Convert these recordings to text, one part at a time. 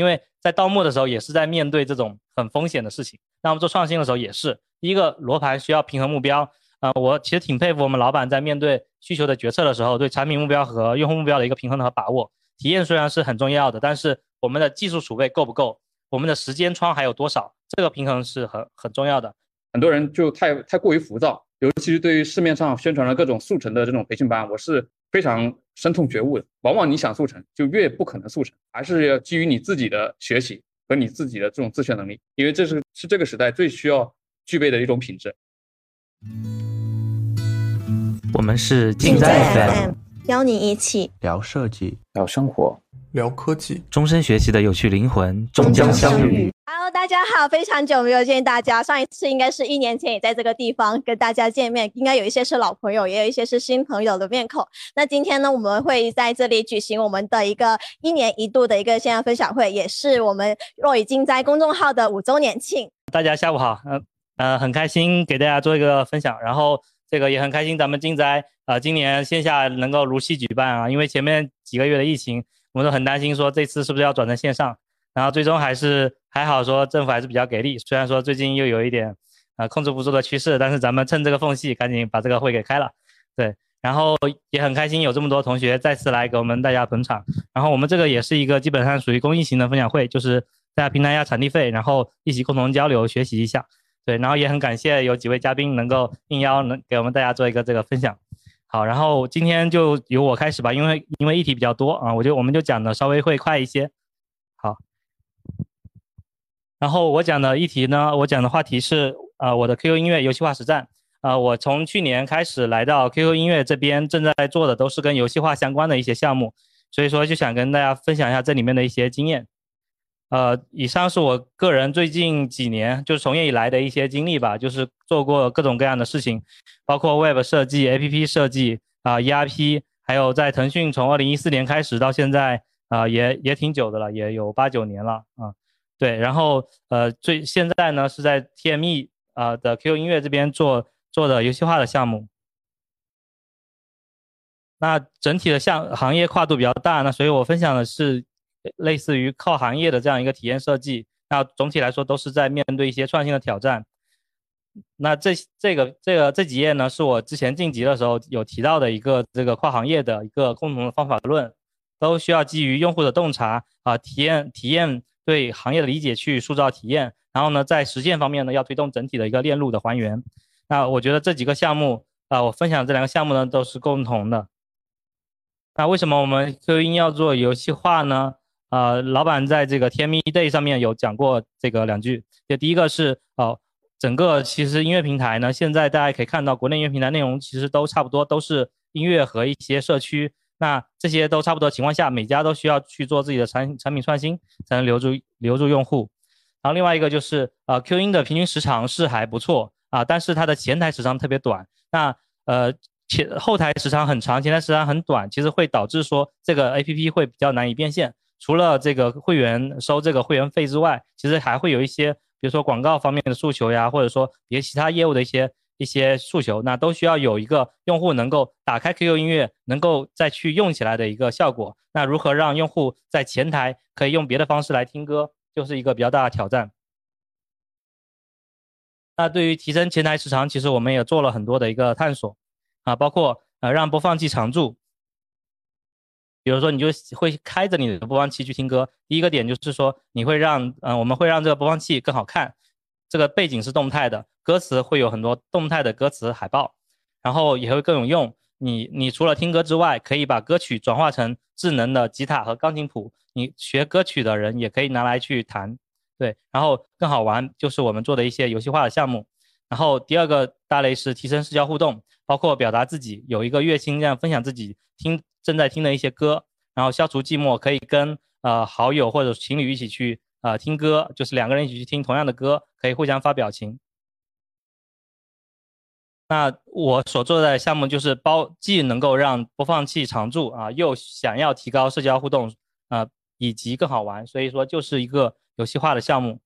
因为在盗墓的时候也是在面对这种很风险的事情。那我们做创新的时候也是，第一个罗盘需要平衡目标。啊，我其实挺佩服我们老板在面对需求的决策的时候，对产品目标和用户目标的一个平衡和把握。体验虽然是很重要的，但是我们的技术储备够不够？我们的时间窗还有多少？这个平衡是很很重要的。很多人就太太过于浮躁，尤其是对于市面上宣传的各种速成的这种培训班，我是非常深痛觉悟的。往往你想速成，就越不可能速成，还是要基于你自己的学习和你自己的这种自学能力，因为这是是这个时代最需要具备的一种品质。我们是静在 FM，邀你一起聊设计、聊生活、聊科技，终身学习的有趣灵魂终将相遇。Hello，大家好，非常久没有见大家，上一次应该是一年前，也在这个地方跟大家见面，应该有一些是老朋友，也有一些是新朋友的面孔。那今天呢，我们会在这里举行我们的一个一年一度的一个线上分享会，也是我们若雨金斋公众号的五周年庆。大家下午好，嗯呃，很开心给大家做一个分享，然后这个也很开心，咱们金斋啊，今年线下能够如期举办啊，因为前面几个月的疫情，我们都很担心说这次是不是要转成线上。然后最终还是还好，说政府还是比较给力。虽然说最近又有一点啊控制不住的趋势，但是咱们趁这个缝隙赶紧把这个会给开了。对，然后也很开心有这么多同学再次来给我们大家捧场。然后我们这个也是一个基本上属于公益型的分享会，就是大家平台压场地费，然后一起共同交流学习一下。对，然后也很感谢有几位嘉宾能够应邀能给我们大家做一个这个分享。好，然后今天就由我开始吧，因为因为议题比较多啊，我就我们就讲的稍微会快一些。好。然后我讲的议题呢，我讲的话题是，呃，我的 QQ 音乐游戏化实战。呃，我从去年开始来到 QQ 音乐这边，正在做的都是跟游戏化相关的一些项目，所以说就想跟大家分享一下这里面的一些经验。呃，以上是我个人最近几年就是从业以来的一些经历吧，就是做过各种各样的事情，包括 Web 设计、APP 设计啊、ERP，还有在腾讯从二零一四年开始到现在啊，也也挺久的了，也有八九年了啊。对，然后呃，最现在呢是在 TME 啊的 QQ 音乐这边做做的游戏化的项目。那整体的项行业跨度比较大，那所以我分享的是类似于靠行业的这样一个体验设计。那总体来说都是在面对一些创新的挑战。那这这个这个这几页呢，是我之前晋级的时候有提到的一个这个跨行业的一个共同的方法论，都需要基于用户的洞察啊体验体验。对行业的理解去塑造体验，然后呢，在实践方面呢，要推动整体的一个链路的还原。那我觉得这几个项目啊，我分享这两个项目呢，都是共同的。那为什么我们 QQ 音要做游戏化呢？啊，老板在这个 TME Day 上面有讲过这个两句。就第一个是哦，整个其实音乐平台呢，现在大家可以看到，国内音乐平台内容其实都差不多，都是音乐和一些社区。那这些都差不多情况下，每家都需要去做自己的产产品创新，才能留住留住用户。然后另外一个就是，呃，Q 音的平均时长是还不错啊，但是它的前台时长特别短。那呃前后台时长很长，前台时长很短，其实会导致说这个 APP 会比较难以变现。除了这个会员收这个会员费之外，其实还会有一些，比如说广告方面的诉求呀，或者说别其他业务的一些。一些诉求，那都需要有一个用户能够打开 QQ 音乐，能够再去用起来的一个效果。那如何让用户在前台可以用别的方式来听歌，就是一个比较大的挑战。那对于提升前台时长，其实我们也做了很多的一个探索啊，包括呃让播放器常驻，比如说你就会开着你的播放器去听歌。第一个点就是说你会让嗯我们会让这个播放器更好看。这个背景是动态的，歌词会有很多动态的歌词海报，然后也会更有用。你你除了听歌之外，可以把歌曲转化成智能的吉他和钢琴谱，你学歌曲的人也可以拿来去弹，对，然后更好玩就是我们做的一些游戏化的项目。然后第二个大类是提升社交互动，包括表达自己，有一个乐清这样分享自己听正在听的一些歌，然后消除寂寞，可以跟呃好友或者情侣一起去。啊，听歌就是两个人一起去听同样的歌，可以互相发表情。那我所做的项目就是包，既能够让播放器常驻啊，又想要提高社交互动啊，以及更好玩，所以说就是一个游戏化的项目。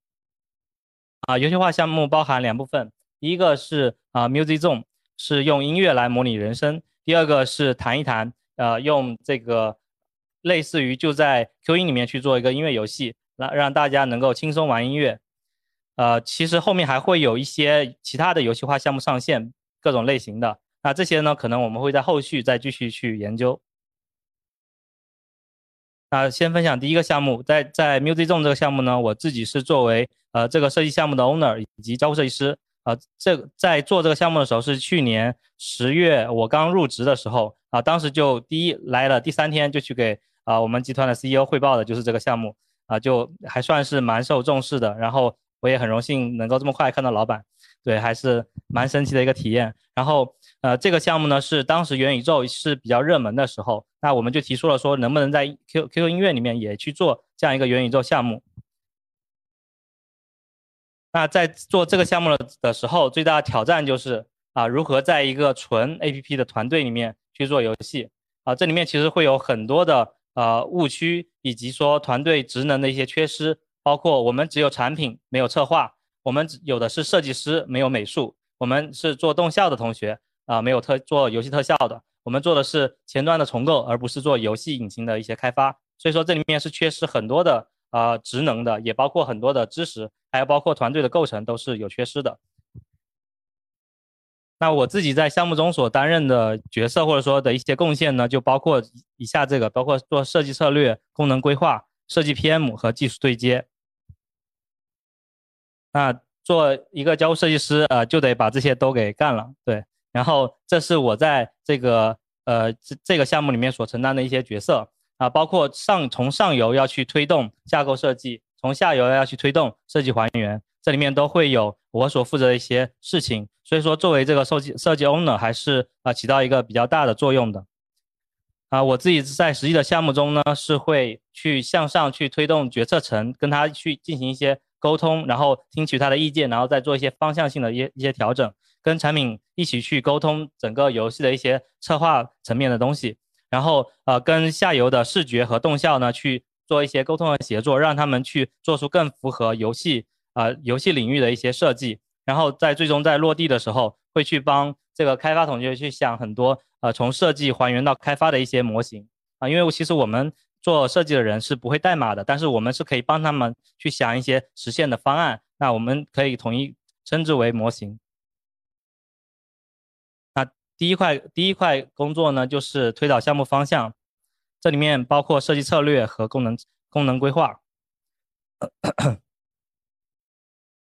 啊，游戏化项目包含两部分，一个是啊，Music Zone 是用音乐来模拟人声，第二个是弹一弹，呃，用这个类似于就在 Q 音里面去做一个音乐游戏。让让大家能够轻松玩音乐。呃，其实后面还会有一些其他的游戏化项目上线，各种类型的。那这些呢，可能我们会在后续再继续去研究。那先分享第一个项目，在在 Music Zone 这个项目呢，我自己是作为呃这个设计项目的 owner 以及交互设计师。啊，这在做这个项目的时候是去年十月我刚入职的时候啊，当时就第一来了第三天就去给啊我们集团的 CEO 汇报的就是这个项目啊，就还算是蛮受重视的。然后我也很荣幸能够这么快看到老板，对，还是蛮神奇的一个体验。然后呃这个项目呢是当时元宇宙是比较热门的时候，那我们就提出了说能不能在 Q QQ 音乐里面也去做这样一个元宇宙项目。那在做这个项目的的时候，最大的挑战就是啊，如何在一个纯 APP 的团队里面去做游戏啊？这里面其实会有很多的呃误区，以及说团队职能的一些缺失，包括我们只有产品没有策划，我们有的是设计师没有美术，我们是做动效的同学啊，没有特做游戏特效的，我们做的是前端的重构，而不是做游戏引擎的一些开发，所以说这里面是缺失很多的。啊，职能的也包括很多的知识，还有包括团队的构成都是有缺失的。那我自己在项目中所担任的角色或者说的一些贡献呢，就包括以下这个，包括做设计策略、功能规划、设计 PM 和技术对接。那做一个交互设计师，呃，就得把这些都给干了，对。然后这是我在这个呃这这个项目里面所承担的一些角色。啊，包括上从上游要去推动架构设计，从下游要去推动设计还原，这里面都会有我所负责的一些事情。所以说，作为这个设计设计 owner，还是啊起到一个比较大的作用的。啊，我自己在实际的项目中呢，是会去向上去推动决策层，跟他去进行一些沟通，然后听取他的意见，然后再做一些方向性的一一些调整，跟产品一起去沟通整个游戏的一些策划层面的东西。然后呃，跟下游的视觉和动效呢去做一些沟通和协作，让他们去做出更符合游戏啊游戏领域的一些设计。然后在最终在落地的时候，会去帮这个开发同学去想很多呃从设计还原到开发的一些模型啊。因为其实我们做设计的人是不会代码的，但是我们是可以帮他们去想一些实现的方案。那我们可以统一称之为模型。第一块第一块工作呢，就是推导项目方向，这里面包括设计策略和功能功能规划。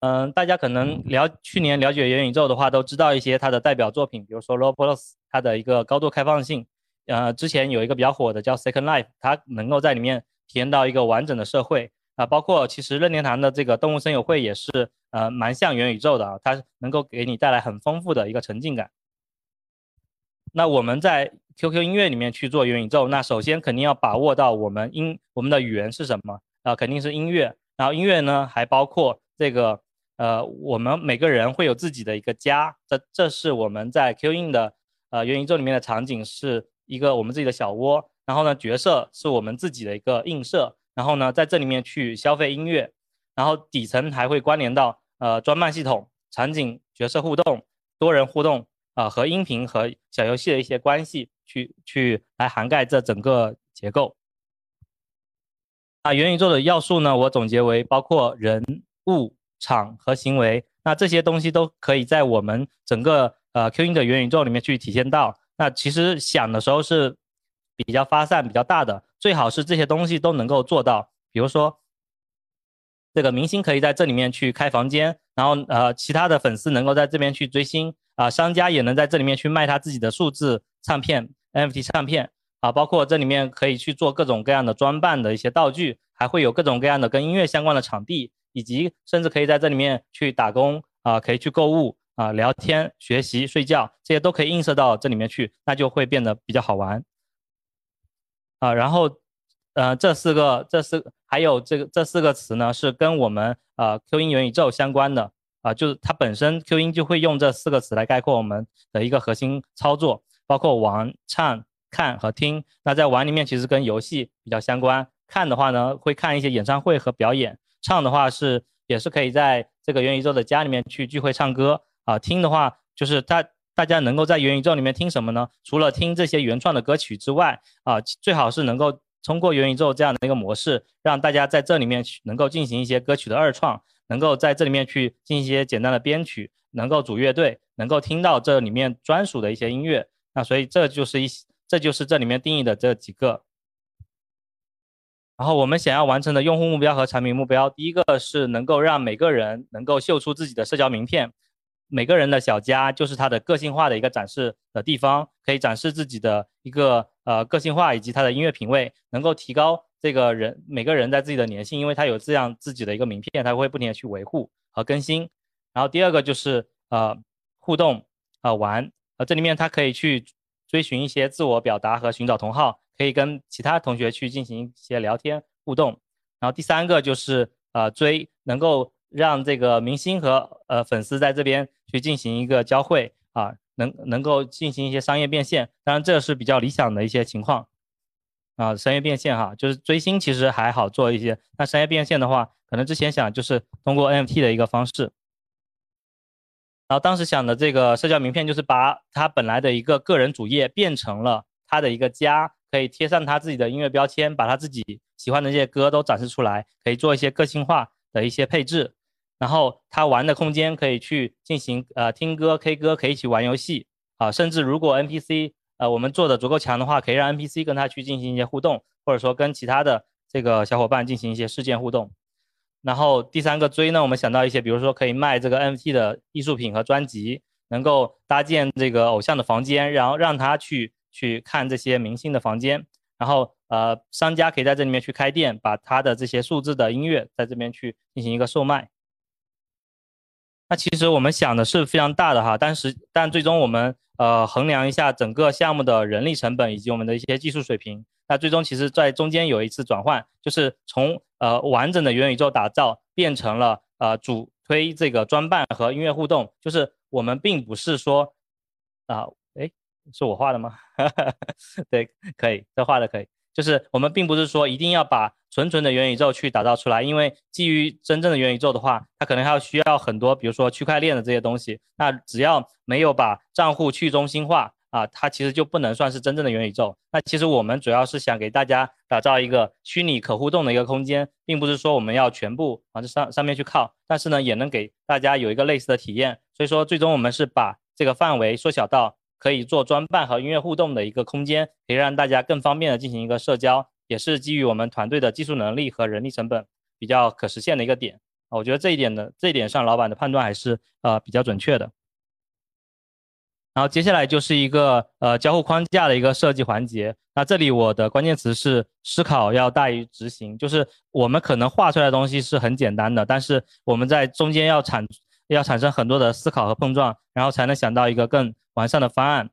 嗯，大家可能了去年了解元宇宙的话，都知道一些它的代表作品，比如说 Roblox，它的一个高度开放性。呃，之前有一个比较火的叫 Second Life，它能够在里面体验到一个完整的社会啊。包括其实任天堂的这个动物森友会也是呃蛮像元宇宙的啊，它能够给你带来很丰富的一个沉浸感。那我们在 QQ 音乐里面去做元宇宙，那首先肯定要把握到我们音我们的语言是什么啊？肯定是音乐。然后音乐呢，还包括这个呃，我们每个人会有自己的一个家。这这是我们在 Q 音的呃元宇宙里面的场景，是一个我们自己的小窝。然后呢，角色是我们自己的一个映射。然后呢，在这里面去消费音乐。然后底层还会关联到呃专卖系统、场景、角色互动、多人互动。啊，和音频和小游戏的一些关系，去去来涵盖这整个结构。啊，元宇宙的要素呢，我总结为包括人物、场和行为。那这些东西都可以在我们整个呃 Q 音的元宇宙里面去体现到。那其实想的时候是比较发散、比较大的，最好是这些东西都能够做到。比如说，这个明星可以在这里面去开房间，然后呃，其他的粉丝能够在这边去追星。啊，商家也能在这里面去卖他自己的数字唱片、NFT 唱片啊，包括这里面可以去做各种各样的装扮的一些道具，还会有各种各样的跟音乐相关的场地，以及甚至可以在这里面去打工啊，可以去购物啊、聊天、学习、睡觉，这些都可以映射到这里面去，那就会变得比较好玩啊。然后，呃，这四个、这四还有这个这四个词呢，是跟我们呃 Q 音元宇宙相关的。啊，就是它本身 Q 音就会用这四个词来概括我们的一个核心操作，包括玩、唱、看和听。那在玩里面其实跟游戏比较相关，看的话呢会看一些演唱会和表演，唱的话是也是可以在这个元宇宙的家里面去聚会唱歌啊。听的话就是大大家能够在元宇宙里面听什么呢？除了听这些原创的歌曲之外啊，最好是能够通过元宇宙这样的一个模式，让大家在这里面去能够进行一些歌曲的二创，能够在这里面去进行一些简单的编曲，能够组乐队，能够听到这里面专属的一些音乐。那所以这就是一，这就是这里面定义的这几个。然后我们想要完成的用户目标和产品目标，第一个是能够让每个人能够秀出自己的社交名片，每个人的小家就是他的个性化的一个展示的地方，可以展示自己的一个呃个性化以及他的音乐品味，能够提高这个人每个人在自己的粘性，因为他有这样自己的一个名片，他会不停的去维护和更新。然后第二个就是呃互动啊玩，呃这里面他可以去追寻一些自我表达和寻找同好。可以跟其他同学去进行一些聊天互动，然后第三个就是呃追，能够让这个明星和呃粉丝在这边去进行一个交汇啊，能能够进行一些商业变现，当然这是比较理想的一些情况啊，商业变现哈，就是追星其实还好做一些，那商业变现的话，可能之前想就是通过 NFT 的一个方式，然后当时想的这个社交名片就是把他本来的一个个人主页变成了他的一个家。可以贴上他自己的音乐标签，把他自己喜欢的这些歌都展示出来，可以做一些个性化的一些配置。然后他玩的空间可以去进行呃听歌、K 歌，可以一起玩游戏啊。甚至如果 NPC 呃我们做的足够强的话，可以让 NPC 跟他去进行一些互动，或者说跟其他的这个小伙伴进行一些事件互动。然后第三个追呢，我们想到一些，比如说可以卖这个 NFT 的艺术品和专辑，能够搭建这个偶像的房间，然后让他去。去看这些明星的房间，然后呃，商家可以在这里面去开店，把他的这些数字的音乐在这边去进行一个售卖。那其实我们想的是非常大的哈，但是但最终我们呃衡量一下整个项目的人力成本以及我们的一些技术水平，那最终其实在中间有一次转换，就是从呃完整的元宇宙打造变成了呃主推这个装扮和音乐互动，就是我们并不是说啊。哎是我画的吗？对，可以，这画的可以。就是我们并不是说一定要把纯纯的元宇宙去打造出来，因为基于真正的元宇宙的话，它可能还要需要很多，比如说区块链的这些东西。那只要没有把账户去中心化啊，它其实就不能算是真正的元宇宙。那其实我们主要是想给大家打造一个虚拟可互动的一个空间，并不是说我们要全部往这上上面去靠，但是呢，也能给大家有一个类似的体验。所以说，最终我们是把这个范围缩小到。可以做装扮和音乐互动的一个空间，可以让大家更方便的进行一个社交，也是基于我们团队的技术能力和人力成本比较可实现的一个点。我觉得这一点的这一点上，老板的判断还是呃比较准确的。然后接下来就是一个呃交互框架的一个设计环节。那这里我的关键词是思考要大于执行，就是我们可能画出来的东西是很简单的，但是我们在中间要产要产生很多的思考和碰撞，然后才能想到一个更。完善的方案，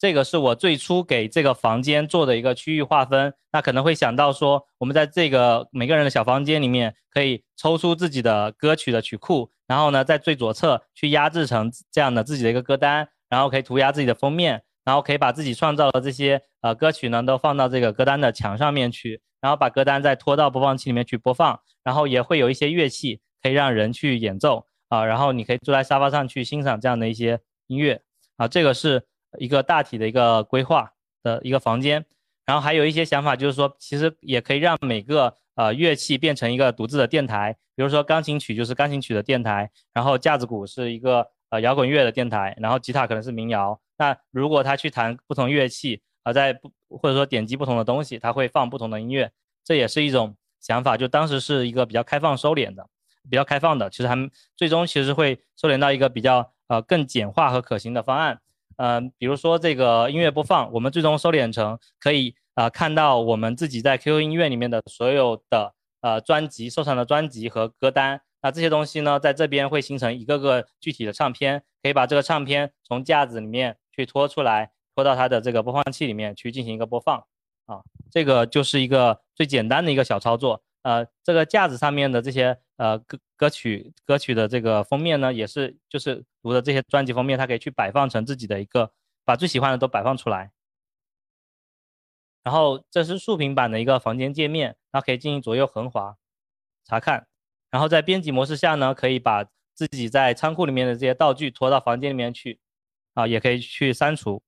这个是我最初给这个房间做的一个区域划分。那可能会想到说，我们在这个每个人的小房间里面，可以抽出自己的歌曲的曲库，然后呢，在最左侧去压制成这样的自己的一个歌单，然后可以涂鸦自己的封面，然后可以把自己创造的这些呃歌曲呢，都放到这个歌单的墙上面去，然后把歌单再拖到播放器里面去播放，然后也会有一些乐器可以让人去演奏。啊，然后你可以坐在沙发上去欣赏这样的一些音乐啊，这个是一个大体的一个规划的一个房间。然后还有一些想法，就是说其实也可以让每个呃乐器变成一个独自的电台，比如说钢琴曲就是钢琴曲的电台，然后架子鼓是一个呃摇滚乐的电台，然后吉他可能是民谣。那如果他去弹不同乐器啊，在不或者说点击不同的东西，他会放不同的音乐，这也是一种想法。就当时是一个比较开放收敛的。比较开放的，其实还最终其实会收敛到一个比较呃更简化和可行的方案。嗯，比如说这个音乐播放，我们最终收敛成可以啊看到我们自己在 QQ 音乐里面的所有的呃专辑收藏的专辑和歌单。那这些东西呢，在这边会形成一个个具体的唱片，可以把这个唱片从架子里面去拖出来，拖到它的这个播放器里面去进行一个播放。啊，这个就是一个最简单的一个小操作。呃，这个架子上面的这些呃歌歌曲歌曲的这个封面呢，也是就是读的这些专辑封面，它可以去摆放成自己的一个，把最喜欢的都摆放出来。然后这是竖屏版的一个房间界面，它可以进行左右横滑查看。然后在编辑模式下呢，可以把自己在仓库里面的这些道具拖到房间里面去，啊，也可以去删除。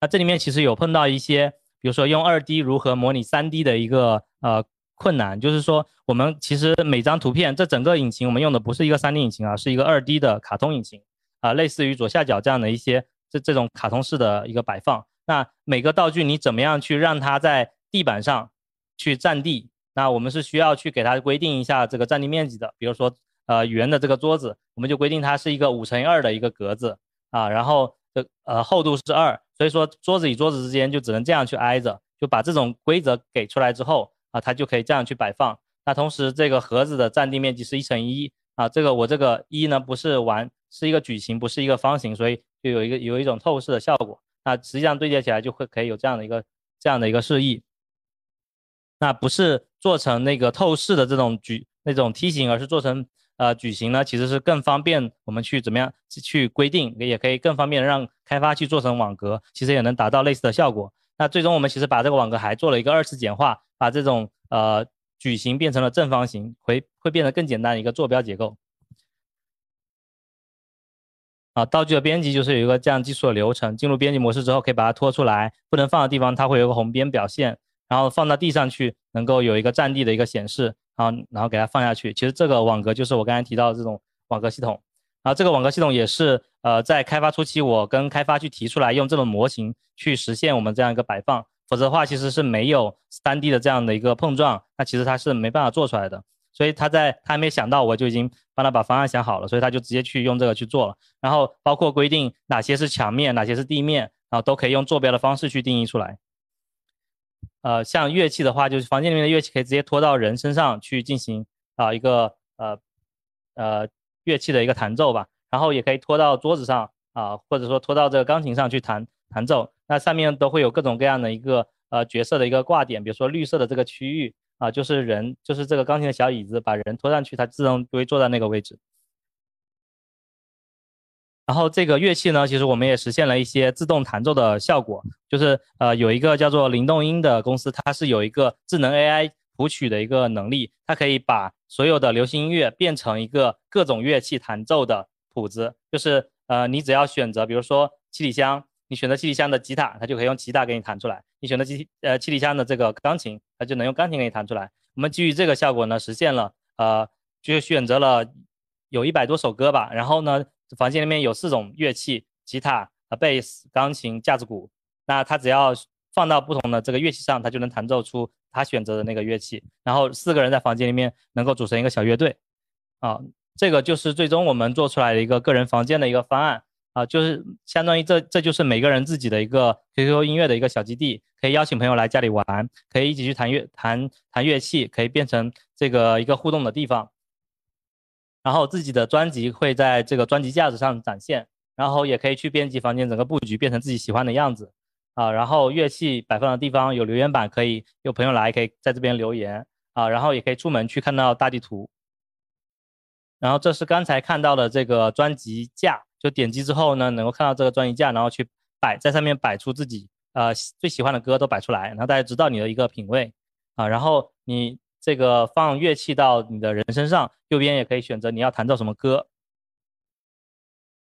那这里面其实有碰到一些，比如说用二 D 如何模拟三 D 的一个呃困难，就是说我们其实每张图片，这整个引擎我们用的不是一个三 D 引擎啊，是一个二 D 的卡通引擎啊，类似于左下角这样的一些这这种卡通式的一个摆放。那每个道具你怎么样去让它在地板上去占地？那我们是需要去给它规定一下这个占地面积的，比如说呃圆的这个桌子，我们就规定它是一个五乘以二的一个格子啊，然后的呃厚度是二，所以说桌子与桌子之间就只能这样去挨着，就把这种规则给出来之后啊，它就可以这样去摆放。那同时这个盒子的占地面积是一乘一啊，这个我这个一呢不是完是一个矩形，不是一个方形，所以就有一个有一种透视的效果。那实际上对接起来就会可以有这样的一个这样的一个示意。那不是做成那个透视的这种矩那种梯形，而是做成呃矩形呢，其实是更方便我们去怎么样去规定，也可以更方便让开发去做成网格，其实也能达到类似的效果。那最终我们其实把这个网格还做了一个二次简化，把这种呃矩形变成了正方形，会会变得更简单一个坐标结构。啊，道具的编辑就是有一个这样基础的流程。进入编辑模式之后，可以把它拖出来，不能放的地方它会有个红边表现，然后放到地上去，能够有一个占地的一个显示，然后然后给它放下去。其实这个网格就是我刚才提到的这种网格系统。然后这个网格系统也是呃在开发初期我跟开发去提出来，用这种模型去实现我们这样一个摆放，否则的话其实是没有 3D 的这样的一个碰撞，那其实它是没办法做出来的。所以他在他还没想到，我就已经帮他把方案想好了，所以他就直接去用这个去做了。然后包括规定哪些是墙面，哪些是地面，然后都可以用坐标的方式去定义出来。呃，像乐器的话，就是房间里面的乐器可以直接拖到人身上去进行啊一个呃呃乐器的一个弹奏吧。然后也可以拖到桌子上啊，或者说拖到这个钢琴上去弹弹奏。那上面都会有各种各样的一个呃角色的一个挂点，比如说绿色的这个区域。啊，就是人，就是这个钢琴的小椅子，把人拖上去，它自动就会坐在那个位置。然后这个乐器呢，其实我们也实现了一些自动弹奏的效果，就是呃有一个叫做灵动音的公司，它是有一个智能 AI 谱曲的一个能力，它可以把所有的流行音乐变成一个各种乐器弹奏的谱子，就是呃你只要选择，比如说七里香。你选择七里香的吉他，它就可以用吉他给你弹出来；你选择七呃七里香的这个钢琴，它就能用钢琴给你弹出来。我们基于这个效果呢，实现了呃，就选择了有一百多首歌吧。然后呢，房间里面有四种乐器：吉他、呃贝斯、钢琴、架子鼓。那他只要放到不同的这个乐器上，他就能弹奏出他选择的那个乐器。然后四个人在房间里面能够组成一个小乐队。啊，这个就是最终我们做出来的一个个人房间的一个方案。啊，就是相当于这这就是每个人自己的一个 QQ 音乐的一个小基地，可以邀请朋友来家里玩，可以一起去弹乐弹弹乐器，可以变成这个一个互动的地方。然后自己的专辑会在这个专辑架子上展现，然后也可以去编辑房间整个布局，变成自己喜欢的样子。啊，然后乐器摆放的地方有留言板，可以有朋友来可以在这边留言。啊，然后也可以出门去看到大地图。然后这是刚才看到的这个专辑架。就点击之后呢，能够看到这个专辑架，然后去摆在上面摆出自己呃最喜欢的歌都摆出来，然后大家知道你的一个品味啊。然后你这个放乐器到你的人身上，右边也可以选择你要弹奏什么歌。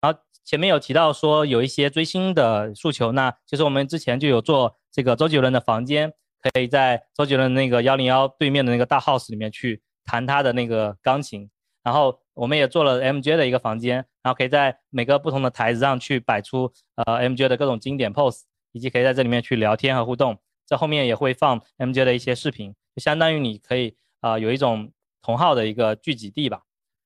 然后前面有提到说有一些追星的诉求，那其实我们之前就有做这个周杰伦的房间，可以在周杰伦那个幺零幺对面的那个大 house 里面去弹他的那个钢琴，然后。我们也做了 MJ 的一个房间，然后可以在每个不同的台子上去摆出呃 MJ 的各种经典 pose，以及可以在这里面去聊天和互动。这后面也会放 MJ 的一些视频，就相当于你可以啊有一种同号的一个聚集地吧。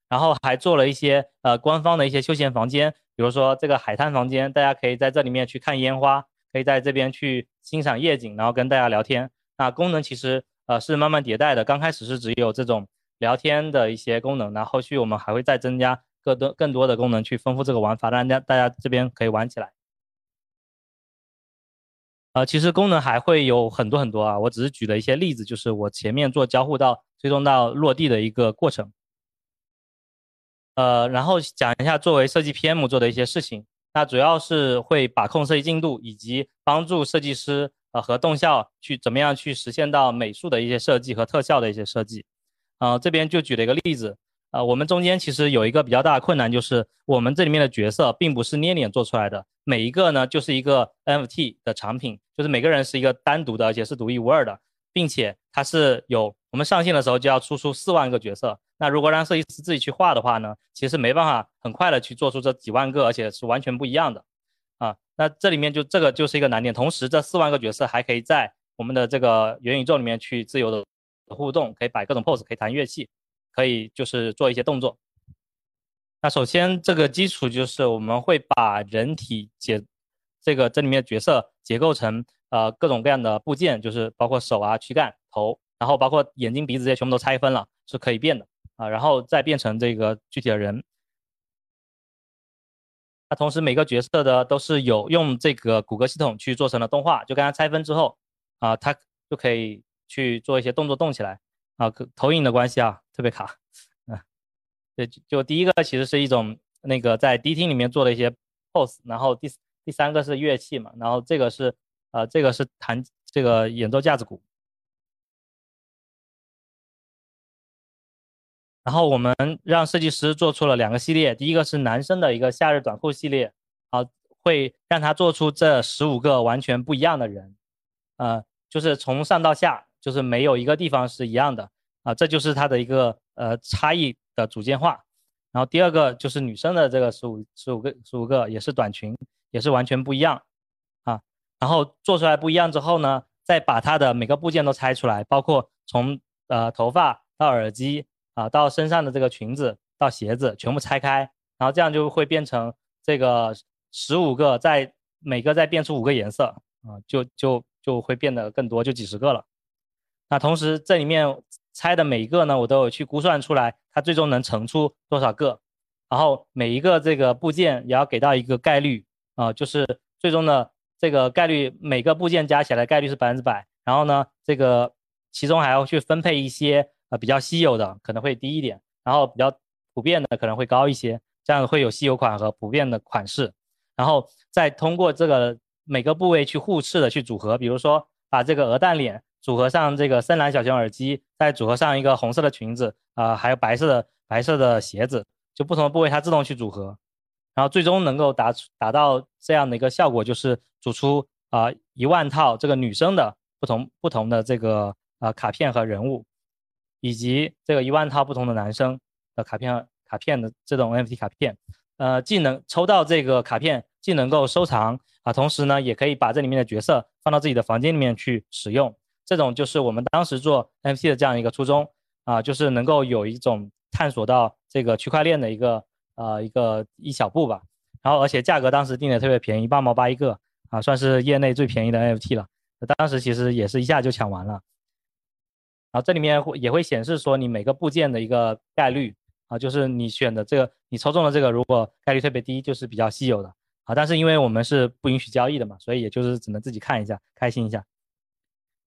然后还做了一些呃官方的一些休闲房间，比如说这个海滩房间，大家可以在这里面去看烟花，可以在这边去欣赏夜景，然后跟大家聊天。那功能其实呃是慢慢迭代的，刚开始是只有这种。聊天的一些功能，那后续我们还会再增加更多更多的功能去丰富这个玩法，让大家大家这边可以玩起来。呃，其实功能还会有很多很多啊，我只是举了一些例子，就是我前面做交互到最终到落地的一个过程。呃，然后讲一下作为设计 PM 做的一些事情，那主要是会把控设计进度，以及帮助设计师呃和动效去怎么样去实现到美术的一些设计和特效的一些设计。啊，这边就举了一个例子，啊，我们中间其实有一个比较大的困难，就是我们这里面的角色并不是捏脸做出来的，每一个呢就是一个 NFT 的产品，就是每个人是一个单独的，而且是独一无二的，并且它是有我们上线的时候就要出出四万个角色。那如果让设计师自己去画的话呢，其实没办法很快的去做出这几万个，而且是完全不一样的啊。那这里面就这个就是一个难点。同时，这四万个角色还可以在我们的这个元宇宙里面去自由的互动，可以摆各种 pose，可以弹乐器，可以就是做一些动作。那首先，这个基础就是我们会把人体解这个这里面角色结构成呃各种各样的部件，就是包括手啊、躯干、头，然后包括眼睛、鼻子这些全部都拆分了，是可以变的啊，然后再变成这个具体的人。那同时每个角色的都是有用这个骨骼系统去做成了动画，就刚刚拆分之后啊，它就可以去做一些动作动起来啊，投影的关系啊，特别卡。对，就第一个其实是一种那个在迪厅里面做的一些 pose，然后第第三个是乐器嘛，然后这个是呃这个是弹这个演奏架子鼓，然后我们让设计师做出了两个系列，第一个是男生的一个夏日短裤系列，啊，会让他做出这十五个完全不一样的人，呃，就是从上到下就是没有一个地方是一样的啊，这就是他的一个呃差异。的组件化，然后第二个就是女生的这个十五十五个十五个也是短裙，也是完全不一样啊。然后做出来不一样之后呢，再把它的每个部件都拆出来，包括从呃头发到耳机啊，到身上的这个裙子到鞋子全部拆开，然后这样就会变成这个十五个，再每个再变出五个颜色啊，就就就会变得更多，就几十个了。那同时这里面。拆的每一个呢，我都有去估算出来，它最终能成出多少个，然后每一个这个部件也要给到一个概率啊，就是最终的这个概率，每个部件加起来概率是百分之百。然后呢，这个其中还要去分配一些呃比较稀有的可能会低一点，然后比较普遍的可能会高一些，这样会有稀有款和普遍的款式，然后再通过这个每个部位去互斥的去组合，比如说把这个鹅蛋脸。组合上这个深蓝小熊耳机，再组合上一个红色的裙子，啊，还有白色的白色的鞋子，就不同的部位它自动去组合，然后最终能够达达到这样的一个效果，就是组出啊一万套这个女生的不同不同的这个啊卡片和人物，以及这个一万套不同的男生的卡片卡片的这种 NFT 卡片，呃，既能抽到这个卡片，既能够收藏啊，同时呢，也可以把这里面的角色放到自己的房间里面去使用。这种就是我们当时做 NFT 的这样一个初衷啊，就是能够有一种探索到这个区块链的一个呃一个一小步吧。然后而且价格当时定的特别便宜，八毛八一个啊，算是业内最便宜的 NFT 了。当时其实也是一下就抢完了。然后这里面会也会显示说你每个部件的一个概率啊，就是你选的这个你抽中的这个如果概率特别低，就是比较稀有的啊。但是因为我们是不允许交易的嘛，所以也就是只能自己看一下，开心一下。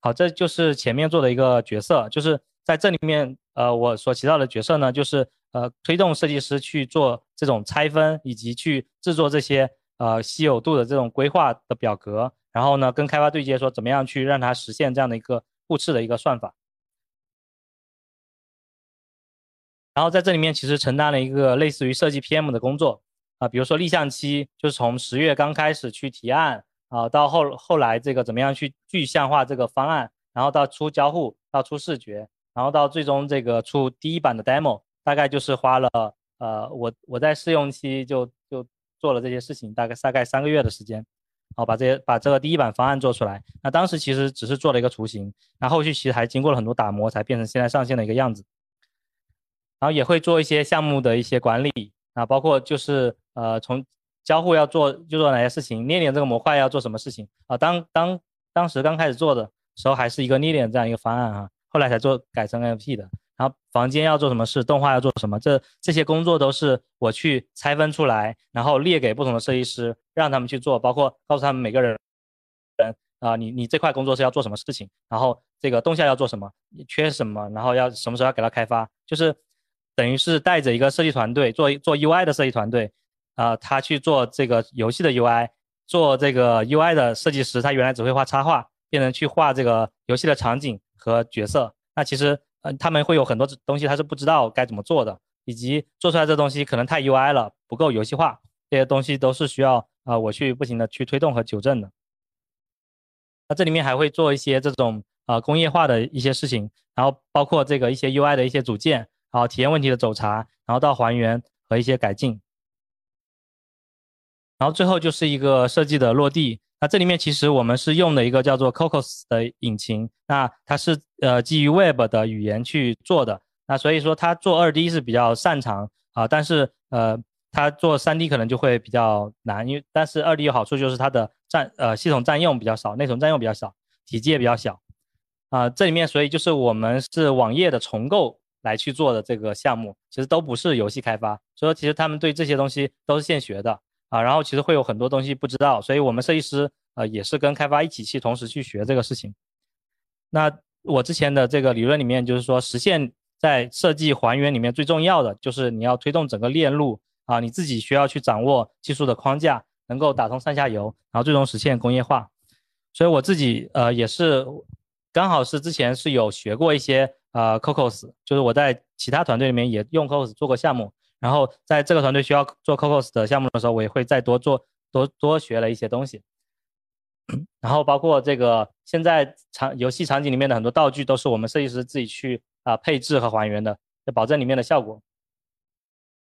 好，这就是前面做的一个角色，就是在这里面，呃，我所提到的角色呢，就是呃，推动设计师去做这种拆分，以及去制作这些呃稀有度的这种规划的表格，然后呢，跟开发对接，说怎么样去让它实现这样的一个互斥的一个算法。然后在这里面其实承担了一个类似于设计 PM 的工作啊，比如说立项期就是从十月刚开始去提案。啊，到后后来这个怎么样去具象化这个方案，然后到出交互，到出视觉，然后到最终这个出第一版的 demo，大概就是花了呃，我我在试用期就就做了这些事情，大概大概三个月的时间，好把这些把这个第一版方案做出来。那当时其实只是做了一个雏形，那后续其实还经过了很多打磨，才变成现在上线的一个样子。然后也会做一些项目的一些管理啊，包括就是呃从。交互要做就做哪些事情？捏脸这个模块要做什么事情啊？当当当时刚开始做的时候，还是一个捏脸这样一个方案啊，后来才做改成 NFT 的。然后房间要做什么事，动画要做什么，这这些工作都是我去拆分出来，然后列给不同的设计师，让他们去做，包括告诉他们每个人人啊，你你这块工作是要做什么事情，然后这个动效要做什么，缺什么，然后要什么时候要给他开发，就是等于是带着一个设计团队做做 UI 的设计团队。啊，他去做这个游戏的 UI，做这个 UI 的设计师，他原来只会画插画，变成去画这个游戏的场景和角色。那其实，嗯，他们会有很多东西他是不知道该怎么做的，以及做出来这东西可能太 UI 了，不够游戏化，这些东西都是需要啊我去不停的去推动和纠正的。那这里面还会做一些这种啊工业化的一些事情，然后包括这个一些 UI 的一些组件，然后体验问题的走查，然后到还原和一些改进，然后最后就是一个设计的落地。那这里面其实我们是用的一个叫做 Cocos 的引擎，那它是呃基于 Web 的语言去做的，那所以说它做二 D 是比较擅长啊，但是呃它做三 D 可能就会比较难，因为但是二 D 有好处就是它的占呃系统占用比较少，内存占用比较少，体积也比较小啊。这里面所以就是我们是网页的重构来去做的这个项目，其实都不是游戏开发，所以说其实他们对这些东西都是现学的。啊，然后其实会有很多东西不知道，所以我们设计师呃也是跟开发一起去同时去学这个事情。那我之前的这个理论里面就是说，实现在设计还原里面最重要的就是你要推动整个链路啊，你自己需要去掌握技术的框架，能够打通上下游，然后最终实现工业化。所以我自己呃也是刚好是之前是有学过一些呃 Cocos，就是我在其他团队里面也用 Cocos 做过项目。然后在这个团队需要做 Cocos 的项目的时候，我也会再多做多多学了一些东西。然后包括这个现在场游戏场景里面的很多道具都是我们设计师自己去啊配置和还原的，就保证里面的效果。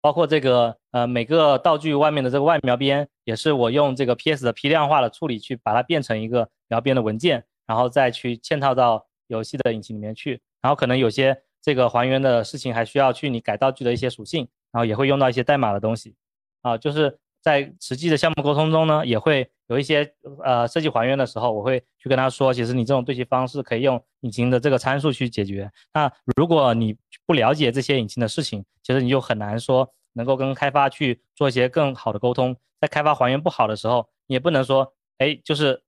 包括这个呃每个道具外面的这个外描边，也是我用这个 PS 的批量化的处理去把它变成一个描边的文件，然后再去嵌套到游戏的引擎里面去。然后可能有些这个还原的事情还需要去你改道具的一些属性。然后也会用到一些代码的东西，啊，就是在实际的项目沟通中呢，也会有一些呃设计还原的时候，我会去跟他说，其实你这种对齐方式可以用引擎的这个参数去解决。那如果你不了解这些引擎的事情，其实你就很难说能够跟开发去做一些更好的沟通。在开发还原不好的时候，你也不能说，哎，就是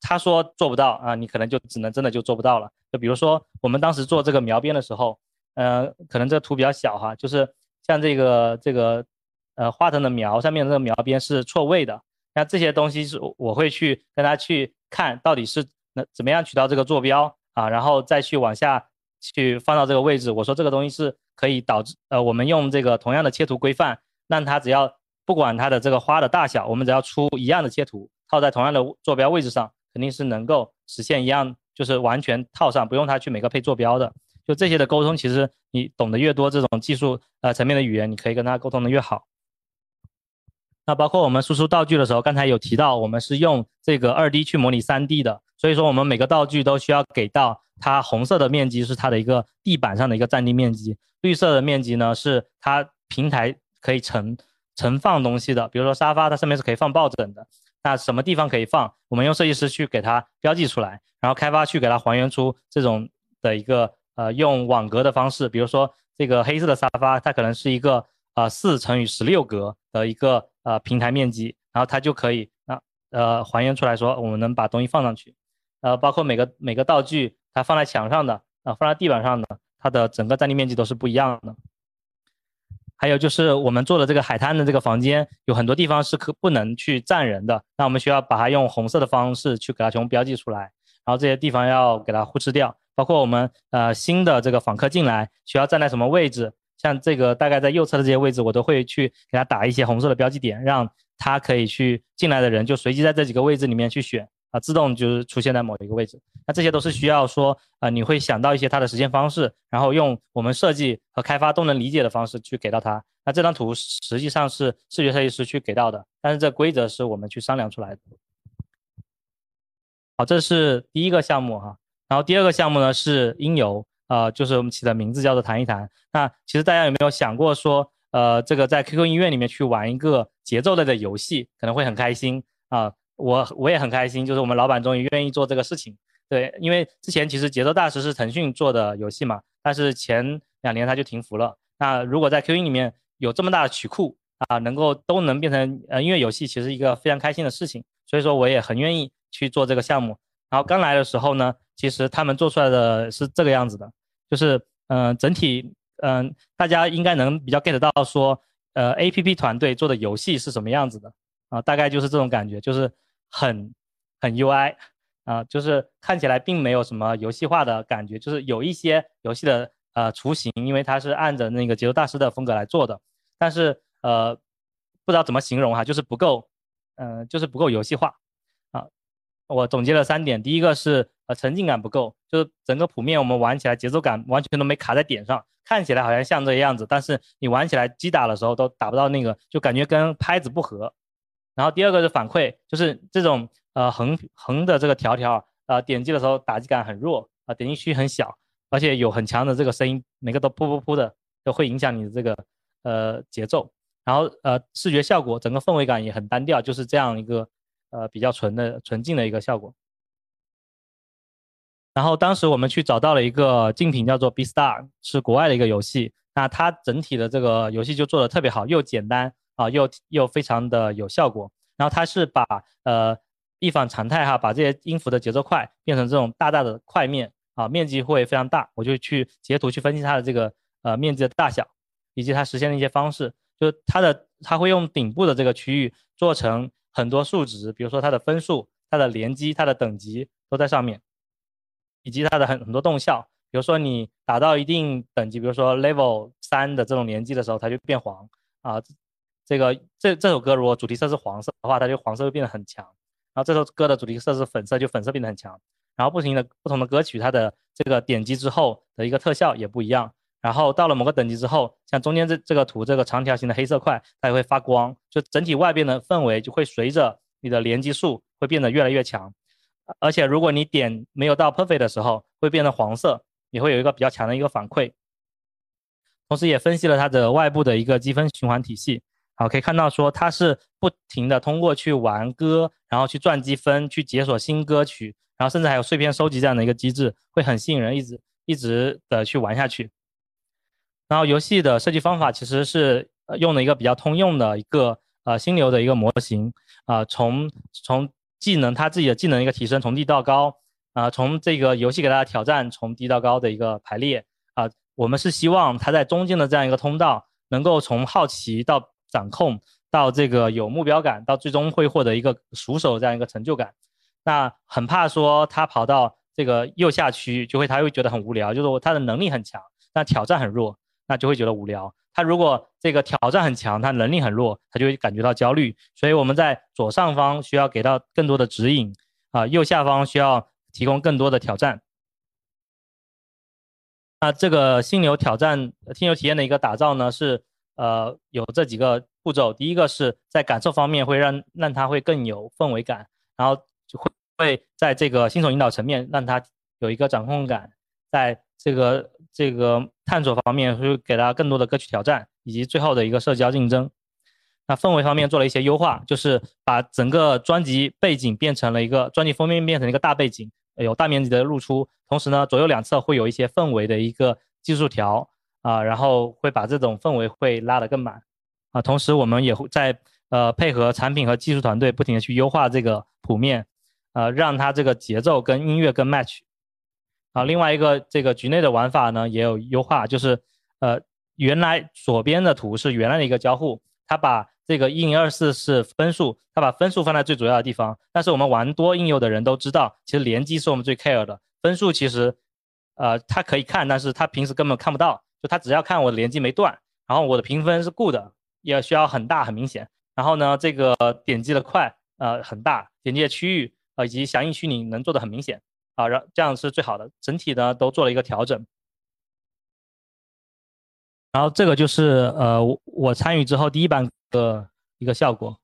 他说做不到啊，你可能就只能真的就做不到了。就比如说我们当时做这个描边的时候，呃，可能这图比较小哈，就是。像这个这个呃花藤的苗上面的这个苗边是错位的，那这些东西是我会去跟他去看到底是那怎么样取到这个坐标啊，然后再去往下去放到这个位置。我说这个东西是可以导致呃我们用这个同样的切图规范，让它只要不管它的这个花的大小，我们只要出一样的切图套在同样的坐标位置上，肯定是能够实现一样，就是完全套上，不用它去每个配坐标的。就这些的沟通，其实你懂得越多，这种技术呃层面的语言，你可以跟他沟通的越好。那包括我们输出道具的时候，刚才有提到，我们是用这个二 D 去模拟三 D 的，所以说我们每个道具都需要给到它红色的面积是它的一个地板上的一个占地面积，绿色的面积呢是它平台可以盛盛放东西的，比如说沙发，它上面是可以放抱枕的，那什么地方可以放，我们用设计师去给它标记出来，然后开发去给它还原出这种的一个。呃，用网格的方式，比如说这个黑色的沙发，它可能是一个呃四乘以十六格的一个呃平台面积，然后它就可以啊呃还原出来说，我们能把东西放上去，呃，包括每个每个道具，它放在墙上的啊，放在地板上的，它的整个占地面积都是不一样的。还有就是我们做的这个海滩的这个房间，有很多地方是可不能去站人的，那我们需要把它用红色的方式去给它全部标记出来，然后这些地方要给它忽视掉。包括我们呃新的这个访客进来需要站在什么位置，像这个大概在右侧的这些位置，我都会去给他打一些红色的标记点，让他可以去进来的人就随机在这几个位置里面去选啊，自动就是出现在某一个位置。那这些都是需要说呃你会想到一些它的实现方式，然后用我们设计和开发都能理解的方式去给到他。那这张图实际上是视觉设计师去给到的，但是这规则是我们去商量出来的。好，这是第一个项目哈。然后第二个项目呢是音游，呃，就是我们起的名字叫做谈一谈。那其实大家有没有想过说，呃，这个在 QQ 音乐里面去玩一个节奏类的游戏，可能会很开心啊？我我也很开心，就是我们老板终于愿意做这个事情。对，因为之前其实节奏大师是腾讯做的游戏嘛，但是前两年他就停服了。那如果在 QQ 音里面有这么大的曲库啊，能够都能变成呃音乐游戏，其实一个非常开心的事情。所以说我也很愿意去做这个项目。然后刚来的时候呢。其实他们做出来的是这个样子的，就是嗯，整体嗯，大家应该能比较 get 到说，呃，A P P 团队做的游戏是什么样子的啊？大概就是这种感觉，就是很很 U I 啊，就是看起来并没有什么游戏化的感觉，就是有一些游戏的呃雏形，因为它是按着那个节奏大师的风格来做的，但是呃，不知道怎么形容哈，就是不够嗯、就是不够游戏化。我总结了三点，第一个是呃沉浸感不够，就是整个谱面我们玩起来节奏感完全都没卡在点上，看起来好像像这个样子，但是你玩起来击打的时候都打不到那个，就感觉跟拍子不合。然后第二个是反馈，就是这种呃横横的这个条条，呃点击的时候打击感很弱啊、点击区很小，而且有很强的这个声音，每个都噗噗噗的，都会影响你的这个呃节奏。然后呃视觉效果整个氛围感也很单调，就是这样一个呃比较纯的纯净的一个效果。然后当时我们去找到了一个竞品，叫做 B Star，是国外的一个游戏。那它整体的这个游戏就做的特别好，又简单啊，又又非常的有效果。然后它是把呃一反常态哈，把这些音符的节奏块变成这种大大的块面啊，面积会非常大。我就去截图去分析它的这个呃面积的大小，以及它实现的一些方式。就是它的它会用顶部的这个区域做成很多数值，比如说它的分数、它的连击、它的等级都在上面，以及它的很很多动效。比如说你打到一定等级，比如说 level 三的这种连击的时候，它就变黄啊。这个这这首歌如果主题色是黄色的话，它就黄色会变得很强。然后这首歌的主题色是粉色，就粉色变得很强。然后不停的不同的歌曲，它的这个点击之后的一个特效也不一样。然后到了某个等级之后，像中间这这个图这个长条形的黑色块，它也会发光，就整体外边的氛围就会随着你的连击数会变得越来越强。而且如果你点没有到 perfect 的时候，会变成黄色，也会有一个比较强的一个反馈。同时也分析了它的外部的一个积分循环体系。好，可以看到说它是不停的通过去玩歌，然后去赚积分，去解锁新歌曲，然后甚至还有碎片收集这样的一个机制，会很吸引人，一直一直的去玩下去。然后游戏的设计方法其实是用了一个比较通用的一个呃心流的一个模型啊、从从技能它自己的技能一个提升，从低到高啊、从这个游戏给大家挑战从低到高的一个排列啊、我们是希望它在中间的这样一个通道，能够从好奇到掌控，到这个有目标感，到最终会获得一个熟手这样一个成就感。那很怕说他跑到这个右下区，就会他会觉得很无聊，就是他的能力很强，但挑战很弱，那就会觉得无聊。他如果这个挑战很强，他能力很弱，他就会感觉到焦虑。所以我们在左上方需要给到更多的指引啊，右下方需要提供更多的挑战。那这个心流挑战、呃心流体验的一个打造呢，是呃有这几个步骤。第一个是在感受方面会让让他会更有氛围感，然后就会会在这个新手引导层面让他有一个掌控感，在这个这个探索方面会给大家更多的歌曲挑战，以及最后的一个社交竞争。那氛围方面做了一些优化，就是把整个专辑背景变成了一个专辑封面变成了一个大背景，有大面积的露出，同时呢左右两侧会有一些氛围的一个技术条啊，然后会把这种氛围会拉得更满啊。同时我们也会在呃配合产品和技术团队不停的去优化这个谱面，呃让它这个节奏跟音乐更 match。啊，另外一个这个局内的玩法呢也有优化，就是呃原来左边的图是原来的一个交互，它把这个一零二四是分数，它把分数放在最主要的地方。但是我们玩多应用的人都知道，其实连击是我们最 care 的，分数其实呃它可以看，但是它平时根本看不到，就它只要看我的连击没断，然后我的评分是 good，也需要很大很明显。然后呢，这个点击的快呃很大，点击的区域呃以及响应虚拟能做的很明显。啊，让这样是最好的。整体呢都做了一个调整，然后这个就是呃我我参与之后第一版的一个效果。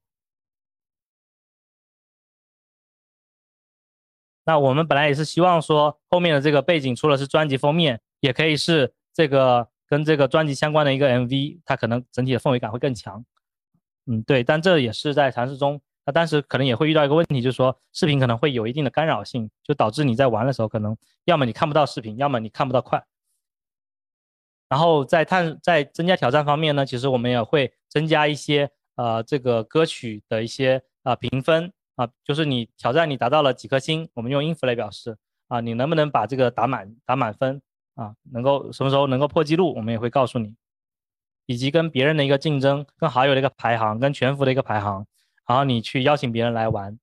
那我们本来也是希望说后面的这个背景除了是专辑封面，也可以是这个跟这个专辑相关的一个 MV，它可能整体的氛围感会更强。嗯，对，但这也是在尝试中。那当时可能也会遇到一个问题，就是说视频可能会有一定的干扰性，就导致你在玩的时候，可能要么你看不到视频，要么你看不到快。然后在探在增加挑战方面呢，其实我们也会增加一些呃这个歌曲的一些呃评分啊，就是你挑战你达到了几颗星，我们用音符来表示啊，你能不能把这个打满打满分啊，能够什么时候能够破纪录，我们也会告诉你，以及跟别人的一个竞争，跟好友的一个排行，跟全服的一个排行。然后你去邀请别人来玩，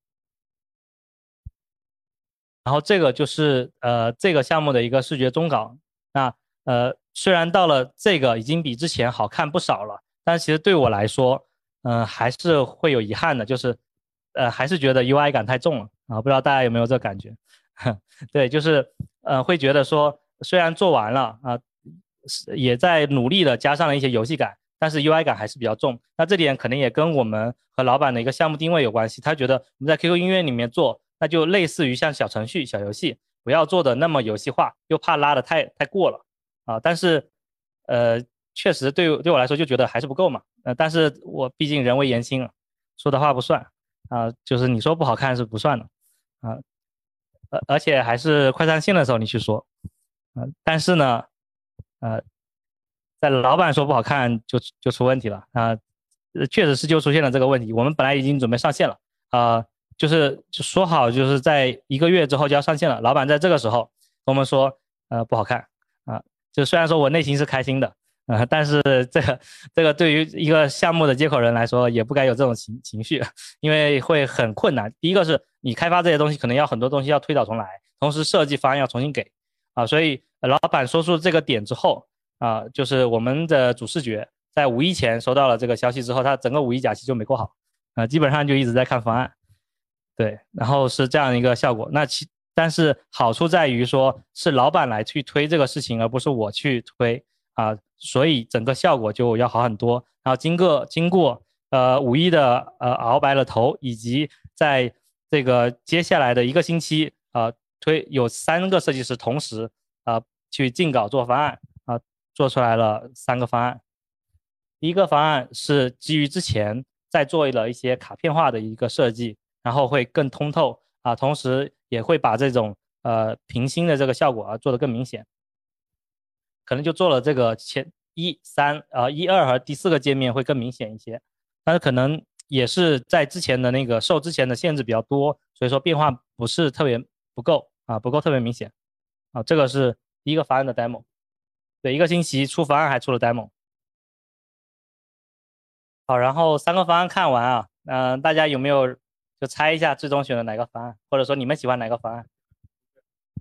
然后这个就是呃这个项目的一个视觉终稿。那呃虽然到了这个已经比之前好看不少了，但其实对我来说，嗯、还是会有遗憾的，就是呃还是觉得 UI 感太重了啊，不知道大家有没有这感觉？对，就是呃会觉得说虽然做完了啊，也在努力的加上了一些游戏感，但是 UI 感还是比较重。那这点可能也跟我们和老板的一个项目定位有关系，他觉得我们在 QQ 音乐里面做，那就类似于像小程序、小游戏，不要做的那么游戏化，又怕拉的太太过了啊。但是呃确实对对我来说就觉得还是不够嘛。呃，但是我毕竟人微言轻，说的话不算啊，就是你说不好看是不算的啊。而而且还是快上线的时候你去说，嗯，但是呢，呃，在老板说不好看就就出问题了啊，确实是就出现了这个问题。我们本来已经准备上线了啊，就是就说好就是在一个月之后就要上线了，老板在这个时候跟我们说，呃，不好看啊，就虽然说我内心是开心的。啊，但是这个这个对于一个项目的接口人来说，也不该有这种情情绪，因为会很困难。第一个是你开发这些东西，可能要很多东西要推倒重来，同时设计方案要重新给，啊，所以老板说出这个点之后，啊，就是我们的主视觉在五一前收到了这个消息之后，他整个五一假期就没过好，啊，基本上就一直在看方案，对，然后是这样一个效果。那其但是好处在于说是老板来去推这个事情，而不是我去推。啊，所以整个效果就要好很多。然后经过经过呃五一的呃熬白了头，以及在这个接下来的一个星期啊，推有三个设计师同时啊去进稿做方案，做出来了三个方案。第一个方案是基于之前在做了一些卡片化的一个设计，然后会更通透啊，同时也会把这种呃平心的这个效果啊做得更明显。可能就做了这个前一三啊一二和第四个界面会更明显一些，但是可能也是在之前的那个受之前的限制比较多，所以说变化不是特别不够啊不够特别明显啊这个是第一个方案的 demo，对一个星期出方案还出了 demo，好然后三个方案看完啊嗯大家有没有就猜一下最终选的哪个方案，或者说你们喜欢哪个方案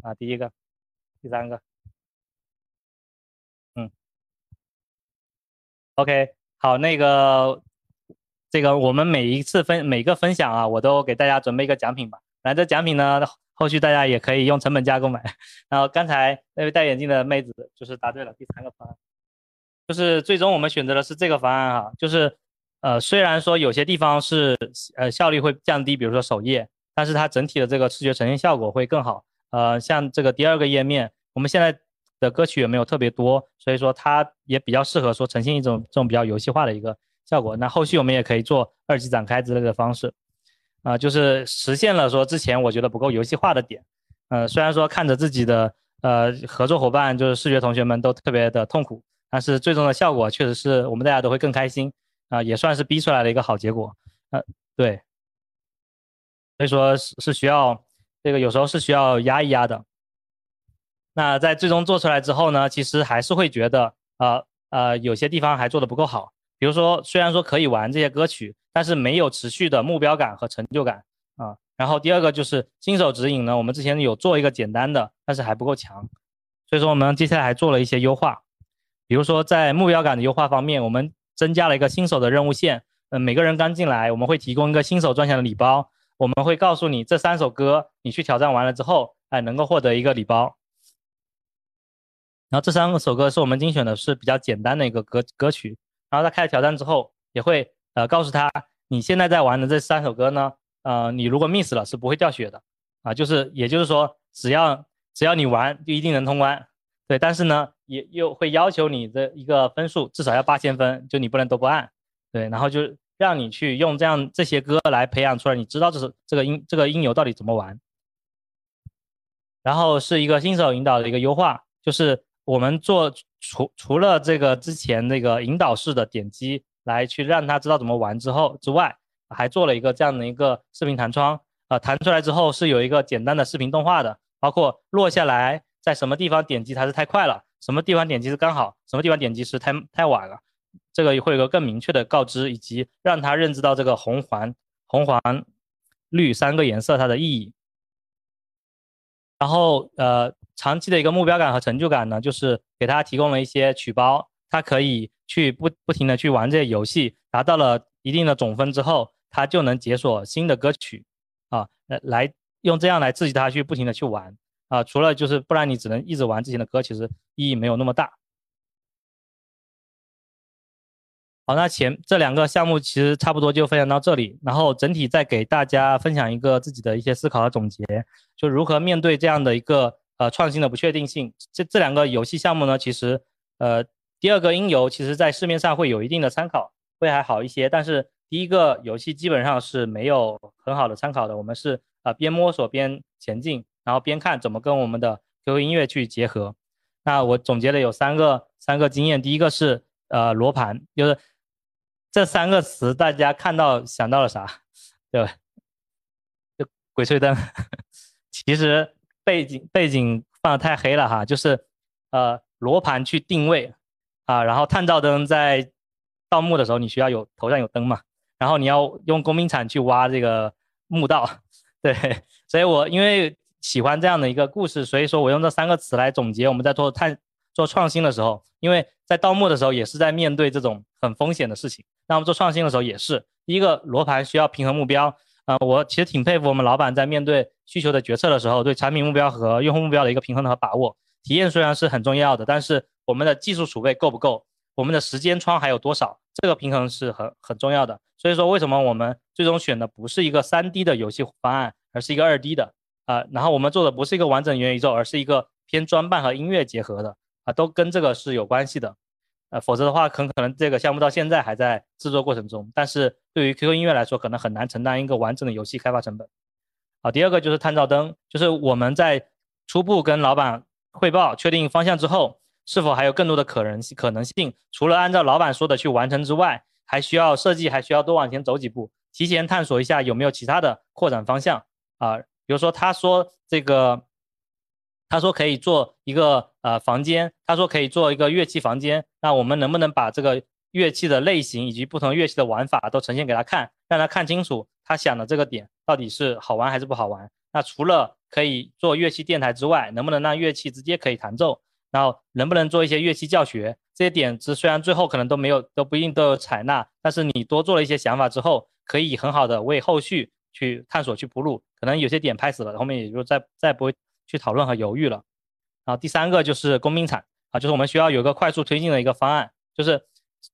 啊第一个第三个。嗯 OK，好，那个，这个我们每一次分每个分享啊，我都给大家准备一个奖品吧。来，这奖品呢，后续大家也可以用成本价购买。然后刚才那位戴眼镜的妹子就是答对了第三个方案，就是最终我们选择的是这个方案哈。就是呃，虽然说有些地方是呃效率会降低，比如说首页，但是它整体的这个视觉呈现效果会更好。呃，像这个第二个页面，我们现在。的歌曲也没有特别多，所以说它也比较适合说呈现一种这种比较游戏化的一个效果。那后续我们也可以做二级展开之类的方式，啊，就是实现了说之前我觉得不够游戏化的点。呃，虽然说看着自己的呃合作伙伴就是视觉同学们都特别的痛苦，但是最终的效果确实是我们大家都会更开心啊，也算是逼出来的一个好结果。呃，对，所以说是是需要这个有时候是需要压一压的。那在最终做出来之后呢，其实还是会觉得，呃呃，有些地方还做的不够好。比如说，虽然说可以玩这些歌曲，但是没有持续的目标感和成就感啊。然后第二个就是新手指引呢，我们之前有做一个简单的，但是还不够强。所以说我们接下来还做了一些优化，比如说在目标感的优化方面，我们增加了一个新手的任务线。嗯，每个人刚进来，我们会提供一个新手专享的礼包，我们会告诉你这三首歌，你去挑战完了之后，哎，能够获得一个礼包。然后这三首歌是我们精选的，是比较简单的一个歌歌曲。然后他开始挑战之后，也会呃告诉他，你现在在玩的这三首歌呢，呃，你如果 miss 了是不会掉血的，啊，就是也就是说，只要只要你玩，就一定能通关。对，但是呢，也又会要求你的一个分数至少要八千分，就你不能都不按。对，然后就让你去用这样这些歌来培养出来，你知道这是这个音这个音游到底怎么玩。然后是一个新手引导的一个优化，就是。我们做除除了这个之前那个引导式的点击来去让他知道怎么玩之后之外，还做了一个这样的一个视频弹窗啊，弹出来之后是有一个简单的视频动画的，包括落下来在什么地方点击它是太快了，什么地方点击是刚好，什么地方点击是太太晚了，这个会有个更明确的告知，以及让他认知到这个红黄红黄绿三个颜色它的意义。然后呃。长期的一个目标感和成就感呢，就是给他提供了一些曲包，他可以去不不停的去玩这些游戏，达到了一定的总分之后，他就能解锁新的歌曲啊，来用这样来刺激他去不停的去玩啊。除了就是不然你只能一直玩之前的歌，其实意义没有那么大。好，那前这两个项目其实差不多就分享到这里，然后整体再给大家分享一个自己的一些思考和总结，就如何面对这样的一个呃创新的不确定性。这这两个游戏项目呢，其实呃第二个音游其实在市面上会有一定的参考，会还好一些，但是第一个游戏基本上是没有很好的参考的。我们是啊边摸索边前进，然后边看怎么跟我们的 QQ 音乐去结合。那我总结了有三个三个经验，第一个是呃罗盘，就是。这三个词大家看到想到了啥？对吧？就鬼吹灯。其实背景背景放的太黑了哈，就是呃罗盘去定位啊，然后探照灯在盗墓的时候你需要有头上有灯嘛，然后你要用工兵铲去挖这个墓道，对。所以我因为喜欢这样的一个故事，所以说我用这三个词来总结我们在做探做创新的时候，因为在盗墓的时候也是在面对这种很风险的事情。那我们做创新的时候也是，第一个罗盘需要平衡目标啊，我其实挺佩服我们老板在面对需求的决策的时候，对产品目标和用户目标的一个平衡和把握。体验虽然是很重要的，但是我们的技术储备够不够，我们的时间窗还有多少，这个平衡是很很重要的。所以说，为什么我们最终选的不是一个三 D 的游戏方案，而是一个二 D 的啊？然后我们做的不是一个完整元宇宙，而是一个偏装扮和音乐结合的啊，都跟这个是有关系的。呃，否则的话，很可能这个项目到现在还在制作过程中。但是对于 QQ 音乐来说，可能很难承担一个完整的游戏开发成本。好，第二个就是探照灯，就是我们在初步跟老板汇报、确定方向之后，是否还有更多的可能性？可能性除了按照老板说的去完成之外，还需要设计，还需要多往前走几步，提前探索一下有没有其他的扩展方向啊。比如说他说这个。他说可以做一个呃房间，他说可以做一个乐器房间，那我们能不能把这个乐器的类型以及不同乐器的玩法都呈现给他看，让他看清楚他想的这个点到底是好玩还是不好玩？那除了可以做乐器电台之外，能不能让乐器直接可以弹奏？然后能不能做一些乐器教学？这些点子虽然最后可能都没有都不一定都有采纳，但是你多做了一些想法之后，可以很好的为后续去探索去铺路。可能有些点拍死了，后面也就再再不会。去讨论和犹豫了，然后第三个就是工兵铲啊，就是我们需要有个快速推进的一个方案，就是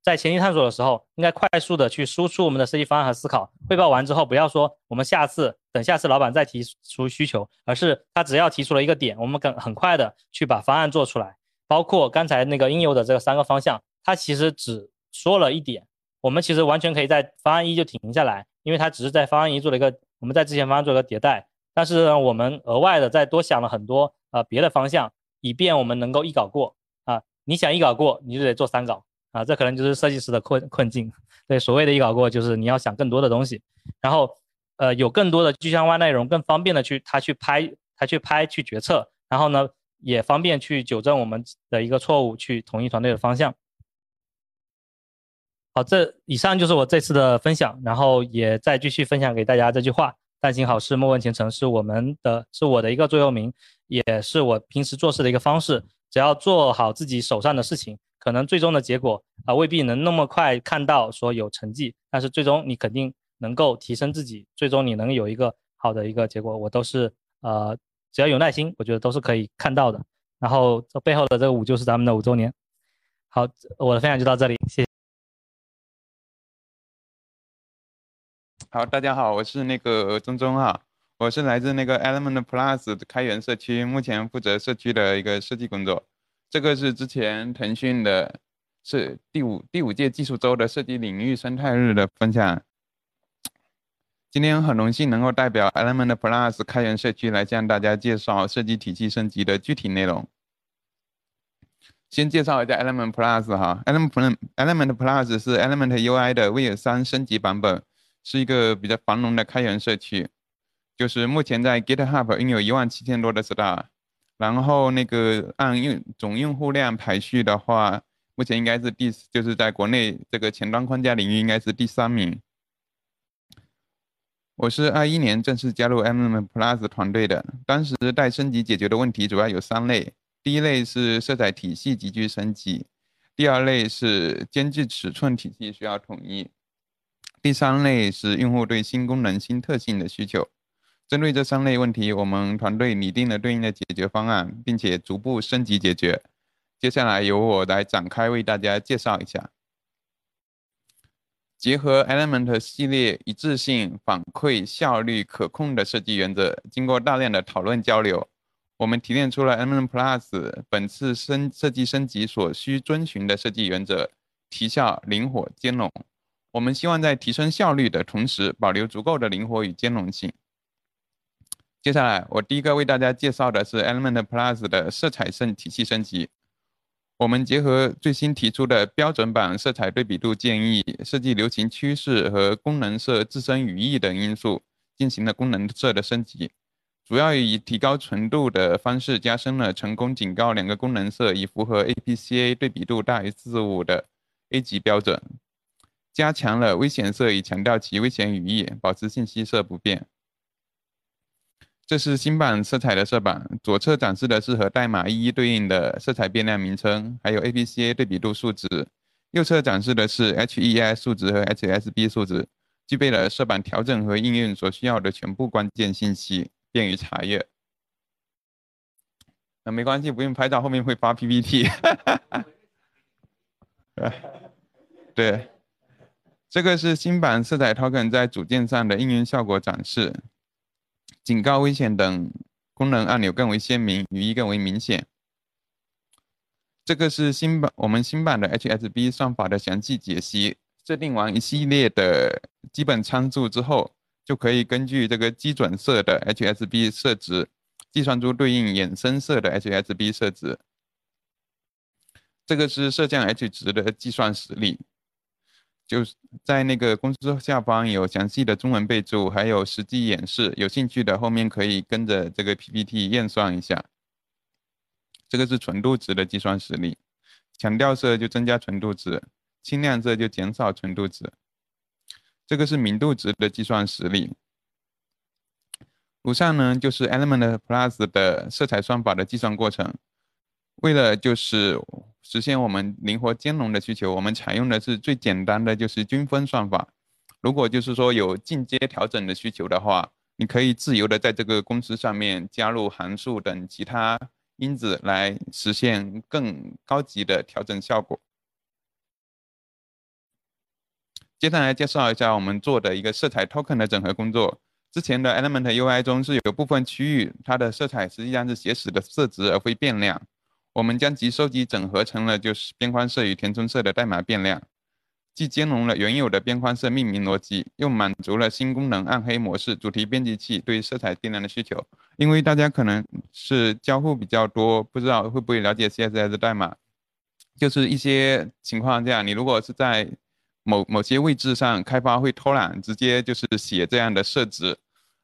在前期探索的时候，应该快速的去输出我们的设计方案和思考，汇报完之后，不要说我们下次等下次老板再提出需求，而是他只要提出了一个点，我们很很快的去把方案做出来，包括刚才那个应有的这个三个方向，他其实只说了一点，我们其实完全可以在方案一就停下来，因为他只是在方案一做了一个，我们在之前方案做了个迭代。但是呢，我们额外的再多想了很多呃别的方向，以便我们能够一稿过啊。你想一稿过，你就得做三稿啊，这可能就是设计师的困困境。对，所谓的一稿过，就是你要想更多的东西，然后呃有更多的具象化内容，更方便的去他去拍，他去拍去决策，然后呢也方便去纠正我们的一个错误，去统一团队的方向。好，这以上就是我这次的分享，然后也再继续分享给大家这句话。但行好事，莫问前程，是我们的，是我的一个座右铭，也是我平时做事的一个方式。只要做好自己手上的事情，可能最终的结果啊未必能那么快看到说有成绩，但是最终你肯定能够提升自己，最终你能有一个好的一个结果。我都是呃，只要有耐心，我觉得都是可以看到的。然后这背后的这个五就是咱们的五周年。好，我的分享就到这里，谢谢。好，大家好，我是那个钟钟哈，我是来自那个 Element Plus 开源社区，目前负责社区的一个设计工作。这个是之前腾讯的，是第五第五届技术周的设计领域生态日的分享。今天很荣幸能够代表 Element Plus 开源社区来向大家介绍设计体系升级的具体内容。先介绍一下 Element Plus 哈，Element Element Plus 是 Element UI 的 V 三升级版本。是一个比较繁荣的开源社区，就是目前在 GitHub 拥有一万七千多的 star，然后那个按用总用户量排序的话，目前应该是第，就是在国内这个前端框架领域应该是第三名。我是二一年正式加入 Element Plus 团队的，当时待升级解决的问题主要有三类，第一类是色彩体系急剧升级，第二类是间距尺寸体系需要统一。第三类是用户对新功能、新特性的需求。针对这三类问题，我们团队拟定了对应的解决方案，并且逐步升级解决。接下来由我来展开为大家介绍一下。结合 Element 系列一致性、反馈、效率、可控的设计原则，经过大量的讨论交流，我们提炼出了 Element Plus 本次升设计升级所需遵循的设计原则：提效、灵活、兼容。我们希望在提升效率的同时，保留足够的灵活与兼容性。接下来，我第一个为大家介绍的是 Element Plus 的色彩升体系升级。我们结合最新提出的标准版色彩对比度建议、设计流行趋势和功能色自身语义等因素，进行了功能色的升级。主要以提高纯度的方式，加深了成功警告两个功能色以符合 APCA 对比度大于四十五的 A 级标准，加强了危险色以强调其危险语义，保持信息色不变。这是新版色彩的色板，左侧展示的是和代码一一对应的色彩变量名称，还有 APCA 对比度数值；右侧展示的是 HEI 数值和 HSB 数值，具备了色板调整和应用所需要的全部关键信息，便于查阅。那没关系，不用拍照，后面会发 PPT。对，这个是新版色彩 token 在组件上的应用效果展示。警告、危险等功能按钮更为鲜明，语义更为明显。这个是新版我们新版的 HSB 算法的详细解析。设定完一系列的基本参数之后，就可以根据这个基准色的 HSB 色值，计算出对应衍生色的 HSB 色值。这个是色降 H 值的计算实例。就是在那个公司下方有详细的中文备注，还有实际演示。有兴趣的后面可以跟着这个 PPT 验算一下。这个是纯度值的计算实例，强调色就增加纯度值，轻亮色就减少纯度值。这个是明度值的计算实例。以上呢就是 Element Plus 的色彩算法的计算过程。为了就是实现我们灵活兼容的需求，我们采用的是最简单的，就是均分算法。如果就是说有进阶调整的需求的话，你可以自由的在这个公式上面加入函数等其他因子来实现更高级的调整效果。接下来介绍一下我们做的一个色彩 token 的整合工作。之前的 Element UI 中是有部分区域它的色彩实际上是写死的色值而非变量。我们将其收集整合成了就是边框色与填充色的代码变量，既兼容了原有的边框色命名逻辑，又满足了新功能暗黑模式主题编辑器对色彩变量的需求。因为大家可能是交互比较多，不知道会不会了解 CSS 代码，就是一些情况下，你如果是在某某些位置上开发会偷懒，直接就是写这样的设置。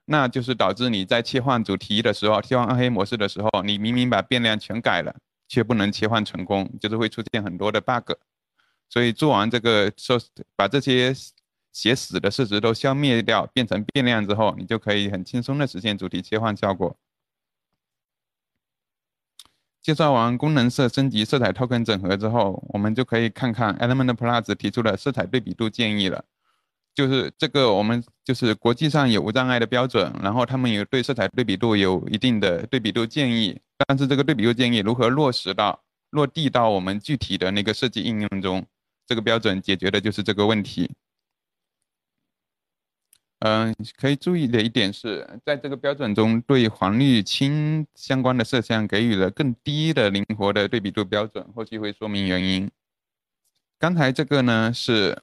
那就是导致你在切换主题的时候，切换暗黑模式的时候，你明明把变量全改了。却不能切换成功，就是会出现很多的 bug。所以做完这个设，把这些写死的设置都消灭掉，变成变量之后，你就可以很轻松的实现主题切换效果。介绍完功能色升级、色彩 token 整合之后，我们就可以看看 Element Plus 提出的色彩对比度建议了。就是这个，我们就是国际上有无障碍的标准，然后他们有对色彩对比度有一定的对比度建议。但是这个对比度建议如何落实到落地到我们具体的那个设计应用中？这个标准解决的就是这个问题。嗯，可以注意的一点是，在这个标准中，对黄绿青相关的色相给予了更低的灵活的对比度标准。后期会说明原因。刚才这个呢是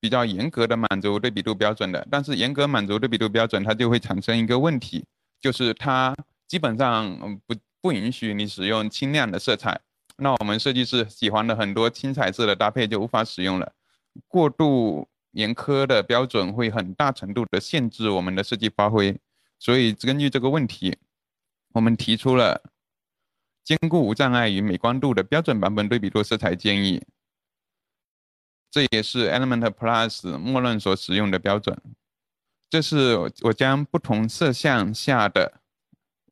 比较严格的满足对比度标准的，但是严格满足对比度标准，它就会产生一个问题，就是它基本上不。不允许你使用清亮的色彩，那我们设计师喜欢的很多青彩色的搭配就无法使用了。过度严苛的标准会很大程度的限制我们的设计发挥，所以根据这个问题，我们提出了兼顾无障碍与美观度的标准版本对比度色彩建议。这也是 Element Plus 默认所使用的标准。这是我将不同色相下的。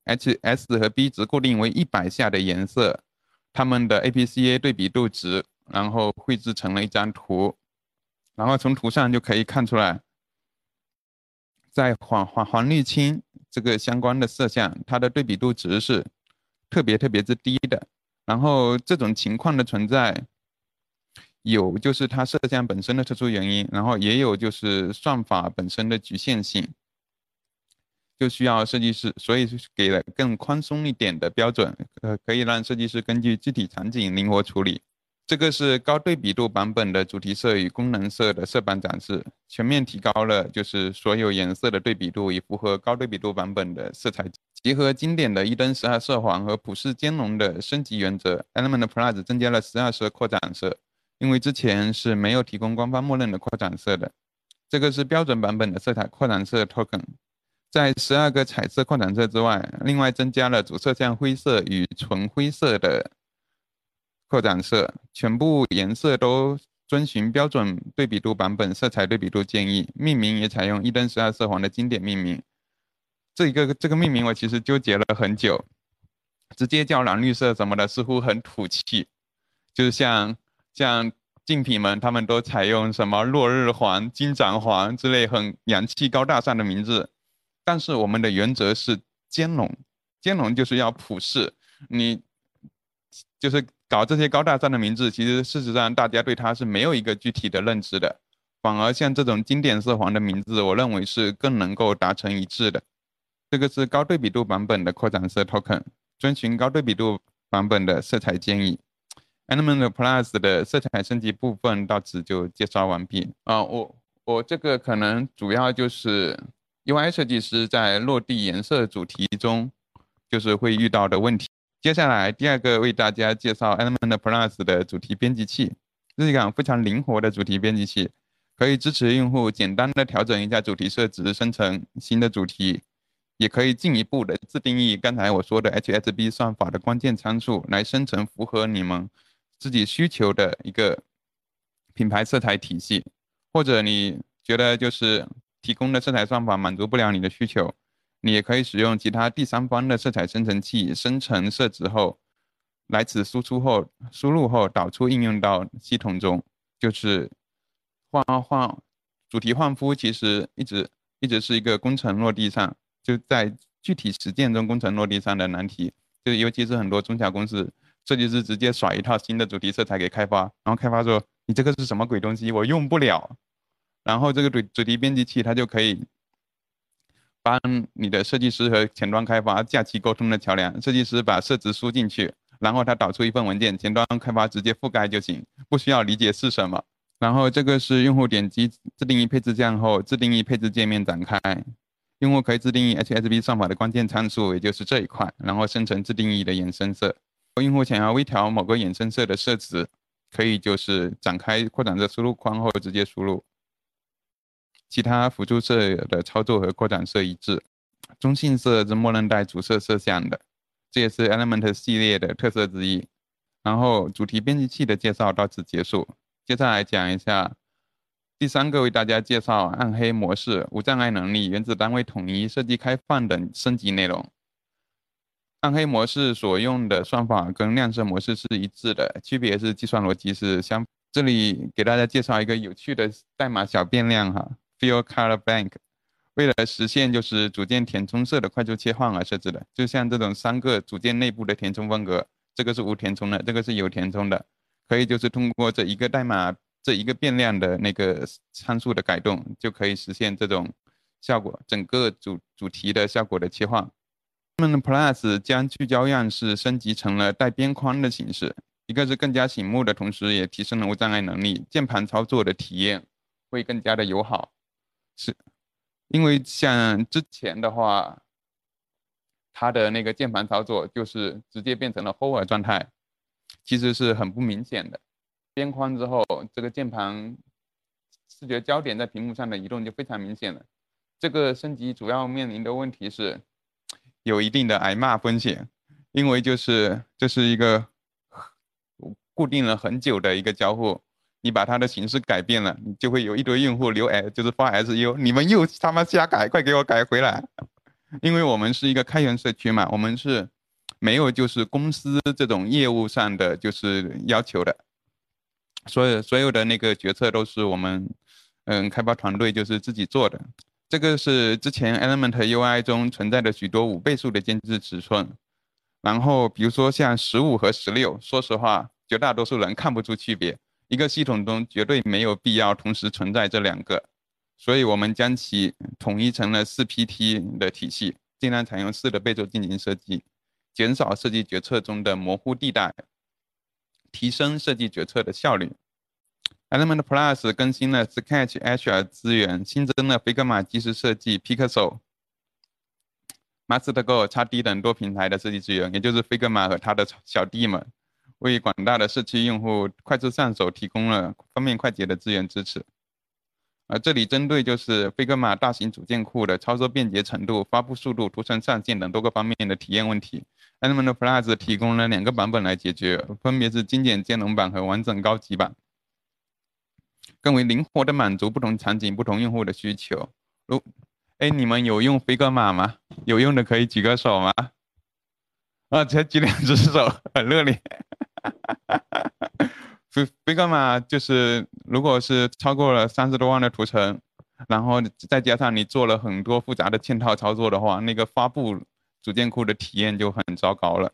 H S 和 B 值固定为一百下的颜色，它们的 APCA 对比度值，然后绘制成了一张图。然后从图上就可以看出来，在黄黄黄绿青这个相关的色相，它的对比度值是特别特别之低的。然后这种情况的存在，有就是它色相本身的特殊原因，然后也有就是算法本身的局限性，就需要设计师，所以给了更宽松一点的标准，呃，可以让设计师根据具体场景灵活处理。这个是高对比度版本的主题色与功能色的色板展示，全面提高了就是所有颜色的对比度，以符合高对比度版本的色彩。结合经典的一灯十二色环和普世兼容的升级原则，Element Plus 增加了十二色扩展色，因为之前是没有提供官方默认的扩展色的。这个是标准版本的色彩扩展色 Token，在十二个彩色扩展色之外，另外增加了主色相灰色与纯灰色的扩展色，全部颜色都遵循标准对比度版本色彩对比度建议，命名也采用一灯十二色环的经典命名。这一个这个命名我其实纠结了很久，直接叫蓝绿色什么的似乎很土气，就是像像竞品们他们都采用什么落日黄、金盏黄之类很洋气高大上的名字，但是我们的原则是兼容，兼容就是要普世，你就是搞这些高大上的名字，其实事实上大家对它是没有一个具体的认知的，反而像这种经典色黄的名字，我认为是更能够达成一致的。这个是高对比度版本的扩展色 token，遵循高对比度版本的色彩建议。Element Plus 的色彩升级部分到此就介绍完毕啊。我我这个可能主要就是 UI 设计师在落地颜色主题中就是会遇到的问题。接下来第二个为大家介绍 Element Plus 的主题编辑器，这是一款非常灵活的主题编辑器，可以支持用户简单的调整一下主题设置，生成新的主题。也可以进一步的自定义刚才我说的 HSB 算法的关键参数，来生成符合你们自己需求的一个品牌色彩体系。或者你觉得就是提供的色彩算法满足不了你的需求，你也可以使用其他第三方的色彩生成器生成色值后，来此输出后输入后导出应用到系统中。就是换换主题换肤，其实一直一直是一个工程落地上。就在具体实践中，工程落地上的难题，就尤其是很多中小公司设计师直接甩一套新的主题色彩给开发，然后开发说你这个是什么鬼东西，我用不了。然后这个主主题编辑器它就可以帮你的设计师和前端开发架起沟通的桥梁。设计师把设置输进去，然后他导出一份文件，前端开发直接覆盖就行，不需要理解是什么。然后这个是用户点击自定义配置键后，自定义配置界面展开。用户可以自定义 HSB 算法的关键参数，也就是这一块，然后生成自定义的衍生色。用户想要微调某个衍生色的设置，可以就是展开扩展色输入框后直接输入。其他辅助色的操作和扩展色一致。中性色是默认带主色色相的，这也是 Element 系列的特色之一。然后主题编辑器的介绍到此结束，接下来讲一下。第三个为大家介绍暗黑模式、无障碍能力、原子单位统一、设计开放等升级内容。暗黑模式所用的算法跟亮色模式是一致的，区别是计算逻辑是相。这里给大家介绍一个有趣的代码小变量哈，Fill Color Bank，为了实现就是组件填充色的快速切换而设置的。就像这种三个组件内部的填充风格，这个是无填充的，这个是有填充的，可以就是通过这一个代码。这一个变量的那个参数的改动，就可以实现这种效果，整个主主题的效果的切换。那么 Plus 将聚焦样式升级成了带边框的形式，一个是更加醒目的同时，也提升了无障碍能力，键盘操作的体验会更加的友好。是，因为像之前的话，它的那个键盘操作就是直接变成了 Hover 状态，其实是很不明显的。边框之后，这个键盘视觉焦点在屏幕上的移动就非常明显了。这个升级主要面临的问题是，有一定的挨骂风险，因为就是这是一个 固定了很久的一个交互，你把它的形式改变了，你就会有一堆用户留 S，就是发 SU，你们又他妈瞎改，快给我改回来！因为我们是一个开源社区嘛，我们是没有就是公司这种业务上的就是要求的。所有所有的那个决策都是我们嗯开发团队就是自己做的。这个是之前 Element UI 中存在的许多五倍数的间质尺寸。然后比如说像十五和十六，说实话，绝大多数人看不出区别。一个系统中绝对没有必要同时存在这两个，所以我们将其统一成了四 PT 的体系，尽量采用四的倍数进行设计，减少设计决策中的模糊地带，提升设计决策的效率。Element Plus 更新了 Sketch Azure 资源，新增了 Figma 即时设计、Pixel、MasterGo、XD 等多平台的设计资源，也就是 Figma 和它的小弟们。为广大的社区用户快速上手提供了方便快捷的资源支持。而这里针对就是飞鸽马大型组件库的操作便捷程度、发布速度、图层上限等多个方面的体验问题，Element Plus 提供了两个版本来解决，分别是精简兼容版和完整高级版，更为灵活的满足不同场景、不同用户的需求。如，哎，你们有用飞鸽马吗？有用的可以举个手吗？啊，才举两只手，很热烈。非非干嘛？就是如果是超过了三十多万的图层，然后再加上你做了很多复杂的嵌套操作的话，那个发布组件库的体验就很糟糕了。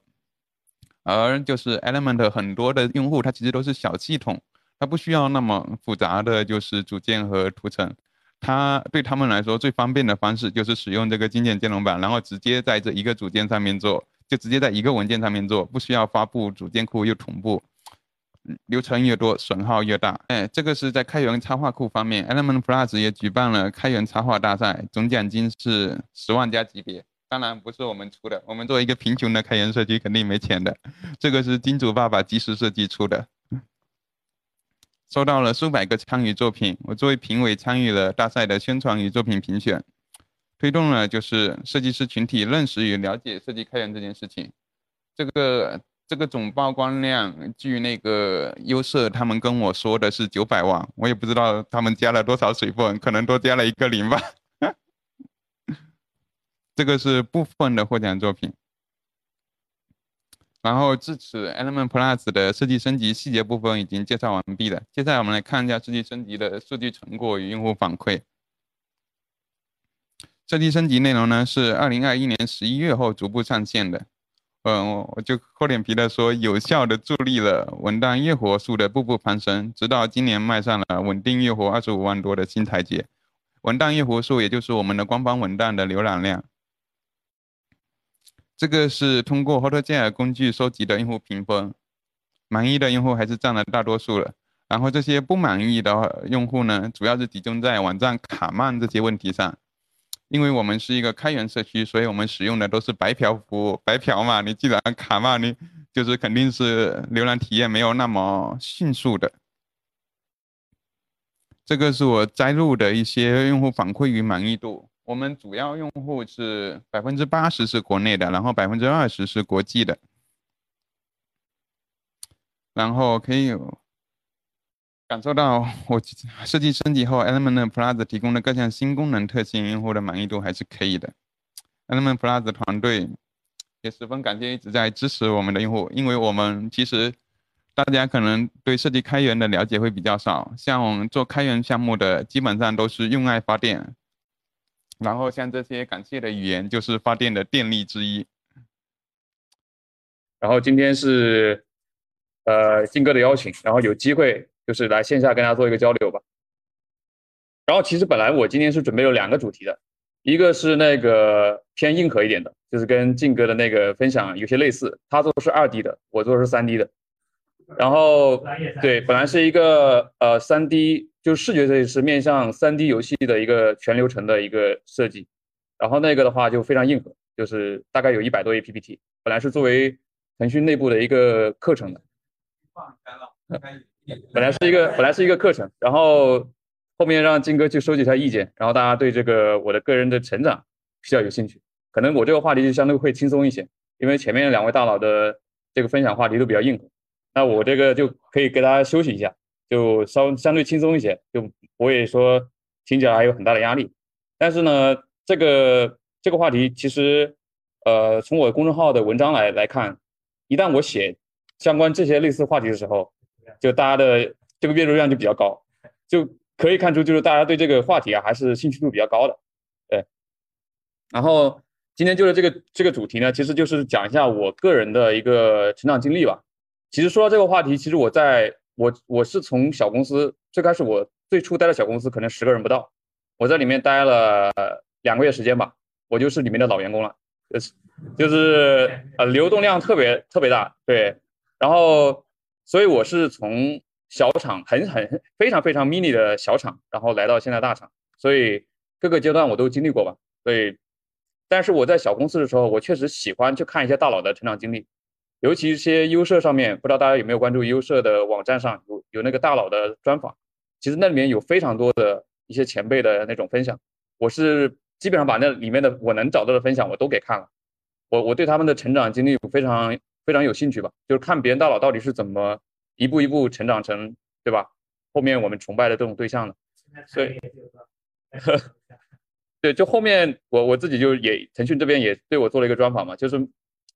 而就是 Element 很多的用户，他其实都是小系统，他不需要那么复杂的就是组件和图层，他对他们来说最方便的方式就是使用这个精简兼容版，然后直接在这一个组件上面做。就直接在一个文件上面做，不需要发布组件库又同步，流程越多损耗越大。哎，这个是在开源插画库方面，Element Plus 也举办了开源插画大赛，总奖金是十万加级别。当然不是我们出的，我们作为一个贫穷的开源社区肯定没钱的。这个是金主爸爸及时设计出的，收到了数百个参与作品，我作为评委参与了大赛的宣传与作品评选。推动了就是设计师群体认识与了解设计开源这件事情。这个这个总曝光量，据那个优设他们跟我说的是九百万，我也不知道他们加了多少水分，可能多加了一个零吧。这个是部分的获奖作品。然后至此，Element Plus 的设计升级细节部分已经介绍完毕了。接下来我们来看一下设计升级的数据成果与用户反馈。设计升级内容呢是二零二一年十一月后逐步上线的，嗯，我就厚脸皮的说，有效的助力了文档月活数的步步攀升，直到今年迈上了稳定月活二十五万多的新台阶。文档月活数也就是我们的官方文档的浏览量，这个是通过 Hotjar 工具收集的用户评分，满意的用户还是占了大多数了，然后这些不满意的用户呢，主要是集中在网站卡慢这些问题上。因为我们是一个开源社区，所以我们使用的都是白嫖服务。白嫖嘛，你既然卡嘛，你就是肯定是浏览体验没有那么迅速的。这个是我摘录的一些用户反馈与满意度。我们主要用户是百分之八十是国内的，然后百分之二十是国际的，然后可以。感受到我设计升级后，Element Plus 提供的各项新功能特性，用户的满意度还是可以的。Element Plus 团队也十分感谢一直在支持我们的用户，因为我们其实大家可能对设计开源的了解会比较少，像我们做开源项目的基本上都是用爱发电，然后像这些感谢的语言就是发电的电力之一。然后今天是呃金哥的邀请，然后有机会。就是来线下跟大家做一个交流吧。然后其实本来我今天是准备了两个主题的，一个是那个偏硬核一点的，就是跟静哥的那个分享有些类似。他做的是二 D 的，我做的是三 D 的。然后对，本来是一个呃三 D，就视觉设计师面向三 D 游戏的一个全流程的一个设计。然后那个的话就非常硬核，就是大概有一百多页 PPT。本来是作为腾讯内部的一个课程的。放开了，本来是一个本来是一个课程，然后后面让金哥去收集一下意见，然后大家对这个我的个人的成长比较有兴趣，可能我这个话题就相对会轻松一些，因为前面两位大佬的这个分享话题都比较硬核，那我这个就可以给大家休息一下，就稍相对轻松一些，就不会说听起来还有很大的压力。但是呢，这个这个话题其实，呃，从我公众号的文章来来看，一旦我写相关这些类似话题的时候。就大家的这个阅读量就比较高，就可以看出就是大家对这个话题啊还是兴趣度比较高的，对。然后今天就是这个这个主题呢，其实就是讲一下我个人的一个成长经历吧。其实说到这个话题，其实我在我我是从小公司最开始，我最初待的小公司可能十个人不到，我在里面待了两个月时间吧，我就是里面的老员工了，就是就是呃流动量特别特别大，对，然后所以我是从小厂很很非常非常 mini 的小厂，然后来到现在大厂，所以各个阶段我都经历过吧，所以但是我在小公司的时候，我确实喜欢去看一些大佬的成长经历。尤其一些优社上面，不知道大家有没有关注优社的网站上有有那个大佬的专访，其实那里面有非常多的一些前辈的那种分享，我是基本上把那里面的我能找到的分享我都给看了，我我对他们的成长经历非常非常有兴趣吧，就是看别人大佬到底是怎么一步一步成长成，对吧？后面我们崇拜的这种对象的，所以，对，就后面我我自己就也腾讯这边也对我做了一个专访嘛，就是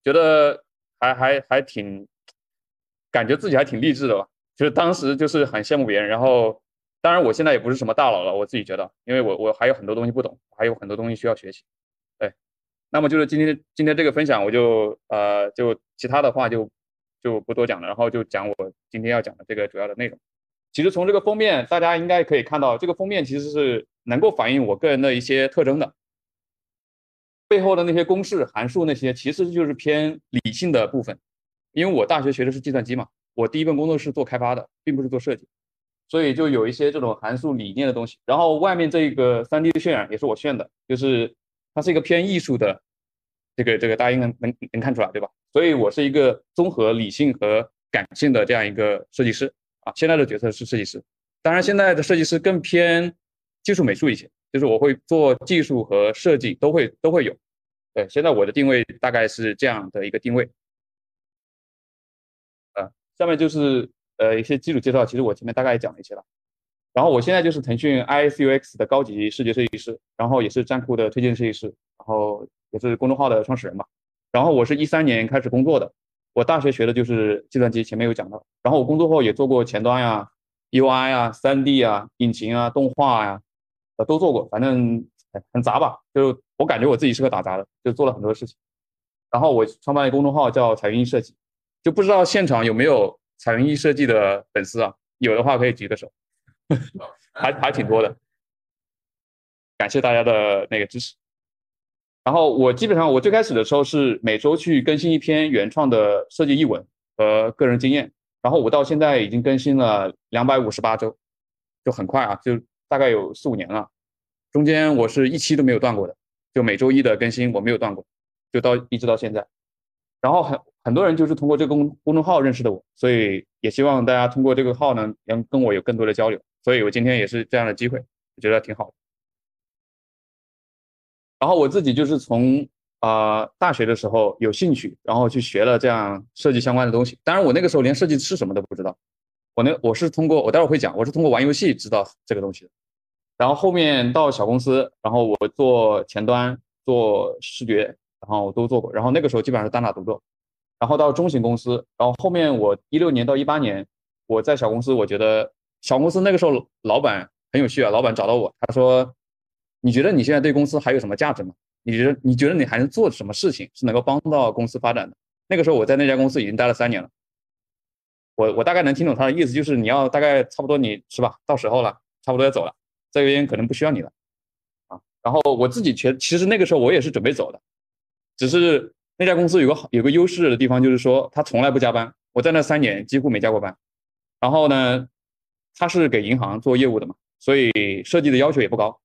觉得。还还还挺，感觉自己还挺励志的吧？就是当时就是很羡慕别人，然后当然我现在也不是什么大佬了，我自己觉得，因为我我还有很多东西不懂，还有很多东西需要学习。那么就是今天今天这个分享，我就呃就其他的话就就不多讲了，然后就讲我今天要讲的这个主要的内容。其实从这个封面，大家应该可以看到，这个封面其实是能够反映我个人的一些特征的。背后的那些公式、函数那些，其实就是偏理性的部分。因为我大学学的是计算机嘛，我第一份工作是做开发的，并不是做设计，所以就有一些这种函数理念的东西。然后外面这个 3D 渲染也是我渲的，就是它是一个偏艺术的，这个这个大家应该能能看出来对吧？所以我是一个综合理性和感性的这样一个设计师啊。现在的角色是设计师，当然现在的设计师更偏技术美术一些。就是我会做技术和设计都会都会有，对，现在我的定位大概是这样的一个定位，啊，下面就是呃一些基础介绍，其实我前面大概也讲了一些了，然后我现在就是腾讯 ISUX 的高级视觉设计师，然后也是站酷的推荐设计师，然后也是公众号的创始人嘛，然后我是一三年开始工作的，我大学学的就是计算机，前面有讲到，然后我工作后也做过前端呀、UI 啊、3D 啊、引擎啊、动画呀。呃，都做过，反正很杂吧。就我感觉我自己是个打杂的，就做了很多事情。然后我创办一个公众号叫彩云易设计，就不知道现场有没有彩云易设计的粉丝啊？有的话可以举个手，还还挺多的。感谢大家的那个支持。然后我基本上我最开始的时候是每周去更新一篇原创的设计译文和个人经验，然后我到现在已经更新了两百五十八周，就很快啊，就。大概有四五年了，中间我是一期都没有断过的，就每周一的更新我没有断过，就到一直到现在。然后很很多人就是通过这个公公众号认识的我，所以也希望大家通过这个号呢，能跟我有更多的交流。所以我今天也是这样的机会，我觉得挺好的。然后我自己就是从啊大学的时候有兴趣，然后去学了这样设计相关的东西。当然我那个时候连设计是什么都不知道。我那我是通过我待会儿会讲，我是通过玩游戏知道这个东西的，然后后面到小公司，然后我做前端、做视觉，然后我都做过，然后那个时候基本上是单打独斗，然后到中型公司，然后后面我一六年到一八年，我在小公司，我觉得小公司那个时候老板很有趣啊，老板找到我，他说，你觉得你现在对公司还有什么价值吗？你觉得你觉得你还能做什么事情是能够帮到公司发展的？那个时候我在那家公司已经待了三年了。我我大概能听懂他的意思，就是你要大概差不多你是吧？到时候了，差不多要走了，这边可能不需要你了，啊。然后我自己其其实那个时候我也是准备走的，只是那家公司有个好有个优势的地方，就是说他从来不加班，我在那三年几乎没加过班。然后呢，他是给银行做业务的嘛，所以设计的要求也不高，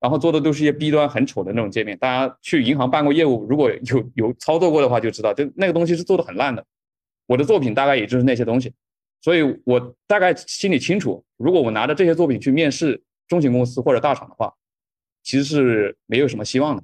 然后做的都是一些 B 端很丑的那种界面。大家去银行办过业务，如果有有操作过的话就知道，就那个东西是做的很烂的。我的作品大概也就是那些东西，所以我大概心里清楚，如果我拿着这些作品去面试中型公司或者大厂的话，其实是没有什么希望的。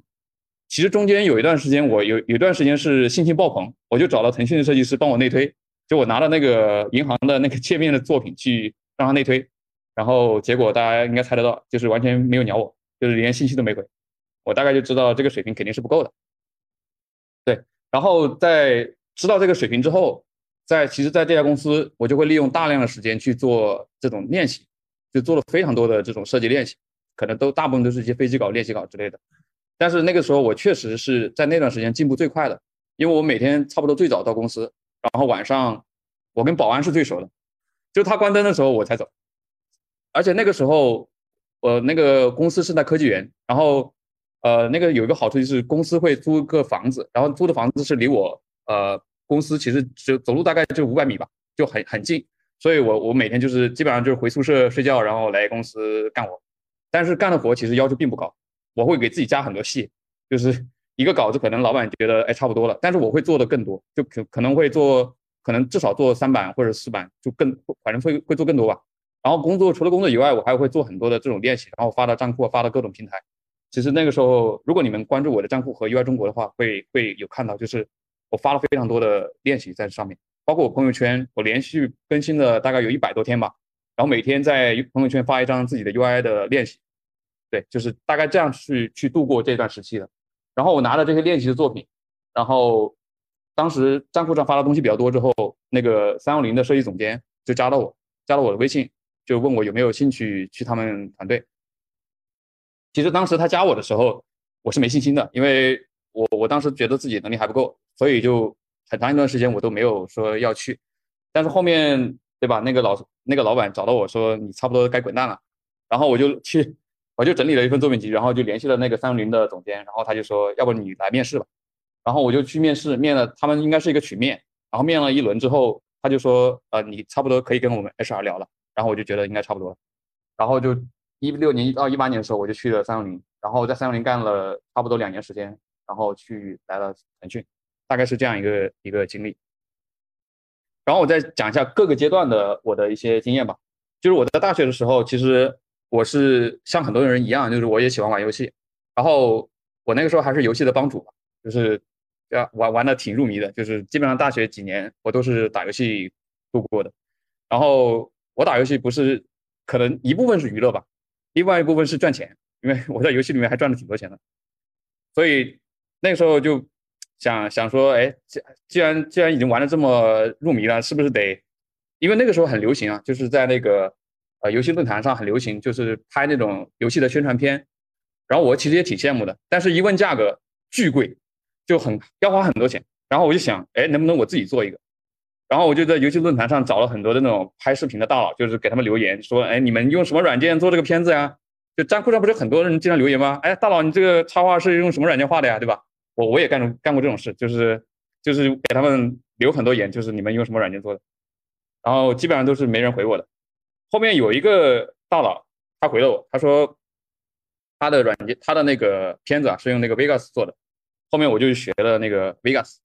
其实中间有一段时间，我有有一段时间是信心爆棚，我就找到腾讯的设计师帮我内推，就我拿了那个银行的那个界面的作品去让他内推，然后结果大家应该猜得到，就是完全没有鸟我，就是连信息都没回，我大概就知道这个水平肯定是不够的。对，然后在知道这个水平之后。在其实，在这家公司，我就会利用大量的时间去做这种练习，就做了非常多的这种设计练习，可能都大部分都是一些飞机稿、练习稿之类的。但是那个时候我确实是在那段时间进步最快的，因为我每天差不多最早到公司，然后晚上我跟保安是最熟的，就他关灯的时候我才走。而且那个时候，我那个公司是在科技园，然后呃那个有一个好处就是公司会租个房子，然后租的房子是离我呃公司其实只走路大概就五百米吧，就很很近。所以我我每天就是基本上就是回宿舍睡觉，然后来公司干活。但是干的活其实要求并不高。我会给自己加很多戏，就是一个稿子，可能老板觉得哎差不多了，但是我会做的更多，就可可能会做，可能至少做三版或者四版，就更反正会会做更多吧。然后工作除了工作以外，我还会做很多的这种练习，然后发到账户，发到各种平台。其实那个时候，如果你们关注我的账户和 UI 中国的话，会会有看到，就是我发了非常多的练习在上面，包括我朋友圈，我连续更新了大概有一百多天吧，然后每天在朋友圈发一张自己的 UI 的练习。对，就是大概这样去去度过这段时期的。然后我拿着这些练习的作品，然后当时账户上发的东西比较多之后，那个三六零的设计总监就加了我，加了我的微信，就问我有没有兴趣去他们团队。其实当时他加我的时候，我是没信心的，因为我我当时觉得自己能力还不够，所以就很长一段时间我都没有说要去。但是后面对吧，那个老那个老板找到我说你差不多该滚蛋了，然后我就去。我就整理了一份作品集，然后就联系了那个三六零的总监，然后他就说，要不你来面试吧。然后我就去面试，面了，他们应该是一个曲面，然后面了一轮之后，他就说，呃，你差不多可以跟我们 HR 聊了。然后我就觉得应该差不多了，然后就一六年到一八年的时候，我就去了三六零，然后在三六零干了差不多两年时间，然后去来了腾讯，大概是这样一个一个经历。然后我再讲一下各个阶段的我的一些经验吧，就是我在大学的时候，其实。我是像很多人一样，就是我也喜欢玩游戏，然后我那个时候还是游戏的帮主，就是要玩玩的挺入迷的，就是基本上大学几年我都是打游戏度过的。然后我打游戏不是可能一部分是娱乐吧，另外一部分是赚钱，因为我在游戏里面还赚了挺多钱的。所以那个时候就想想说，哎，既既然既然已经玩的这么入迷了，是不是得？因为那个时候很流行啊，就是在那个。呃，游戏论坛上很流行，就是拍那种游戏的宣传片，然后我其实也挺羡慕的，但是一问价格巨贵，就很要花很多钱，然后我就想，哎，能不能我自己做一个？然后我就在游戏论坛上找了很多的那种拍视频的大佬，就是给他们留言说，哎，你们用什么软件做这个片子呀？就站库上不是很多人经常留言吗？哎，大佬，你这个插画是用什么软件画的呀？对吧？我我也干过干过这种事，就是就是给他们留很多言，就是你们用什么软件做的？然后基本上都是没人回我的。后面有一个大佬，他回了我，他说他的软件，他的那个片子啊是用那个 Vegas 做的。后面我就学了那个 Vegas，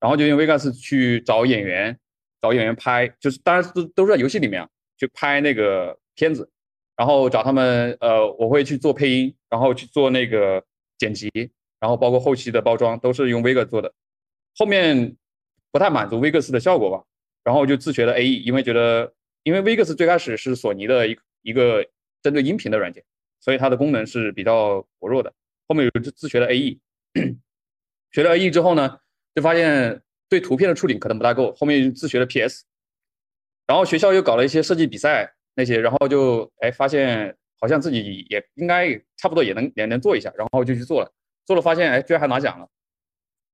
然后就用 Vegas 去找演员，找演员拍，就是当然都都是在游戏里面啊，去拍那个片子，然后找他们，呃，我会去做配音，然后去做那个剪辑，然后包括后期的包装都是用 Vegas 做的。后面不太满足 Vegas 的效果吧，然后就自学了 AE，因为觉得。因为 Vegas 最开始是索尼的一一个针对音频的软件，所以它的功能是比较薄弱的。后面有自学了 AE，学了 AE 之后呢，就发现对图片的处理可能不大够，后面自学了 PS。然后学校又搞了一些设计比赛那些，然后就哎发现好像自己也应该差不多也能也能做一下，然后就去做了。做了发现哎居然还拿奖了。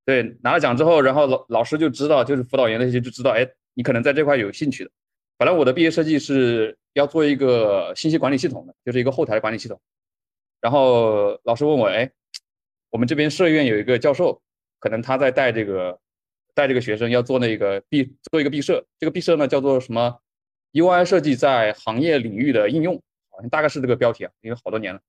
对，拿了奖之后，然后老老师就知道，就是辅导员那些就知道，哎，你可能在这块有兴趣的。本来我的毕业设计是要做一个信息管理系统的，就是一个后台管理系统。然后老师问我，哎，我们这边设院有一个教授，可能他在带这个带这个学生要做那个毕做一个毕设，这个毕设呢叫做什么？UI 设计在行业领域的应用，好像大概是这个标题啊，因为好多年了。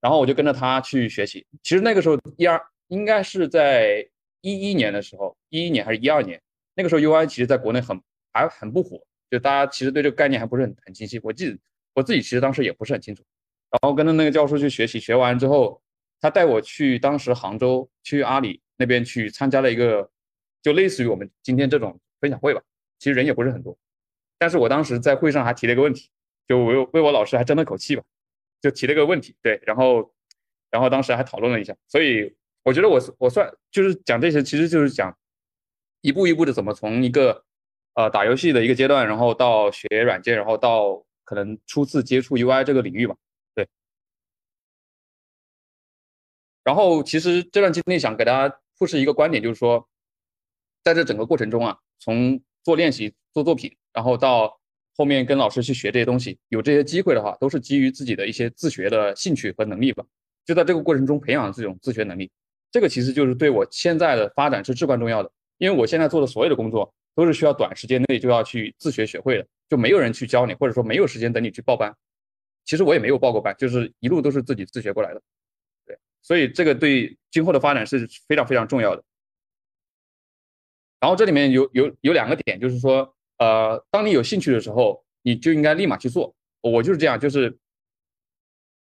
然后我就跟着他去学习。其实那个时候一二应该是在一一年的时候，一一年还是一二年，那个时候 UI 其实在国内很还很不火。就大家其实对这个概念还不是很很清晰，我记得我自己其实当时也不是很清楚，然后跟着那个教授去学习，学完之后，他带我去当时杭州去阿里那边去参加了一个，就类似于我们今天这种分享会吧，其实人也不是很多，但是我当时在会上还提了一个问题，就为为我老师还争了口气吧，就提了个问题，对，然后然后当时还讨论了一下，所以我觉得我我算就是讲这些，其实就是讲一步一步的怎么从一个。呃，打游戏的一个阶段，然后到学软件，然后到可能初次接触 UI 这个领域吧。对。然后其实这段经历想给大家复示一个观点，就是说，在这整个过程中啊，从做练习、做作品，然后到后面跟老师去学这些东西，有这些机会的话，都是基于自己的一些自学的兴趣和能力吧。就在这个过程中培养这种自学能力，这个其实就是对我现在的发展是至关重要的。因为我现在做的所有的工作都是需要短时间内就要去自学学会的，就没有人去教你，或者说没有时间等你去报班。其实我也没有报过班，就是一路都是自己自学过来的。所以这个对今后的发展是非常非常重要的。然后这里面有有有两个点，就是说，呃，当你有兴趣的时候，你就应该立马去做。我就是这样，就是，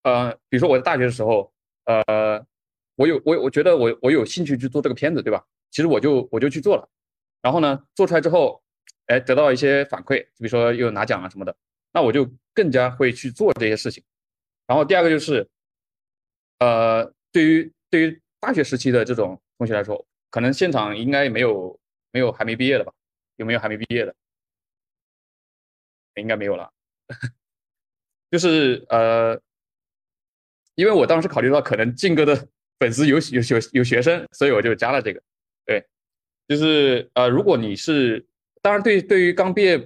呃，比如说我在大学的时候，呃，我有我我觉得我我有兴趣去做这个片子，对吧？其实我就我就去做了，然后呢，做出来之后，哎，得到一些反馈，比如说又拿奖啊什么的，那我就更加会去做这些事情。然后第二个就是，呃，对于对于大学时期的这种同学来说，可能现场应该没有没有还没毕业的吧？有没有还没毕业的？应该没有了。就是呃，因为我当时考虑到可能靖哥的 粉丝有有有有学生，所以我就加了这个。对，就是呃，如果你是，当然对对于刚毕业，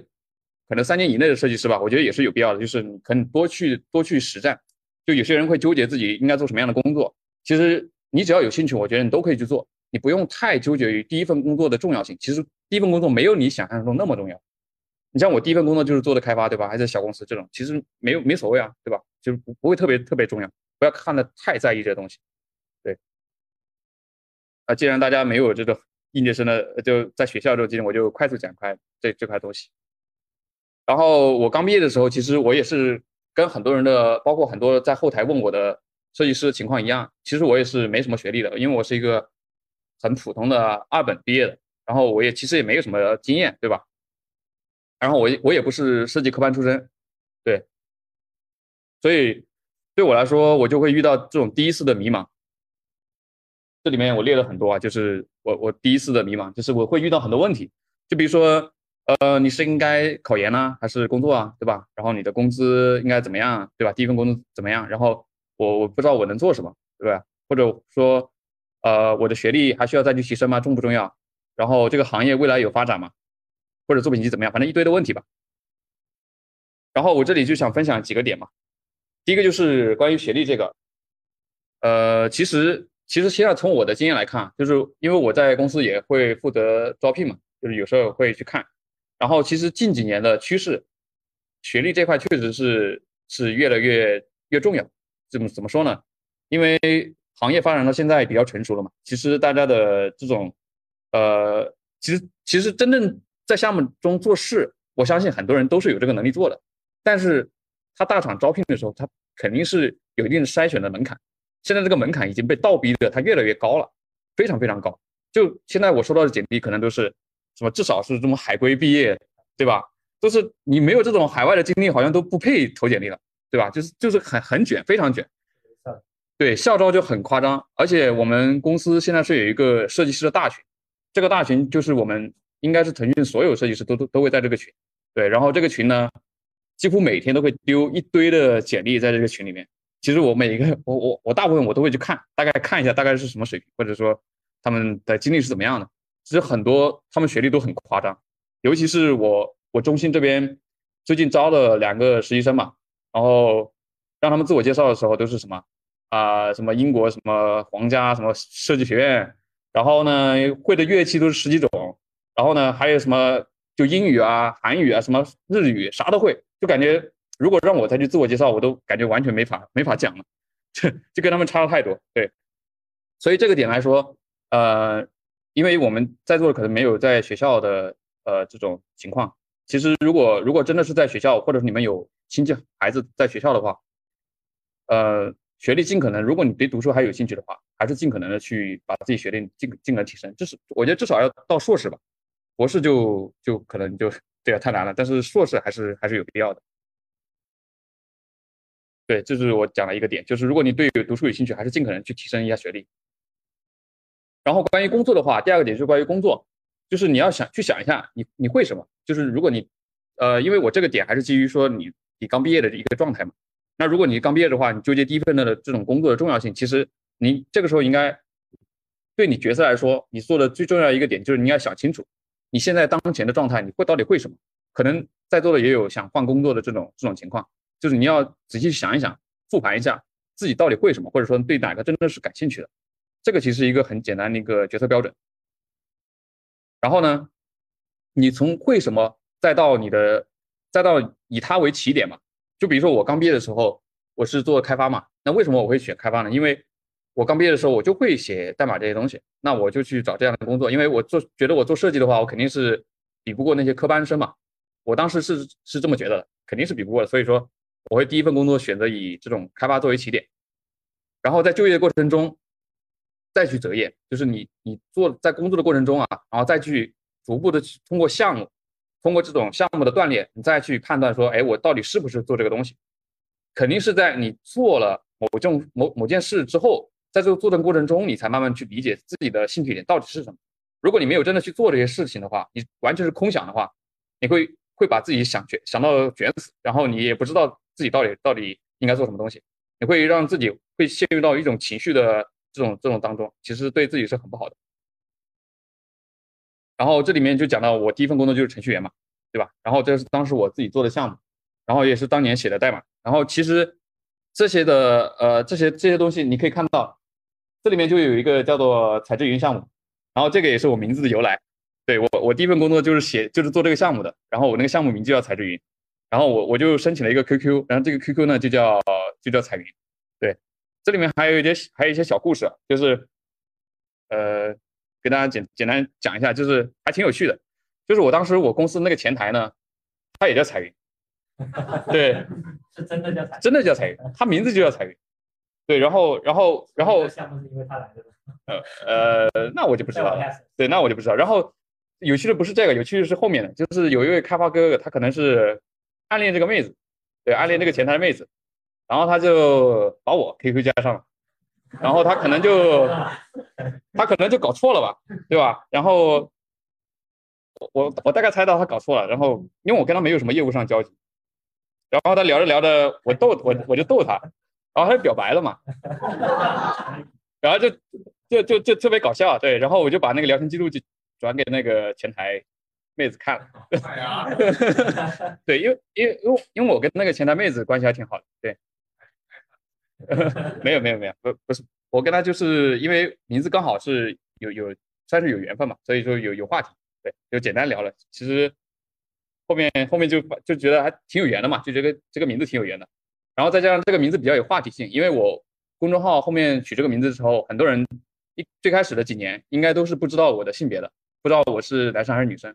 可能三年以内的设计师吧，我觉得也是有必要的，就是你可能多去多去实战。就有些人会纠结自己应该做什么样的工作，其实你只要有兴趣，我觉得你都可以去做，你不用太纠结于第一份工作的重要性。其实第一份工作没有你想象中那么重要。你像我第一份工作就是做的开发，对吧？还是小公司这种，其实没有没所谓啊，对吧？就是不不会特别特别重要，不要看的太在意这东西。对啊，既然大家没有这个应届生的，就在学校这种经历，我就快速讲开这这块东西。然后我刚毕业的时候，其实我也是跟很多人的，包括很多在后台问我的设计师情况一样，其实我也是没什么学历的，因为我是一个很普通的二本毕业的，然后我也其实也没有什么经验，对吧？然后我我也不是设计科班出身，对，所以对我来说，我就会遇到这种第一次的迷茫。这里面我列了很多啊，就是我我第一次的迷茫，就是我会遇到很多问题，就比如说，呃，你是应该考研呢，还是工作啊，对吧？然后你的工资应该怎么样，对吧？第一份工资怎么样？然后我我不知道我能做什么，对吧？或者说，呃，我的学历还需要再去提升吗？重不重要？然后这个行业未来有发展吗？或者作品集怎么样？反正一堆的问题吧。然后我这里就想分享几个点嘛，第一个就是关于学历这个，呃，其实。其实现在从我的经验来看，就是因为我在公司也会负责招聘嘛，就是有时候会去看。然后其实近几年的趋势，学历这块确实是是越来越越重要。怎么怎么说呢？因为行业发展到现在比较成熟了嘛，其实大家的这种呃，其实其实真正在项目中做事，我相信很多人都是有这个能力做的。但是他大厂招聘的时候，他肯定是有一定筛选的门槛。现在这个门槛已经被倒逼的，它越来越高了，非常非常高。就现在我收到的简历，可能都是什么至少是这种海归毕业，对吧？都是你没有这种海外的经历，好像都不配投简历了，对吧？就是就是很很卷，非常卷。对，校招就很夸张。而且我们公司现在是有一个设计师的大群，这个大群就是我们应该是腾讯所有设计师都都都会在这个群。对，然后这个群呢，几乎每天都会丢一堆的简历在这个群里面。其实我每一个我我我大部分我都会去看，大概看一下大概是什么水平，或者说他们的经历是怎么样的。其实很多他们学历都很夸张，尤其是我我中心这边最近招了两个实习生嘛，然后让他们自我介绍的时候都是什么啊什么英国什么皇家什么设计学院，然后呢会的乐器都是十几种，然后呢还有什么就英语啊韩语啊什么日语啥都会，就感觉。如果让我再去自我介绍，我都感觉完全没法没法讲了，就就跟他们差的太多。对，所以这个点来说，呃，因为我们在座的可能没有在学校的呃这种情况。其实如果如果真的是在学校，或者是你们有亲戚孩子在学校的话，呃，学历尽可能，如果你对读书还有兴趣的话，还是尽可能的去把自己学历尽尽可能提升。就是我觉得至少要到硕士吧，博士就就可能就对啊太难了，但是硕士还是还是有必要的。对，这是我讲的一个点，就是如果你对读书有兴趣，还是尽可能去提升一下学历。然后关于工作的话，第二个点就是关于工作，就是你要想去想一下，你你会什么？就是如果你，呃，因为我这个点还是基于说你你刚毕业的一个状态嘛。那如果你刚毕业的话，你纠结第一份的这种工作的重要性，其实你这个时候应该对你角色来说，你做的最重要一个点就是你要想清楚，你现在当前的状态，你会到底会什么？可能在座的也有想换工作的这种这种情况，就是你要仔细想一想，复盘一下自己到底会什么，或者说对哪个真的是感兴趣的，这个其实一个很简单的一个决策标准。然后呢，你从会什么再到你的，再到以它为起点嘛。就比如说我刚毕业的时候，我是做开发嘛，那为什么我会选开发呢？因为我刚毕业的时候我就会写代码这些东西，那我就去找这样的工作，因为我做觉得我做设计的话，我肯定是比不过那些科班生嘛。我当时是是这么觉得的，肯定是比不过的，所以说我会第一份工作选择以这种开发作为起点，然后在就业的过程中再去择业，就是你你做在工作的过程中啊，然后再去逐步的通过项目。通过这种项目的锻炼，你再去判断说，哎，我到底是不是做这个东西？肯定是在你做了某种某某件事之后，在这个做的过程中，你才慢慢去理解自己的兴趣点到底是什么。如果你没有真的去做这些事情的话，你完全是空想的话，你会会把自己想卷想到卷死，然后你也不知道自己到底到底应该做什么东西，你会让自己会陷入到一种情绪的这种这种当中，其实对自己是很不好的。然后这里面就讲到我第一份工作就是程序员嘛，对吧？然后这是当时我自己做的项目，然后也是当年写的代码。然后其实这些的呃这些这些东西你可以看到，这里面就有一个叫做彩智云项目，然后这个也是我名字的由来。对我我第一份工作就是写就是做这个项目的，然后我那个项目名就叫彩智云，然后我我就申请了一个 QQ，然后这个 QQ 呢就叫就叫彩云。对，这里面还有一些还有一些小故事，就是呃。给大家简简单讲一下，就是还挺有趣的，就是我当时我公司那个前台呢，他也叫彩云，对，是真的叫彩，真的叫彩云，他名字就叫彩云，对，然后然后然后项目是因为他来的呃呃，那我就不知道了，对，那我就不知道。然后有趣的不是这个，有趣的是后面的，就是有一位开发哥哥，他可能是暗恋这个妹子，对，暗恋这个前台的妹子，然后他就把我 QQ 加上了。然后他可能就，他可能就搞错了吧，对吧？然后我我大概猜到他搞错了，然后因为我跟他没有什么业务上交集，然后他聊着聊着，我逗我我就逗他，然后他就表白了嘛，然后就就就就特别搞笑，对，然后我就把那个聊天记录就转给那个前台妹子看了，对，因为因为因为因为我跟那个前台妹子关系还挺好的，对。没有没有没有不不是我跟他就是因为名字刚好是有有算是有缘分嘛，所以说有有话题，对，就简单聊了。其实后面后面就就觉得还挺有缘的嘛，就觉得这个名字挺有缘的。然后再加上这个名字比较有话题性，因为我公众号后面取这个名字的时候，很多人一最开始的几年应该都是不知道我的性别的，不知道我是男生还是女生。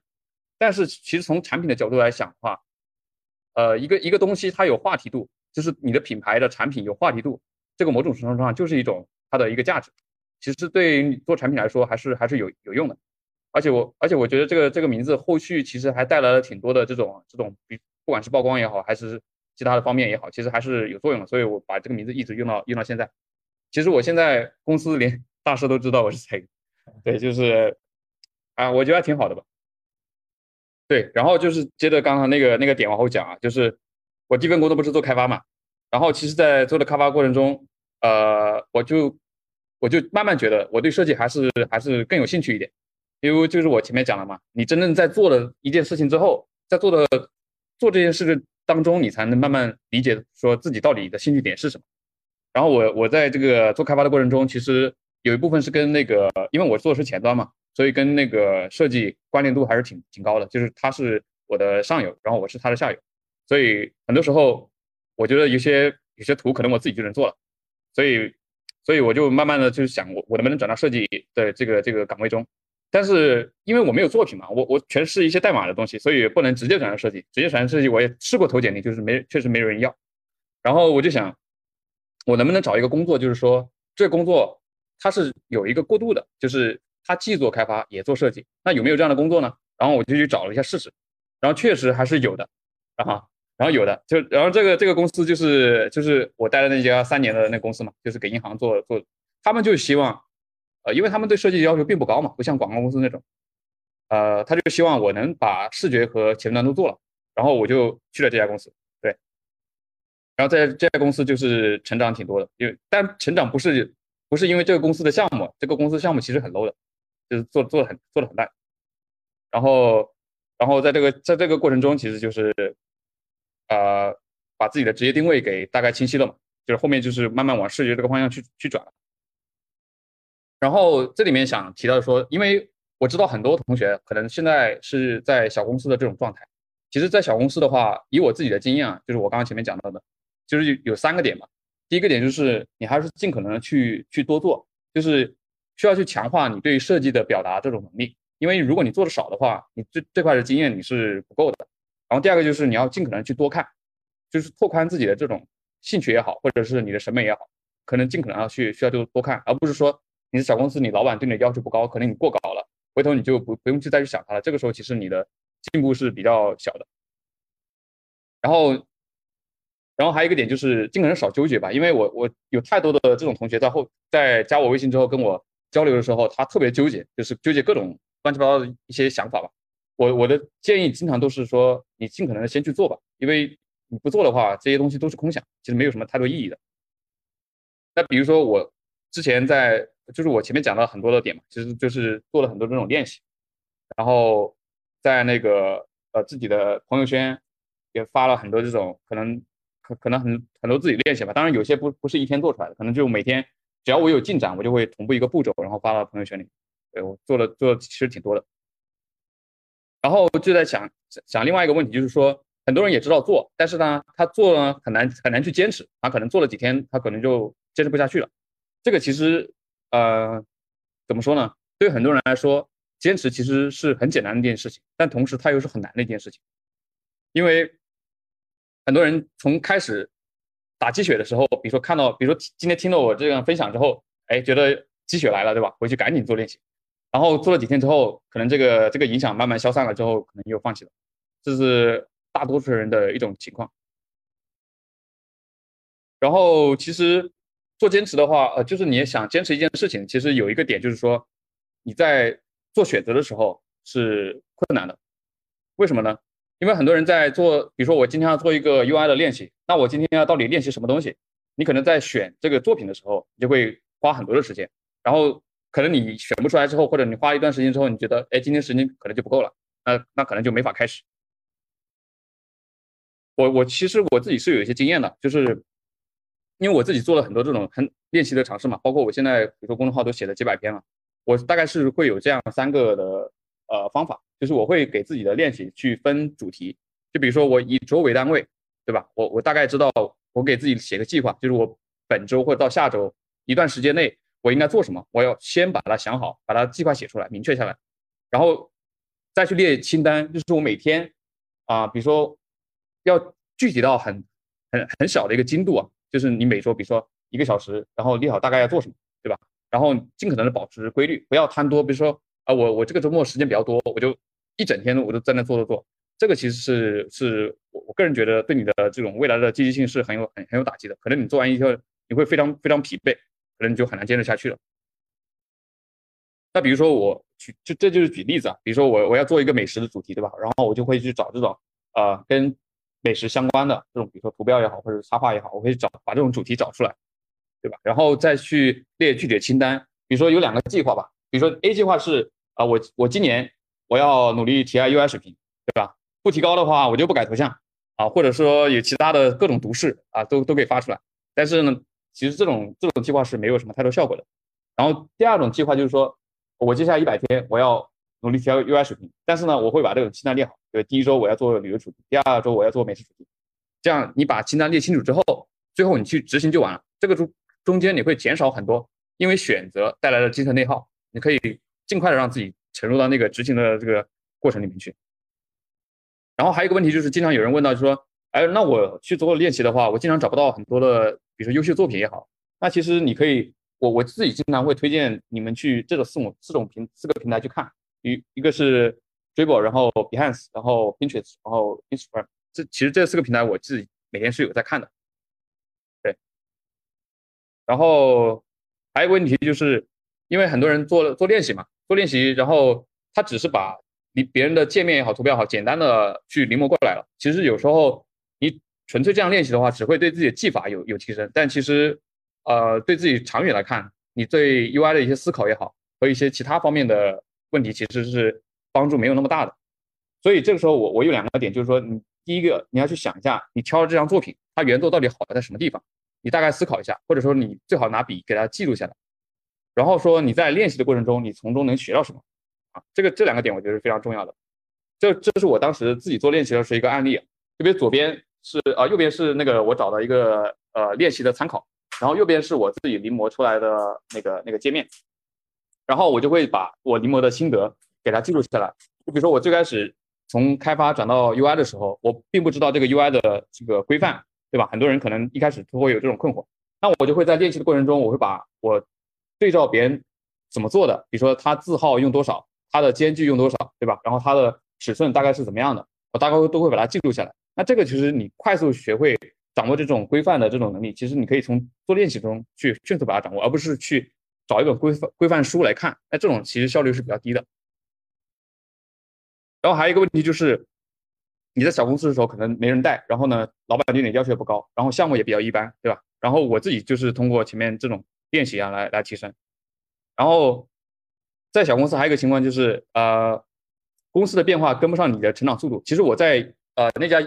但是其实从产品的角度来讲的话，呃，一个一个东西它有话题度。就是你的品牌的产品有话题度，这个某种程度上就是一种它的一个价值。其实对于做产品来说，还是还是有有用的。而且我而且我觉得这个这个名字后续其实还带来了挺多的这种这种，比不管是曝光也好，还是其他的方面也好，其实还是有作用的。所以我把这个名字一直用到用到现在。其实我现在公司连 大师都知道我是谁，对，就是啊，我觉得还挺好的吧。对，然后就是接着刚刚那个那个点往后讲啊，就是。我第一份工作不是做开发嘛，然后其实，在做的开发过程中，呃，我就我就慢慢觉得我对设计还是还是更有兴趣一点，因为就是我前面讲了嘛，你真正在做了一件事情之后，在做的做这件事当中，你才能慢慢理解说自己到底的兴趣点是什么。然后我我在这个做开发的过程中，其实有一部分是跟那个，因为我做的是前端嘛，所以跟那个设计关联度还是挺挺高的，就是他是我的上游，然后我是他的下游。所以很多时候，我觉得有些有些图可能我自己就能做了，所以所以我就慢慢的就想我我能不能转到设计的这个这个岗位中，但是因为我没有作品嘛，我我全是一些代码的东西，所以不能直接转到设计，直接转到设计我也试过投简历，就是没确实没有人要，然后我就想，我能不能找一个工作，就是说这工作它是有一个过渡的，就是它既做开发也做设计，那有没有这样的工作呢？然后我就去找了一下试试，然后确实还是有的，啊。然后有的就，然后这个这个公司就是就是我待的那家三年的那公司嘛，就是给银行做做，他们就希望，呃，因为他们对设计要求并不高嘛，不像广告公司那种，呃，他就希望我能把视觉和前端都做了，然后我就去了这家公司，对，然后在这家公司就是成长挺多的，因为但成长不是不是因为这个公司的项目，这个公司项目其实很 low 的，就是做做的很做的很烂。然后然后在这个在这个过程中，其实就是呃把自己的职业定位给大概清晰了嘛，就是后面就是慢慢往视觉这个方向去去转。然后这里面想提到说，因为我知道很多同学可能现在是在小公司的这种状态。其实，在小公司的话，以我自己的经验啊，就是我刚刚前面讲到的，就是有三个点嘛。第一个点就是你还是尽可能去去多做，就是需要去强化你对设计的表达这种能力。因为如果你做的少的话，你这这块的经验你是不够的。然后第二个就是你要尽可能去多看，就是拓宽自己的这种兴趣也好，或者是你的审美也好，可能尽可能要去需要就多看，而不是说你是小公司，你老板对你的要求不高，可能你过高了，回头你就不不用去再去想它了。这个时候其实你的。进步是比较小的，然后，然后还有一个点就是尽可能少纠结吧，因为我我有太多的这种同学在后在加我微信之后跟我交流的时候，他特别纠结，就是纠结各种乱七八糟的一些想法吧。我我的建议经常都是说，你尽可能的先去做吧，因为你不做的话，这些东西都是空想，其实没有什么太多意义的。那比如说我之前在就是我前面讲到很多的点嘛，其实就是做了很多这种练习，然后。在那个呃自己的朋友圈也发了很多这种可能可可能很很多自己练习吧，当然有些不不是一天做出来的，可能就每天只要我有进展，我就会同步一个步骤，然后发到朋友圈里。对我做了做其实挺多的，然后就在想想另外一个问题，就是说很多人也知道做，但是呢他做呢很难很难去坚持，他可能做了几天，他可能就坚持不下去了。这个其实呃怎么说呢？对很多人来说。坚持其实是很简单的一件事情，但同时它又是很难的一件事情，因为很多人从开始打鸡血的时候，比如说看到，比如说今天听了我这样分享之后，哎，觉得鸡血来了，对吧？回去赶紧做练习，然后做了几天之后，可能这个这个影响慢慢消散了之后，可能又放弃了，这是大多数人的一种情况。然后其实做坚持的话，呃，就是你想坚持一件事情，其实有一个点就是说你在。做选择的时候是困难的，为什么呢？因为很多人在做，比如说我今天要做一个 UI 的练习，那我今天要到底练习什么东西？你可能在选这个作品的时候，你就会花很多的时间，然后可能你选不出来之后，或者你花一段时间之后，你觉得，哎，今天时间可能就不够了，那那可能就没法开始。我我其实我自己是有一些经验的，就是因为我自己做了很多这种很练习的尝试嘛，包括我现在比如说公众号都写了几百篇了。我大概是会有这样三个的呃方法，就是我会给自己的练习去分主题，就比如说我以周为单位，对吧？我我大概知道我给自己写个计划，就是我本周或者到下周一段时间内我应该做什么，我要先把它想好，把它计划写出来，明确下来，然后再去列清单，就是我每天啊，比如说要具体到很很很小的一个精度啊，就是你每周比如说一个小时，然后列好大概要做什么，对吧？然后尽可能的保持规律，不要贪多。比如说啊，我我这个周末时间比较多，我就一整天我都在那做做做。这个其实是是我我个人觉得对你的这种未来的积极性是很有很很有打击的。可能你做完以后你会非常非常疲惫，可能就很难坚持下去了。那比如说我举就这就是举例子啊，比如说我我要做一个美食的主题，对吧？然后我就会去找这种呃跟美食相关的这种，比如说图标也好，或者插画也好，我会找把这种主题找出来。对吧？然后再去列具体的清单，比如说有两个计划吧，比如说 A 计划是啊，我我今年我要努力提高 UI 水平，对吧？不提高的话，我就不改头像啊，或者说有其他的各种毒誓啊，都都可以发出来。但是呢，其实这种这种计划是没有什么太多效果的。然后第二种计划就是说，我接下来一百天我要努力提高 UI 水平，但是呢，我会把这种清单列好，对，第一周我要做旅游主题，第二周我要做美食主题，这样你把清单列清楚之后，最后你去执行就完了。这个中中间你会减少很多，因为选择带来的精神内耗，你可以尽快的让自己沉入到那个执行的这个过程里面去。然后还有一个问题就是，经常有人问到，就说，哎，那我去做练习的话，我经常找不到很多的，比如说优秀作品也好，那其实你可以，我我自己经常会推荐你们去这个四种四种平四个平台去看，一一个是 Dribble，然后 Behance，然后 Pinterest，然后 Instagram，这其实这四个平台我自己每天是有在看的。对然后还有个问题就是，因为很多人做做练习嘛，做练习，然后他只是把你别人的界面也好，图标也好，简单的去临摹过来了。其实有时候纯粹这样练习的话，只会对自己的技法有有提升，但其实呃对自己长远来看，你对 UI 的一些思考也好，和一些其他方面的问题，其实是帮助没有那么大的。所以这个时候我我有两个点，就是说你第一个你要去想一下，你挑的这张作品，它原作到底好在什么地方，你大概思考一下，或者说你最好拿笔给它记录下来，然后说你在练习的过程中，你从中能学到什么啊？这个这两个点我觉得是非常重要的。这这是我当时自己做练习的是一个案例，特别左边是啊，右边是那个我找的一个呃练习的参考，然后右边是我自己临摹出来的那个那个界面，然后我就会把我临摹的心得给它记录下来。就比如说我最开始从开发转到 UI 的时候，我并不知道这个 UI 的这个规范，对吧？很多人可能一开始都会有这种困惑，那我就会在练习的过程中，我会把我对照别人怎么做的，比如说他字号用多少，他的间距用多少，对吧？然后他的尺寸大概是怎么样的，我大概都会把它记录下来。那这个其实你快速学会掌握这种规范的这种能力，其实你可以从做练习中去迅速把它掌握，而不是去找一本规范规范书来看。那这种其实效率是比较低的。然后还有一个问题就是，你在小公司的时候可能没人带，然后呢，老板对你要求也不高，然后项目也比较一般，对吧？然后我自己就是通过前面这种练习啊来来提升。然后在小公司还有一个情况就是呃。公司的变化跟不上你的成长速度。其实我在呃那家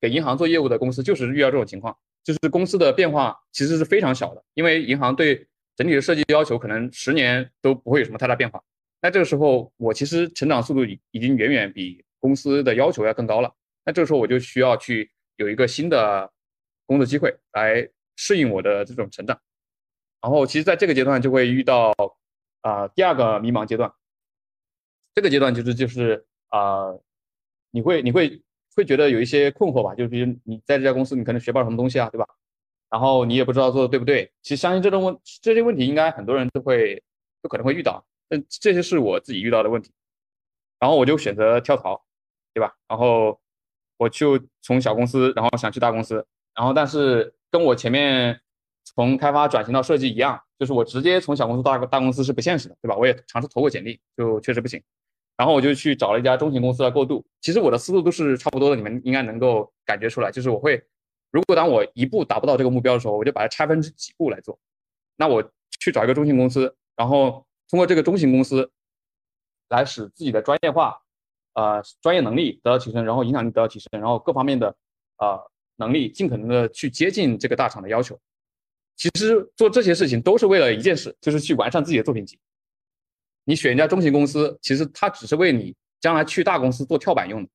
给银行做业务的公司，就是遇到这种情况，就是公司的变化其实是非常小的，因为银行对整体的设计要求可能十年都不会有什么太大变化。那这个时候我其实成长速度已已经远远比公司的要求要更高了。那这个时候我就需要去有一个新的工作机会来适应我的这种成长。然后其实在这个阶段就会遇到啊第二个迷茫阶段。这个阶段就是就是啊，你会你会会觉得有一些困惑吧？就比如你在这家公司，你可能学不到什么东西啊，对吧？然后你也不知道做的对不对。其实相信这种问这些问题，应该很多人都会都可能会遇到。但这些是我自己遇到的问题，然后我就选择跳槽，对吧？然后我就从小公司，然后想去大公司，然后但是跟我前面从开发转型到设计一样，就是我直接从小公司到大公司是不现实的，对吧？我也尝试投过简历，就确实不行。然后我就去找了一家中型公司来过渡。其实我的思路都是差不多的，你们应该能够感觉出来。就是我会，如果当我一步达不到这个目标的时候，我就把它拆分成几步来做。那我去找一个中型公司，然后通过这个中型公司来使自己的专业化，呃，专业能力得到提升，然后影响力得到提升，然后各方面的呃能力尽可能的去接近这个大厂的要求。其实做这些事情都是为了一件事，就是去完善自己的作品集。你选一家中型公司，其实它只是为你将来去大公司做跳板用的。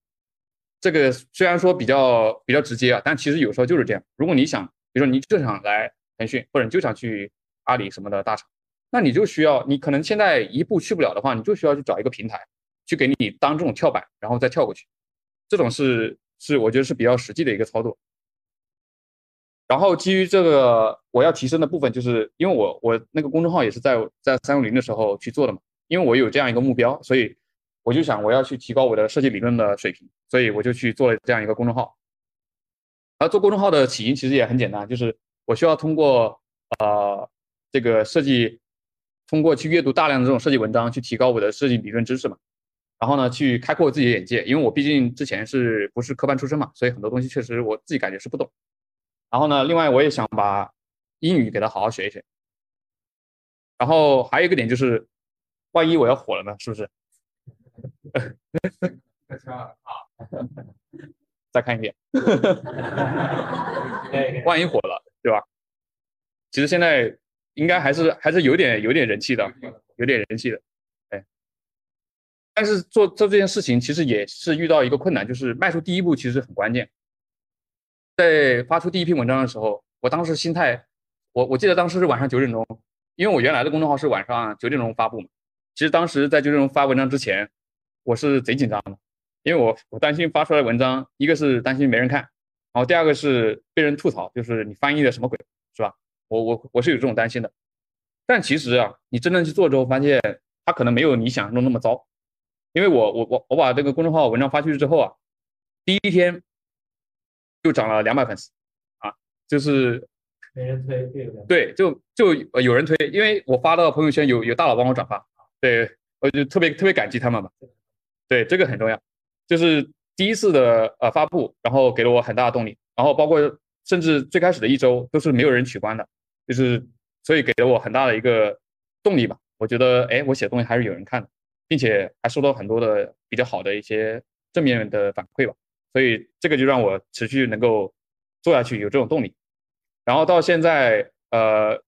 这个虽然说比较比较直接啊，但其实有时候就是这样。如果你想，比如说你就想来腾讯，或者你就想去阿里什么的大厂，那你就需要，你可能现在一步去不了的话，你就需要去找一个平台，去给你当这种跳板，然后再跳过去。这种是是我觉得是比较实际的一个操作。然后基于这个我要提升的部分，就是因为我我那个公众号也是在在三六零的时候去做的嘛。因为我有这样一个目标，所以我就想我要去提高我的设计理论的水平，所以我就去做了这样一个公众号。而做公众号的起因其实也很简单，就是我需要通过呃这个设计，通过去阅读大量的这种设计文章，去提高我的设计理论知识嘛。然后呢，去开阔自己的眼界，因为我毕竟之前是不是科班出身嘛，所以很多东西确实我自己感觉是不懂。然后呢，另外我也想把英语给他好好学一学。然后还有一个点就是。万一我要火了呢？是不是？再看一遍。万一火了，对吧？其实现在应该还是还是有点有点人气的，有点人气的。哎，但是做做这件事情，其实也是遇到一个困难，就是迈出第一步其实很关键。在发出第一篇文章的时候，我当时心态，我我记得当时是晚上九点钟，因为我原来的公众号是晚上九点钟发布嘛。其实当时在就这种发文章之前，我是贼紧张的，因为我我担心发出来文章，一个是担心没人看，然后第二个是被人吐槽，就是你翻译的什么鬼，是吧？我我我是有这种担心的。但其实啊，你真正去做之后，发现它可能没有你想象中那么糟，因为我我我我把这个公众号文章发出去之后啊，第一天就涨了两百粉丝，啊，就是。没人推，对，就就有人推，因为我发到朋友圈，有有大佬帮我转发。对，我就特别特别感激他们吧。对，这个很重要，就是第一次的呃发布，然后给了我很大的动力。然后包括甚至最开始的一周都是没有人取关的，就是所以给了我很大的一个动力吧。我觉得，哎，我写的东西还是有人看的，并且还收到很多的比较好的一些正面的反馈吧。所以这个就让我持续能够做下去，有这种动力。然后到现在，呃，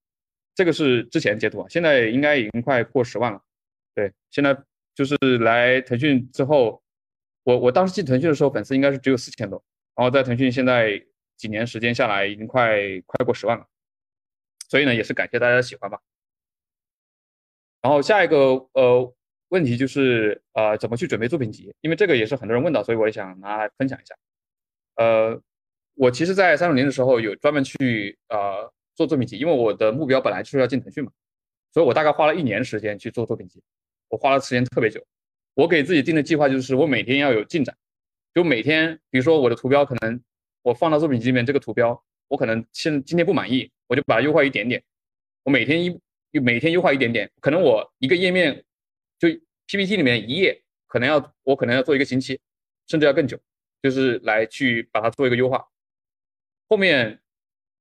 这个是之前截图啊，现在应该已经快过十万了。对，现在就是来腾讯之后，我我当时进腾讯的时候，粉丝应该是只有四千多，然后在腾讯现在几年时间下来，已经快快过十万了。所以呢，也是感谢大家的喜欢吧。然后下一个呃问题就是呃怎么去准备作品集，因为这个也是很多人问到，所以我也想拿来分享一下。呃，我其实，在三六零的时候有专门去呃做作品集，因为我的目标本来就是要进腾讯嘛，所以我大概花了一年时间去做作品集，我花了时间特别久。我给自己定的计划就是我每天要有进展，就每天比如说我的图标可能我放到作品集里面这个图标，我可能现今天不满意，我就把它优化一点点，我每天一。每天优化一点点，可能我一个页面就 PPT 里面一页，可能要我可能要做一个星期，甚至要更久，就是来去把它做一个优化。后面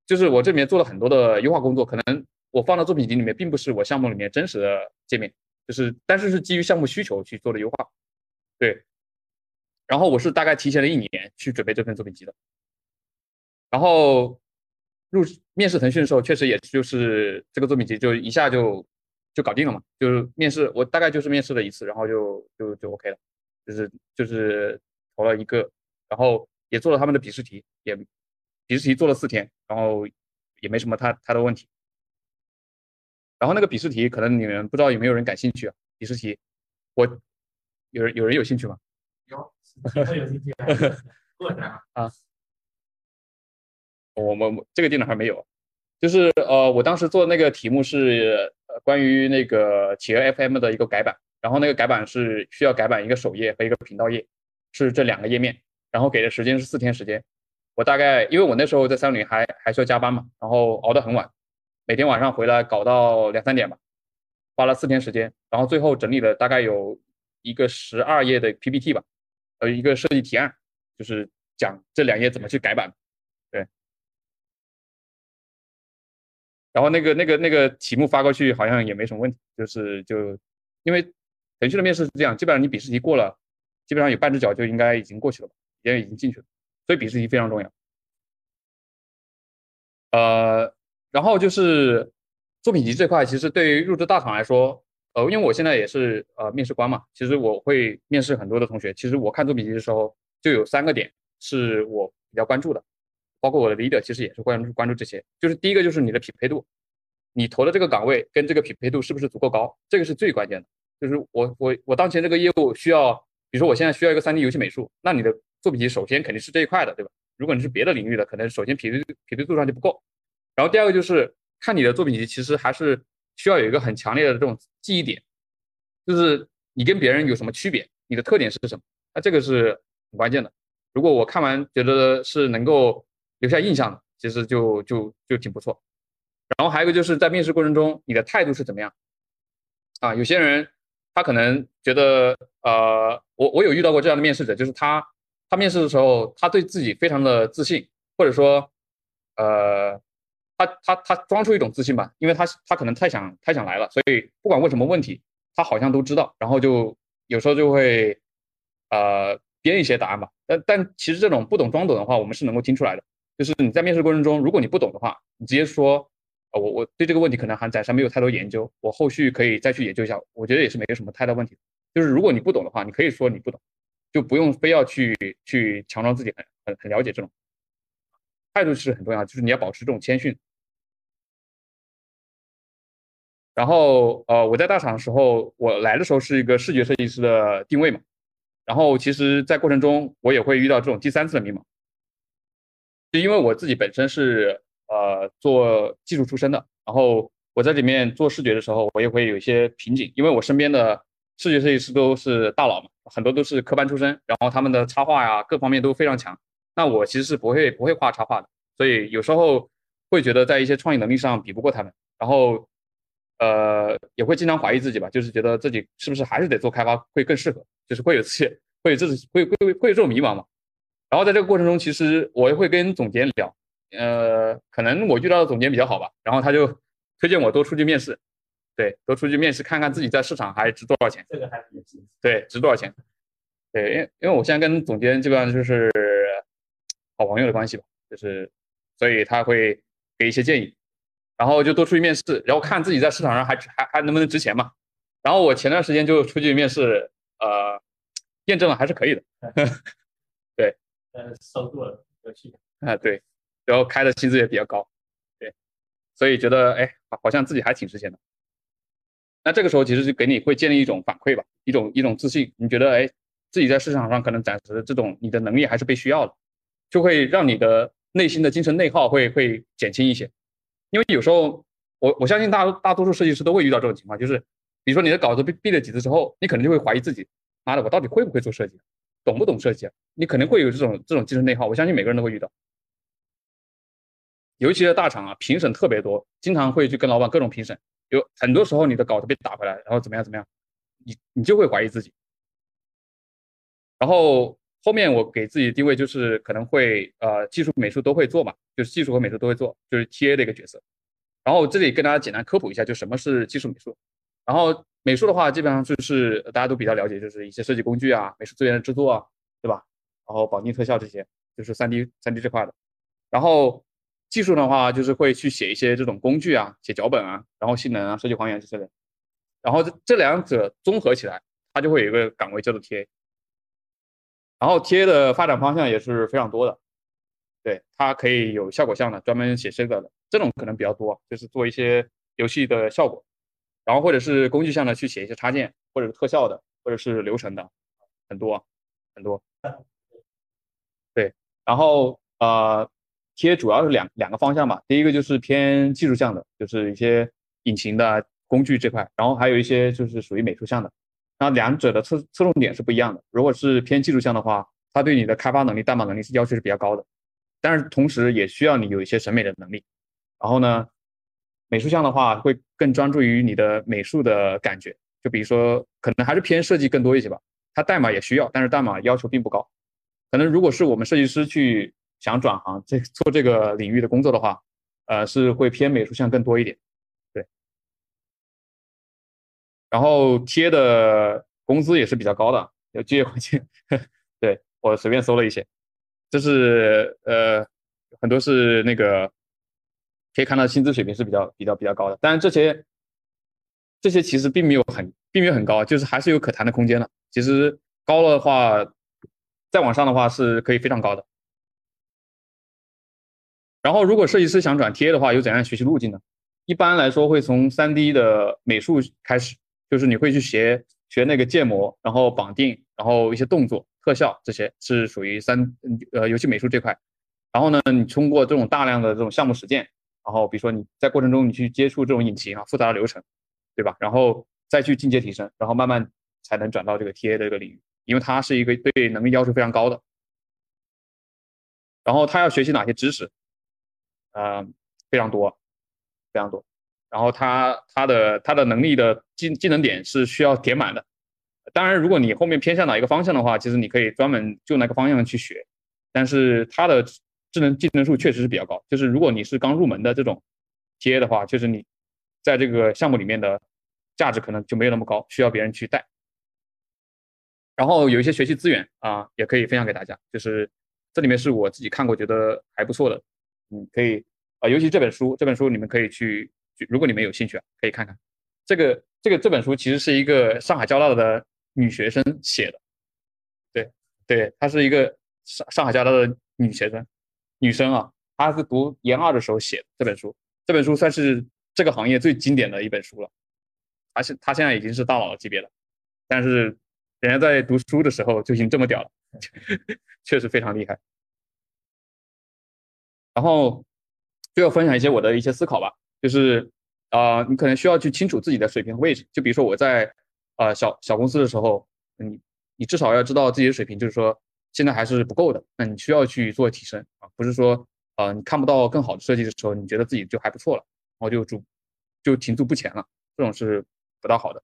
就是我这里面做了很多的优化工作，可能我放到作品集里面并不是我项目里面真实的界面，就是但是是基于项目需求去做的优化。对，然后我是大概提前了一年去准备这份作品集的，然后。入面试腾讯的时候，确实也就是这个作品集就一下就就搞定了嘛，就是面试我大概就是面试了一次，然后就就就 OK 了，就是就是投了一个，然后也做了他们的笔试题，也笔试题做了四天，然后也没什么太太多问题。然后那个笔试题可能你们不知道有没有人感兴趣啊？笔试题，我有人有人有兴趣吗？有，有兴趣啊。啊。我们这个电脑还没有，就是呃，我当时做的那个题目是呃关于那个企鹅 FM 的一个改版，然后那个改版是需要改版一个首页和一个频道页，是这两个页面，然后给的时间是四天时间，我大概因为我那时候在三菱还还需要加班嘛，然后熬得很晚，每天晚上回来搞到两三点吧，花了四天时间，然后最后整理了大概有一个十二页的 PPT 吧，呃一个设计提案，就是讲这两页怎么去改版。然后那个那个那个题目发过去好像也没什么问题，就是就因为腾讯的面试是这样，基本上你笔试题过了，基本上有半只脚就应该已经过去了，也已经进去了，所以笔试题非常重要。呃，然后就是作品集这块，其实对于入职大厂来说，呃，因为我现在也是呃面试官嘛，其实我会面试很多的同学，其实我看作品集的时候就有三个点是我比较关注的。包括我的 leader 其实也是关注关注这些，就是第一个就是你的匹配度，你投的这个岗位跟这个匹配度是不是足够高，这个是最关键的。就是我我我当前这个业务需要，比如说我现在需要一个 3D 游戏美术，那你的作品集首先肯定是这一块的，对吧？如果你是别的领域的，可能首先匹配匹配度上就不够。然后第二个就是看你的作品集，其实还是需要有一个很强烈的这种记忆点，就是你跟别人有什么区别，你的特点是什么？那这个是很关键的。如果我看完觉得是能够。留下印象，其实就就就挺不错。然后还有一个就是在面试过程中，你的态度是怎么样？啊，有些人他可能觉得，呃，我我有遇到过这样的面试者，就是他他面试的时候，他对自己非常的自信，或者说，呃，他他他装出一种自信吧，因为他他可能太想太想来了，所以不管问什么问题，他好像都知道，然后就有时候就会呃编一些答案吧。但但其实这种不懂装懂的话，我们是能够听出来的。就是你在面试过程中，如果你不懂的话，你直接说，啊，我我对这个问题可能还暂时没有太多研究，我后续可以再去研究一下。我觉得也是没有什么太大问题。就是如果你不懂的话，你可以说你不懂，就不用非要去去强装自己很很很了解这种态度是很重要，就是你要保持这种谦逊。然后呃，我在大厂的时候，我来的时候是一个视觉设计师的定位嘛，然后其实，在过程中我也会遇到这种第三次的迷茫。就因为我自己本身是呃做技术出身的，然后我在里面做视觉的时候，我也会有一些瓶颈，因为我身边的视觉设计师都是大佬嘛，很多都是科班出身，然后他们的插画呀各方面都非常强，那我其实是不会不会画插画的，所以有时候会觉得在一些创意能力上比不过他们，然后呃也会经常怀疑自己吧，就是觉得自己是不是还是得做开发会更适合，就是会有这些会有这种会会会有这种迷茫嘛。然后在这个过程中，其实我也会跟总监聊，呃，可能我遇到的总监比较好吧，然后他就推荐我多出去面试，对，多出去面试看看自己在市场还值多少钱，这个还是对，值多少钱，对，因为因为我现在跟总监基本上就是好朋友的关系吧，就是所以他会给一些建议，然后就多出去面试，然后看自己在市场上还还还能不能值钱嘛。然后我前段时间就出去面试，呃，验证了还是可以的，呃收入了有趣。啊对，然后开的薪资也比较高，对，所以觉得哎，好像自己还挺值钱的。那这个时候其实就给你会建立一种反馈吧，一种一种自信，你觉得哎，自己在市场上可能暂时这种你的能力还是被需要的，就会让你的内心的精神内耗会会减轻一些。因为有时候我我相信大大多数设计师都会遇到这种情况，就是比如说你的稿子被毙了几次之后，你可能就会怀疑自己，妈的，我到底会不会做设计，懂不懂设计啊？你肯定会有这种这种精神内耗，我相信每个人都会遇到。尤其是大厂啊，评审特别多，经常会去跟老板各种评审，有很多时候你的稿子被打回来，然后怎么样怎么样，你你就会怀疑自己。然后后面我给自己定位就是可能会呃技术美术都会做嘛，就是技术和美术都会做，就是 TA 的一个角色。然后这里跟大家简单科普一下，就什么是技术美术。然后美术的话，基本上就是大家都比较了解，就是一些设计工具啊、美术资源的制作啊，对吧？然后绑定特效这些，就是三 D 三 D 这块的。然后技术的话，就是会去写一些这种工具啊，写脚本啊，然后性能啊、设计还原这些的。然后这这两者综合起来，它就会有一个岗位叫做 TA。然后 TA 的发展方向也是非常多的，对，它可以有效果项的，专门写这个的，这种可能比较多，就是做一些游戏的效果。然后或者是工具项的去写一些插件，或者是特效的，或者是流程的，很多很多。对，然后呃，贴主要是两两个方向吧。第一个就是偏技术项的，就是一些引擎的工具这块，然后还有一些就是属于美术项的。那两者的侧侧重点是不一样的。如果是偏技术项的话，它对你的开发能力、代码能力是要求是比较高的，但是同时也需要你有一些审美的能力。然后呢？美术项的话，会更专注于你的美术的感觉，就比如说，可能还是偏设计更多一些吧。它代码也需要，但是代码要求并不高。可能如果是我们设计师去想转行这 做这个领域的工作的话，呃，是会偏美术项更多一点。对。然后贴的工资也是比较高的，有就业环境。对我随便搜了一些，这是呃，很多是那个。可以看到薪资水平是比较比较比较高的，但是这些这些其实并没有很并没有很高，就是还是有可谈的空间的。其实高了的话，再往上的话是可以非常高的。然后如果设计师想转 TA 的话，有怎样学习路径呢？一般来说会从 3D 的美术开始，就是你会去学学那个建模，然后绑定，然后一些动作、特效这些是属于三呃游戏美术这块。然后呢，你通过这种大量的这种项目实践。然后，比如说你在过程中你去接触这种引擎啊，复杂的流程，对吧？然后再去进阶提升，然后慢慢才能转到这个 TA 的这个领域，因为它是一个对能力要求非常高的。然后他要学习哪些知识？呃，非常多，非常多。然后他他的他的能力的技技能点是需要填满的。当然，如果你后面偏向哪一个方向的话，其实你可以专门就那个方向去学，但是他的。智能技能数确实是比较高，就是如果你是刚入门的这种 TA 的话，就是你在这个项目里面的价值可能就没有那么高，需要别人去带。然后有一些学习资源啊，也可以分享给大家，就是这里面是我自己看过觉得还不错的，嗯，可以啊，尤其这本书，这本书你们可以去，如果你们有兴趣啊，可以看看。这个这个这本书其实是一个上海交大的女学生写的，对对，她是一个上上海交大的女学生。女生啊，她是读研二的时候写的这本书，这本书算是这个行业最经典的一本书了。而且她现在已经是大佬级别了，但是人家在读书的时候就已经这么屌了，确实非常厉害。然后最后分享一些我的一些思考吧，就是啊，你可能需要去清楚自己的水平位置。就比如说我在啊小小公司的时候，你你至少要知道自己的水平，就是说。现在还是不够的，那你需要去做提升啊，不是说啊你看不到更好的设计的时候，你觉得自己就还不错了，然后就主就停住不前了，这种是不大好的。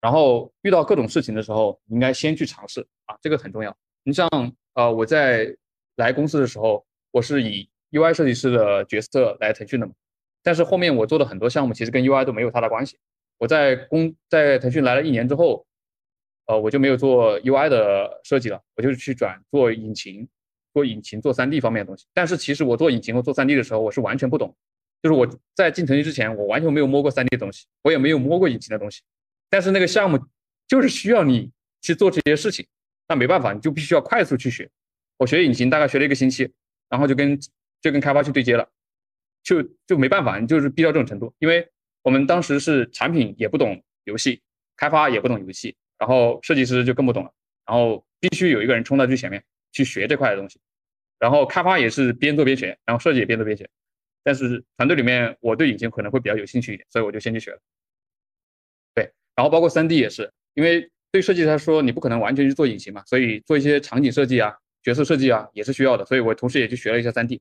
然后遇到各种事情的时候，你应该先去尝试啊，这个很重要。你像呃，我在来公司的时候，我是以 UI 设计师的角色来腾讯的嘛。但是后面我做的很多项目其实跟 UI 都没有太大关系。我在公在腾讯来了一年之后，呃，我就没有做 UI 的设计了，我就是去转做引擎，做引擎做 3D 方面的东西。但是其实我做引擎和做 3D 的时候，我是完全不懂，就是我在进腾讯之前，我完全没有摸过 3D 的东西，我也没有摸过引擎的东西。但是那个项目就是需要你去做这些事情，那没办法，你就必须要快速去学。我学引擎大概学了一个星期，然后就跟就跟开发去对接了。就就没办法，你就是逼到这种程度，因为我们当时是产品也不懂游戏，开发也不懂游戏，然后设计师就更不懂了，然后必须有一个人冲到最前面去学这块的东西，然后开发也是边做边学，然后设计也边做边学，但是团队里面我对引擎可能会比较有兴趣一点，所以我就先去学了。对，然后包括 3D 也是，因为对设计来说你不可能完全去做引擎嘛，所以做一些场景设计啊、角色设计啊也是需要的，所以我同时也去学了一下 3D。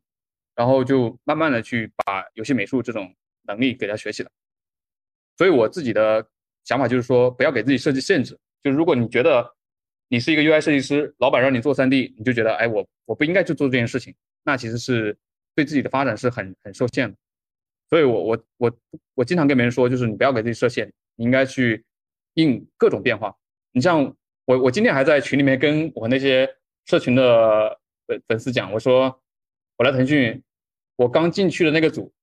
然后就慢慢的去把游戏美术这种能力给他学起来，所以我自己的想法就是说，不要给自己设计限制。就如果你觉得你是一个 UI 设计师，老板让你做 3D，你就觉得，哎，我我不应该去做这件事情，那其实是对自己的发展是很很受限的。所以我我我我经常跟别人说，就是你不要给自己设限，你应该去应各种变化。你像我我今天还在群里面跟我那些社群的粉粉丝讲，我说。我来腾讯，我刚进去的那个组，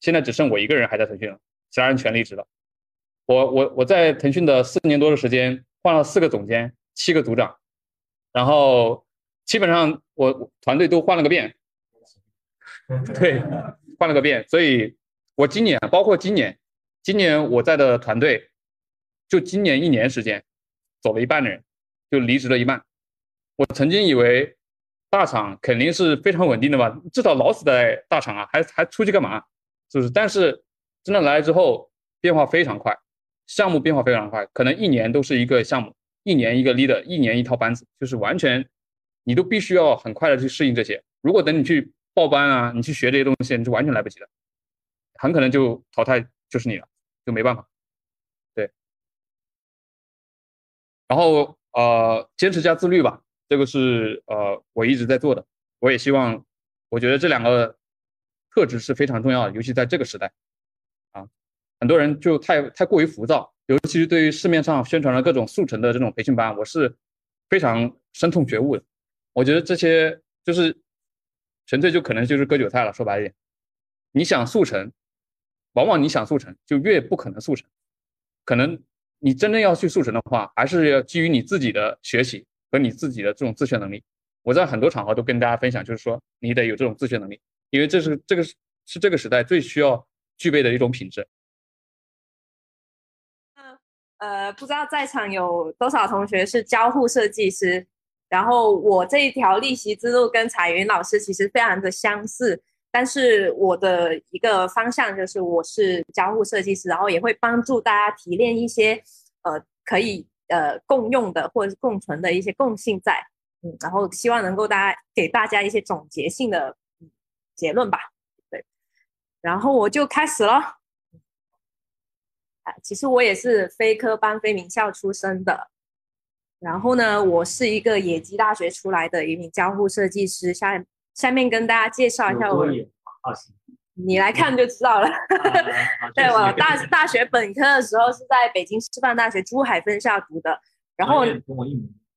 现在只剩我一个人还在腾讯了，其他人全离职了。我我我在腾讯的四年多的时间，换了四个总监，七个组长，然后基本上我团队都换了个遍，对，换了个遍。所以，我今年包括今年，今年我在的团队，就今年一年时间，走了一半的人，就离职了一半。我曾经以为。大厂肯定是非常稳定的嘛，至少老死在大厂啊，还还出去干嘛？是不是？但是真的来了之后，变化非常快，项目变化非常快，可能一年都是一个项目，一年一个 leader，一年一套班子，就是完全你都必须要很快的去适应这些。如果等你去报班啊，你去学这些东西，你就完全来不及了，很可能就淘汰就是你了，就没办法。对，然后呃，坚持加自律吧。这个是呃我一直在做的，我也希望，我觉得这两个特质是非常重要的，尤其在这个时代，啊，很多人就太太过于浮躁，尤其是对于市面上宣传的各种速成的这种培训班，我是非常深痛觉悟的。我觉得这些就是纯粹就可能就是割韭菜了，说白一点，你想速成，往往你想速成就越不可能速成，可能你真正要去速成的话，还是要基于你自己的学习。和你自己的这种自学能力，我在很多场合都跟大家分享，就是说你得有这种自学能力，因为这是这个是是这个时代最需要具备的一种品质。呃，不知道在场有多少同学是交互设计师，然后我这一条逆袭之路跟彩云老师其实非常的相似，但是我的一个方向就是我是交互设计师，然后也会帮助大家提炼一些呃可以。呃，共用的或者是共存的一些共性在，嗯，然后希望能够大家给大家一些总结性的结论吧，对，然后我就开始了，啊，其实我也是非科班、非名校出身的，然后呢，我是一个野鸡大学出来的一名交互设计师，下下面跟大家介绍一下我。你来看就知道了。对我大大学本科的时候是在北京师范大学珠海分校读的，然后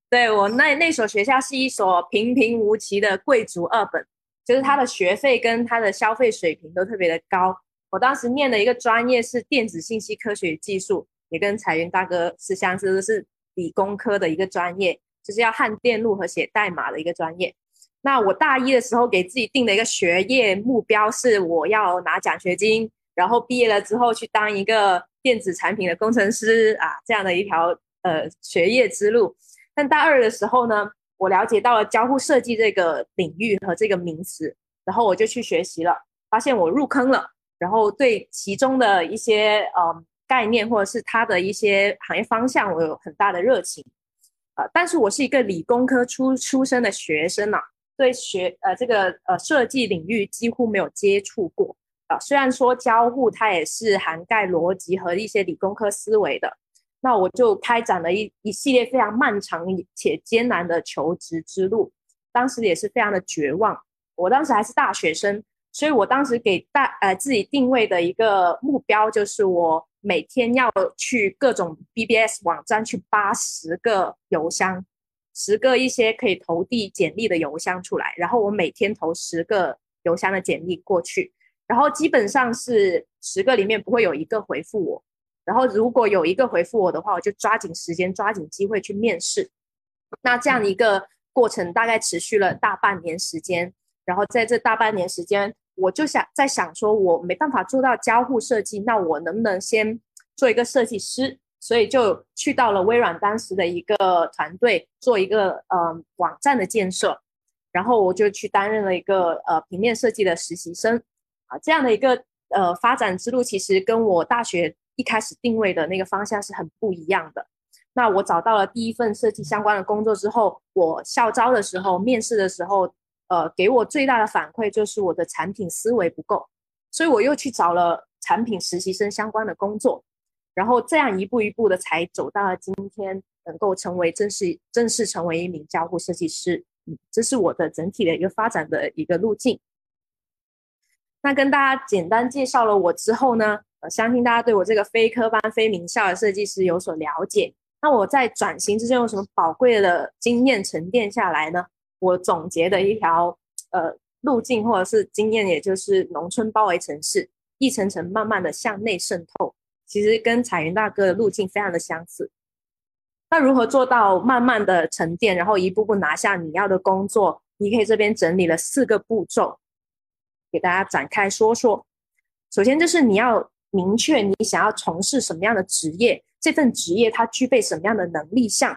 对我那那所学校是一所平平无奇的贵族二本，就是它的学费跟它的消费水平都特别的高。我当时念的一个专业是电子信息科学与技术，也跟彩云大哥是相似的，是理工科的一个专业，就是要焊电路和写代码的一个专业。那我大一的时候给自己定的一个学业目标是我要拿奖学金，然后毕业了之后去当一个电子产品的工程师啊，这样的一条呃学业之路。但大二的时候呢，我了解到了交互设计这个领域和这个名词，然后我就去学习了，发现我入坑了，然后对其中的一些呃概念或者是它的一些行业方向，我有很大的热情。呃，但是我是一个理工科出出身的学生呐。对学呃这个呃设计领域几乎没有接触过啊，虽然说交互它也是涵盖逻辑和一些理工科思维的，那我就开展了一一系列非常漫长且艰难的求职之路，当时也是非常的绝望。我当时还是大学生，所以我当时给大呃自己定位的一个目标就是我每天要去各种 BBS 网站去扒十个邮箱，十个一些可以投递简历的邮箱出来，然后我每天投十个邮箱的简历过去，然后基本上是十个里面不会有一个回复我。然后如果有一个回复我的话，我就抓紧时间、抓紧机会去面试。那这样一个过程大概持续了大半年时间。然后在这大半年时间，我就想在想说，我没办法做到交互设计，那我能不能先做一个设计师？所以就去到了微软当时的一个团队，做一个呃网站的建设。然后我就去担任了一个呃平面设计的实习生。啊，这样的一个呃发展之路，其实跟我大学。一开始定位的那个方向是很不一样的。那我找到了第一份设计相关的工作之后，我校招的时候、面试的时候，呃，给我最大的反馈就是我的产品思维不够，所以我又去找了产品实习生相关的工作，然后这样一步一步的才走到了今天，能够成为正式正式成为一名交互设计师。嗯，这是我的整体的一个发展的一个路径。那跟大家简单介绍了我之后呢？呃，相信大家对我这个非科班、非名校的设计师有所了解。那我在转型之中有什么宝贵的经验沉淀下来呢？我总结的一条呃路径或者是经验，也就是农村包围城市，一层层慢慢的向内渗透。其实跟彩云大哥的路径非常的相似。那如何做到慢慢的沉淀，然后一步步拿下你要的工作？你可以这边整理了四个步骤，给大家展开说说。首先就是你要。明确你想要从事什么样的职业，这份职业它具备什么样的能力项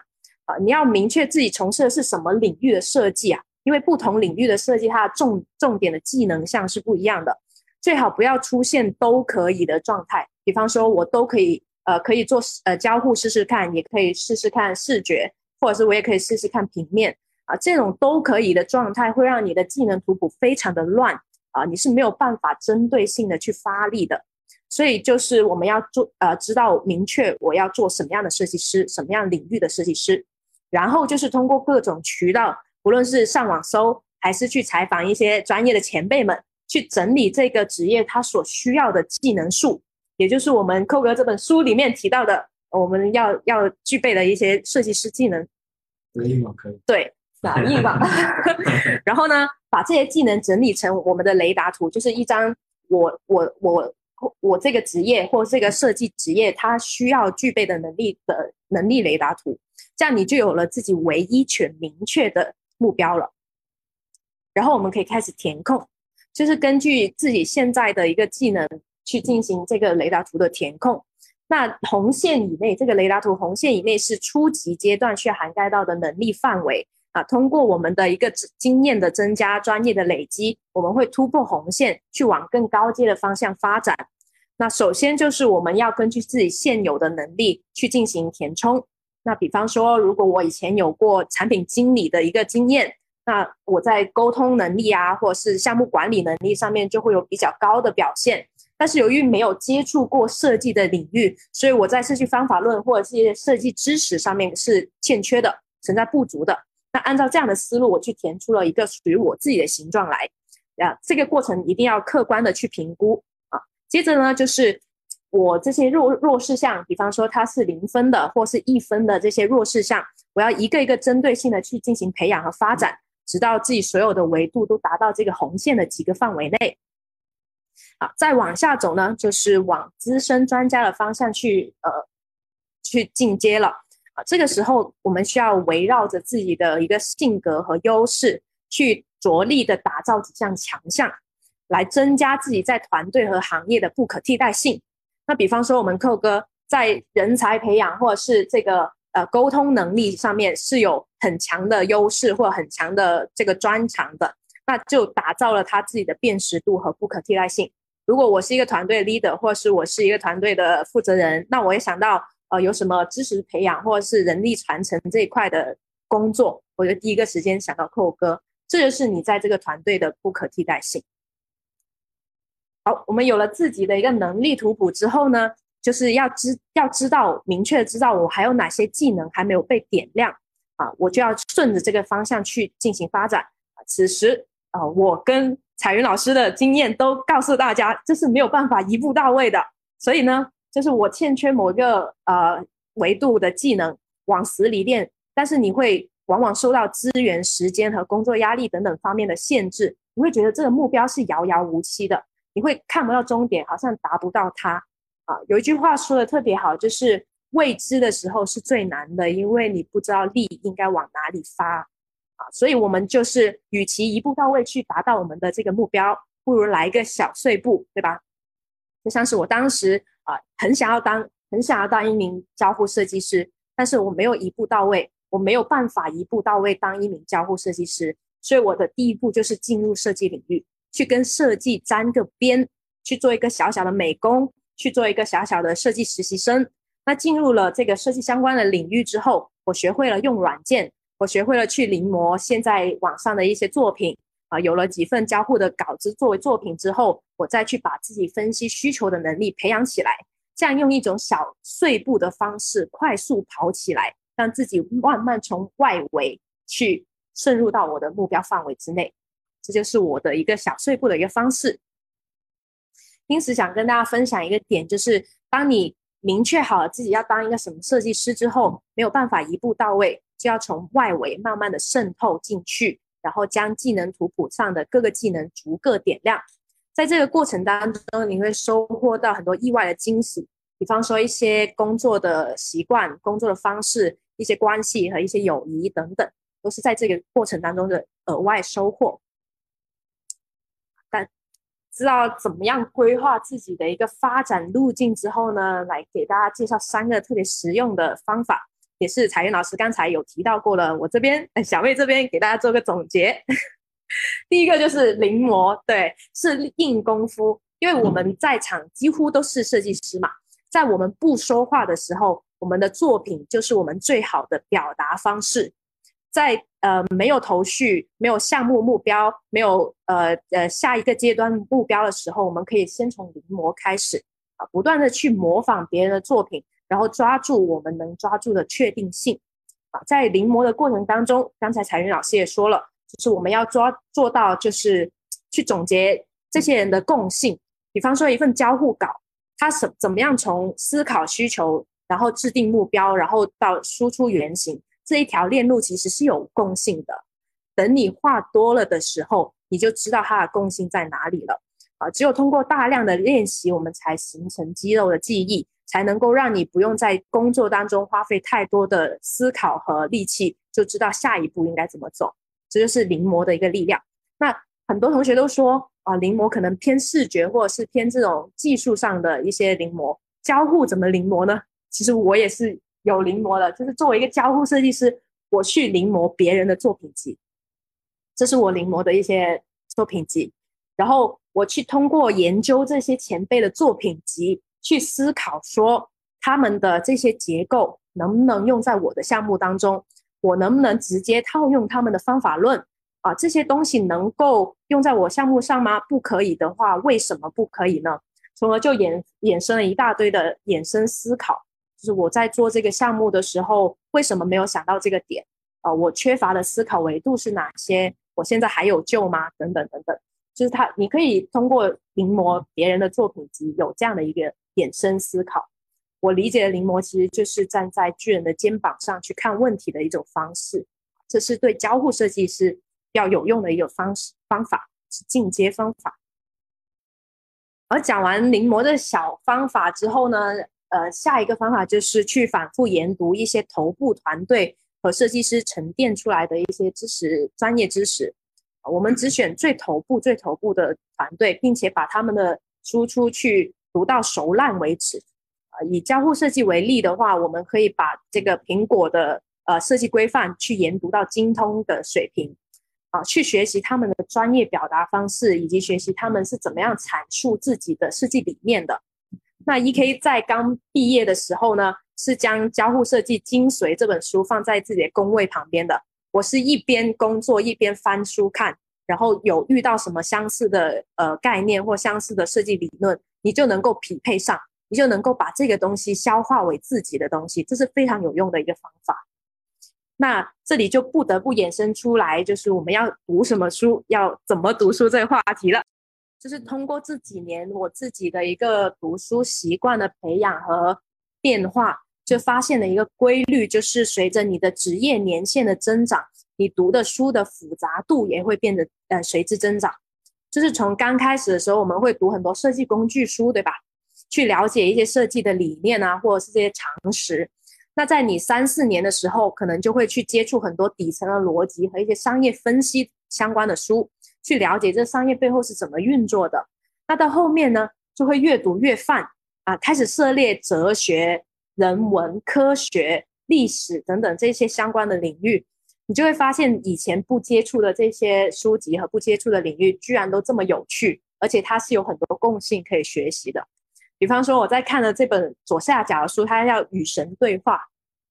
你要明确自己从事的是什么领域的设计啊？因为不同领域的设计，它的重重点的技能项是不一样的。最好不要出现都可以的状态，比方说我都可以，呃，可以做呃交互试试看，也可以试试看视觉，或者是我也可以试试看平面啊。这种都可以的状态会让你的技能图谱非常的乱啊，你是没有办法针对性的去发力的。所以就是我们要做呃，知道明确我要做什么样的设计师，什么样领域的设计师，然后就是通过各种渠道，不论是上网搜，还是去采访一些专业的前辈们，去整理这个职业他所需要的技能树，也就是我们寇哥这本书里面提到的，我们要要具备的一些设计师技能。打印网可以。对，打印吧。然后呢，把这些技能整理成我们的雷达图，就是一张我我我。我这个职业或这个设计职业，它需要具备的能力的能力雷达图，这样你就有了自己唯一全明确的目标了。然后我们可以开始填空，就是根据自己现在的一个技能去进行这个雷达图的填空。那红线以内，这个雷达图红线以内是初级阶段去涵盖到的能力范围。啊，通过我们的一个经验的增加、专业的累积，我们会突破红线，去往更高阶的方向发展。那首先就是我们要根据自己现有的能力去进行填充。那比方说，如果我以前有过产品经理的一个经验，那我在沟通能力啊，或者是项目管理能力上面就会有比较高的表现。但是由于没有接触过设计的领域，所以我在设计方法论或者是设计知识上面是欠缺的，存在不足的。那按照这样的思路，我去填出了一个属于我自己的形状来，啊，这个过程一定要客观的去评估啊。接着呢，就是我这些弱弱势项，比方说它是零分的或是一分的这些弱势项，我要一个一个针对性的去进行培养和发展，直到自己所有的维度都达到这个红线的几个范围内。好，再往下走呢，就是往资深专家的方向去呃去进阶了。啊，这个时候我们需要围绕着自己的一个性格和优势，去着力的打造几项强项，来增加自己在团队和行业的不可替代性。那比方说，我们寇哥在人才培养或者是这个呃沟通能力上面是有很强的优势或很强的这个专长的，那就打造了他自己的辨识度和不可替代性。如果我是一个团队 leader，或是我是一个团队的负责人，那我也想到。呃，有什么知识培养或者是人力传承这一块的工作，我就第一个时间想到寇哥，这就是你在这个团队的不可替代性。好，我们有了自己的一个能力图谱之后呢，就是要知要知道明确知道我还有哪些技能还没有被点亮，啊，我就要顺着这个方向去进行发展。此时啊，我跟彩云老师的经验都告诉大家，这是没有办法一步到位的。所以呢，就是我欠缺某一个呃维度的技能往死里练，但是你会往往受到资源、时间和工作压力等等方面的限制，你会觉得这个目标是遥遥无期的，你会看不到终点，好像达不到它。啊，有一句话说的特别好，就是未知的时候是最难的，因为你不知道力应该往哪里发啊。所以，我们就是与其一步到位去达到我们的这个目标，不如来一个小碎步，对吧？就像是我当时啊，很想要当，很想要当一名交互设计师，但是我没有一步到位，我没有办法一步到位当一名交互设计师。所以，我的第一步就是进入设计领域，去跟设计沾个边，去做一个小小的美工，去做一个小小的设计实习生。那进入了这个设计相关的领域之后，我学会了用软件。我学会了去临摹现在网上的一些作品啊，有了几份交互的稿子作为作品之后，我再去把自己分析需求的能力培养起来，这样用一种小碎步的方式快速跑起来，让自己慢慢从外围去渗入到我的目标范围之内，这就是我的一个小碎步的一个方式。因此，想跟大家分享一个点，就是当你明确好自己要当一个什么设计师之后，没有办法一步到位。就要从外围慢慢的渗透进去，然后将技能图谱上的各个技能逐个点亮。在这个过程当中，你会收获到很多意外的惊喜，比方说一些工作的习惯、工作的方式、一些关系和一些友谊等等，都是在这个过程当中的额外收获。知道怎么样规划自己的一个发展路径之后呢，来给大家介绍三个特别实用的方法。也是彩云老师刚才有提到过了，我这边小妹这边给大家做个总结。第一个就是临摹，对，是硬功夫。因为我们在场几乎都是设计师嘛，在我们不说话的时候，我们的作品就是我们最好的表达方式。在呃没有头绪、没有项目目标、没有呃呃下一个阶段目标的时候，我们可以先从临摹开始啊，不断的去模仿别人的作品。然后抓住我们能抓住的确定性，啊，在临摹的过程当中，刚才彩云老师也说了，就是我们要抓做到，就是去总结这些人的共性。比方说一份交互稿，它怎怎么样从思考需求，然后制定目标，然后到输出原型这一条链路，其实是有共性的。等你画多了的时候，你就知道它的共性在哪里了。啊，只有通过大量的练习，我们才形成肌肉的记忆。才能够让你不用在工作当中花费太多的思考和力气，就知道下一步应该怎么走。这就是临摹的一个力量。那很多同学都说啊，临摹可能偏视觉，或者是偏这种技术上的一些临摹。交互怎么临摹呢？其实我也是有临摹的，就是作为一个交互设计师，我去临摹别人的作品集，这是我临摹的一些作品集。然后我去通过研究这些前辈的作品集。去思考说他们的这些结构能不能用在我的项目当中，我能不能直接套用他们的方法论啊？这些东西能够用在我项目上吗？不可以的话，为什么不可以呢？从而就衍衍生了一大堆的衍生思考，就是我在做这个项目的时候，为什么没有想到这个点啊？我缺乏的思考维度是哪些？我现在还有救吗？等等等等，就是他，你可以通过临摹别人的作品集，有这样的一个。衍生思考，我理解的临摹其实就是站在巨人的肩膀上去看问题的一种方式，这是对交互设计师要有用的一个方式方法，是进阶方法。而讲完临摹的小方法之后呢，呃，下一个方法就是去反复研读一些头部团队和设计师沉淀出来的一些知识、专业知识。我们只选最头部、最头部的团队，并且把他们的输出去。读到熟烂为止，啊，以交互设计为例的话，我们可以把这个苹果的呃设计规范去研读到精通的水平，啊，去学习他们的专业表达方式，以及学习他们是怎么样阐述自己的设计理念的。那 E.K 在刚毕业的时候呢，是将《交互设计精髓》这本书放在自己的工位旁边的。我是一边工作一边翻书看，然后有遇到什么相似的呃概念或相似的设计理论。你就能够匹配上，你就能够把这个东西消化为自己的东西，这是非常有用的一个方法。那这里就不得不衍生出来，就是我们要读什么书，要怎么读书这个话题了。就是通过这几年我自己的一个读书习惯的培养和变化，就发现了一个规律，就是随着你的职业年限的增长，你读的书的复杂度也会变得呃随之增长。就是从刚开始的时候，我们会读很多设计工具书，对吧？去了解一些设计的理念啊，或者是这些常识。那在你三四年的时候，可能就会去接触很多底层的逻辑和一些商业分析相关的书。去了解这商业背后是怎么运作的，那到后面呢，就会越读越泛啊，开始涉猎哲学、人文、科学、历史等等这些相关的领域，你就会发现以前不接触的这些书籍和不接触的领域，居然都这么有趣，而且它是有很多共性可以学习的。比方说我在看的这本左下角的书，它叫《与神对话》，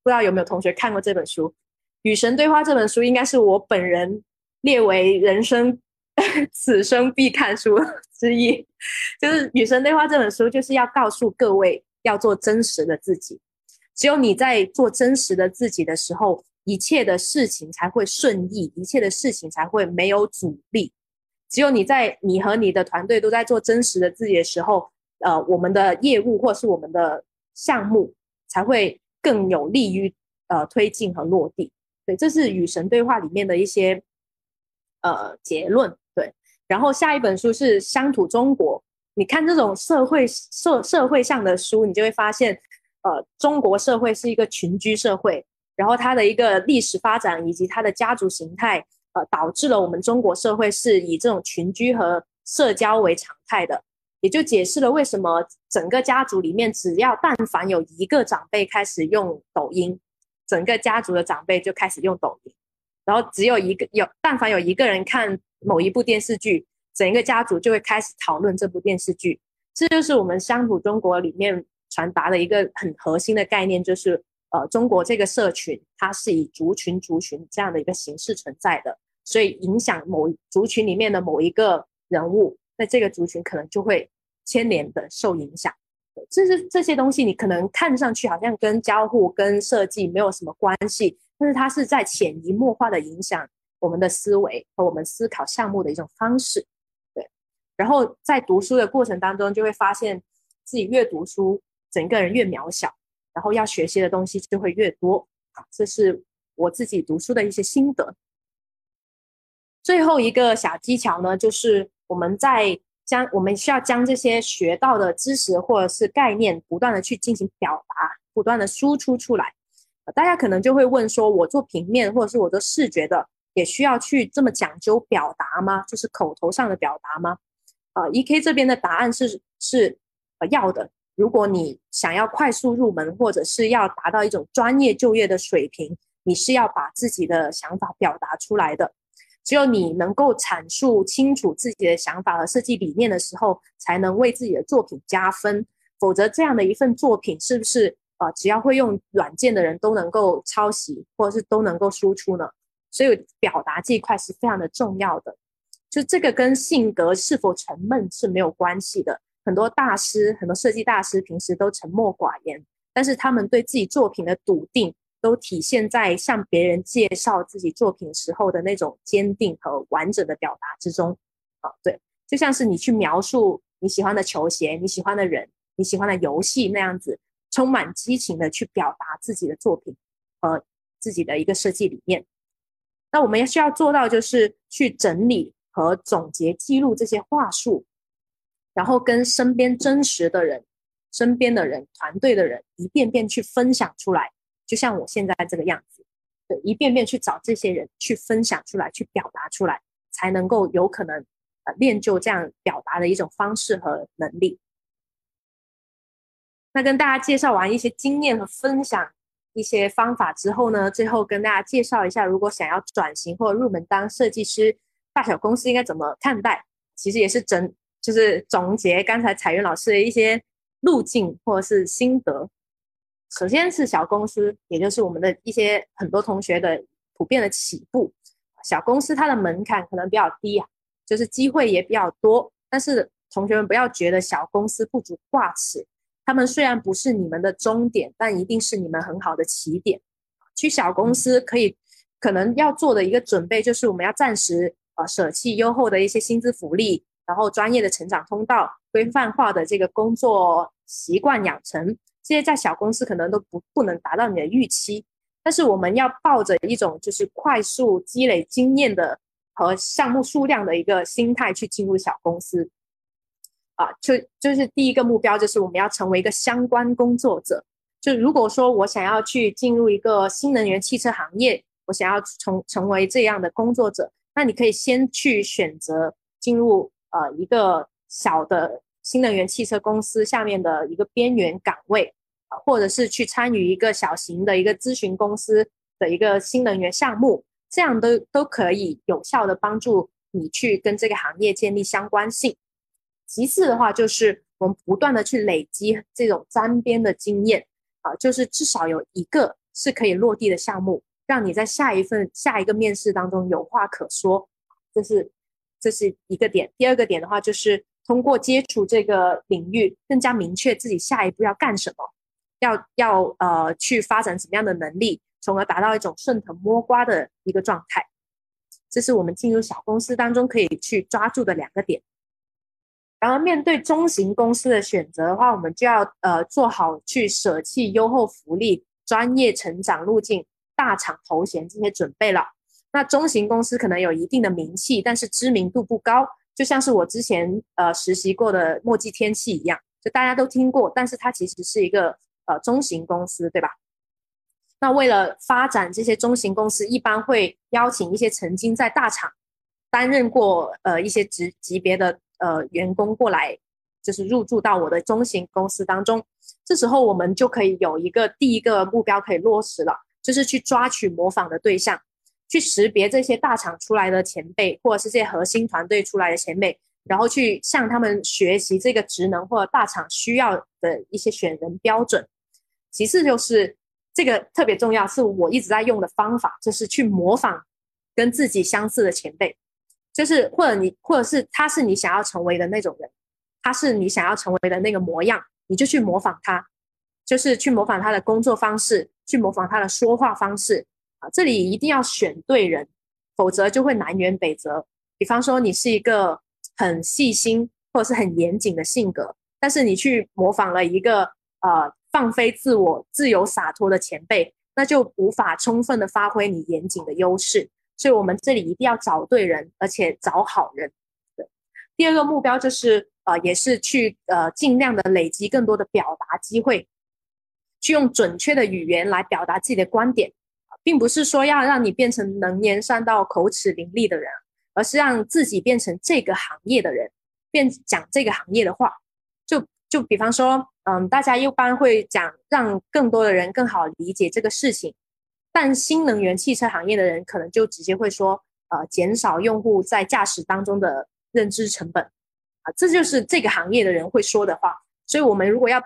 不知道有没有同学看过这本书？《与神对话》这本书应该是我本人列为人生。此生必看书之一，就是《与神对话》这本书，就是要告诉各位要做真实的自己。只有你在做真实的自己的时候，一切的事情才会顺意，一切的事情才会没有阻力。只有你在你和你的团队都在做真实的自己的时候，呃，我们的业务或是我们的项目才会更有利于呃推进和落地。对，这是《与神对话》里面的一些呃结论。然后下一本书是《乡土中国》，你看这种社会社社会上的书，你就会发现，呃，中国社会是一个群居社会，然后它的一个历史发展以及它的家族形态，呃，导致了我们中国社会是以这种群居和社交为常态的，也就解释了为什么整个家族里面，只要但凡有一个长辈开始用抖音，整个家族的长辈就开始用抖音，然后只有一个有但凡有一个人看。某一部电视剧，整一个家族就会开始讨论这部电视剧。这就是我们乡土中国里面传达的一个很核心的概念，就是呃，中国这个社群它是以族群族群这样的一个形式存在的，所以影响某族群里面的某一个人物，那这个族群可能就会牵连的受影响。这是这些东西，你可能看上去好像跟交互跟设计没有什么关系，但是它是在潜移默化的影响。我们的思维和我们思考项目的一种方式，对。然后在读书的过程当中，就会发现自己越读书，整个人越渺小，然后要学习的东西就会越多。这是我自己读书的一些心得。最后一个小技巧呢，就是我们在将我们需要将这些学到的知识或者是概念，不断的去进行表达，不断的输出出来。大家可能就会问说，我做平面或者是我做视觉的。也需要去这么讲究表达吗？就是口头上的表达吗？啊，E K 这边的答案是是呃要的。如果你想要快速入门，或者是要达到一种专业就业的水平，你是要把自己的想法表达出来的。只有你能够阐述清楚自己的想法和设计理念的时候，才能为自己的作品加分。否则，这样的一份作品是不是啊？只要会用软件的人都能够抄袭，或者是都能够输出呢？所以表达这一块是非常的重要的，就这个跟性格是否沉闷是没有关系的。很多大师，很多设计大师平时都沉默寡言，但是他们对自己作品的笃定，都体现在向别人介绍自己作品时候的那种坚定和完整的表达之中。啊，对，就像是你去描述你喜欢的球鞋、你喜欢的人、你喜欢的游戏那样子，充满激情的去表达自己的作品和自己的一个设计理念。那我们要需要做到，就是去整理和总结、记录这些话术，然后跟身边真实的人、身边的人、团队的人一遍遍去分享出来。就像我现在这个样子，对，一遍遍去找这些人去分享出来、去表达出来，才能够有可能呃练就这样表达的一种方式和能力。那跟大家介绍完一些经验和分享。一些方法之后呢，最后跟大家介绍一下，如果想要转型或入门当设计师，大小公司应该怎么看待？其实也是整，就是总结刚才彩云老师的一些路径或者是心得。首先是小公司，也就是我们的一些很多同学的普遍的起步。小公司它的门槛可能比较低啊，就是机会也比较多。但是同学们不要觉得小公司不足挂齿。他们虽然不是你们的终点，但一定是你们很好的起点。去小公司可以可能要做的一个准备就是我们要暂时呃舍弃优厚的一些薪资福利，然后专业的成长通道、规范化的这个工作习惯养成，这些在小公司可能都不不能达到你的预期。但是我们要抱着一种就是快速积累经验的和项目数量的一个心态去进入小公司。啊，就就是第一个目标就是我们要成为一个相关工作者。就如果说我想要去进入一个新能源汽车行业，我想要成成为这样的工作者，那你可以先去选择进入呃一个小的新能源汽车公司下面的一个边缘岗位，啊，或者是去参与一个小型的一个咨询公司的一个新能源项目，这样都都可以有效的帮助你去跟这个行业建立相关性。其次的话，就是我们不断的去累积这种沾边的经验，啊，就是至少有一个是可以落地的项目，让你在下一份下一个面试当中有话可说，这是这是一个点。第二个点的话，就是通过接触这个领域，更加明确自己下一步要干什么，要要呃去发展什么样的能力，从而达到一种顺藤摸瓜的一个状态。这是我们进入小公司当中可以去抓住的两个点。然后面对中型公司的选择的话，我们就要呃做好去舍弃优厚福利、专业成长路径、大厂头衔这些准备了。那中型公司可能有一定的名气，但是知名度不高，就像是我之前呃实习过的墨迹天气一样，就大家都听过，但是它其实是一个呃中型公司，对吧？那为了发展这些中型公司，一般会邀请一些曾经在大厂担任过呃一些职级别的。呃，员工过来就是入驻到我的中型公司当中，这时候我们就可以有一个第一个目标可以落实了，就是去抓取模仿的对象，去识别这些大厂出来的前辈，或者是这些核心团队出来的前辈，然后去向他们学习这个职能或者大厂需要的一些选人标准。其次就是这个特别重要，是我一直在用的方法，就是去模仿跟自己相似的前辈。就是或者你，或者是他是你想要成为的那种人，他是你想要成为的那个模样，你就去模仿他，就是去模仿他的工作方式，去模仿他的说话方式啊。这里一定要选对人，否则就会南辕北辙。比方说，你是一个很细心或者是很严谨的性格，但是你去模仿了一个呃放飞自我、自由洒脱的前辈，那就无法充分的发挥你严谨的优势。所以我们这里一定要找对人，而且找好人。对，第二个目标就是呃，也是去呃尽量的累积更多的表达机会，去用准确的语言来表达自己的观点，并不是说要让你变成能言善道、口齿伶俐的人，而是让自己变成这个行业的人，变讲这个行业的话。就就比方说，嗯，大家一般会讲让更多的人更好理解这个事情。但新能源汽车行业的人可能就直接会说，呃，减少用户在驾驶当中的认知成本，啊，这就是这个行业的人会说的话。所以，我们如果要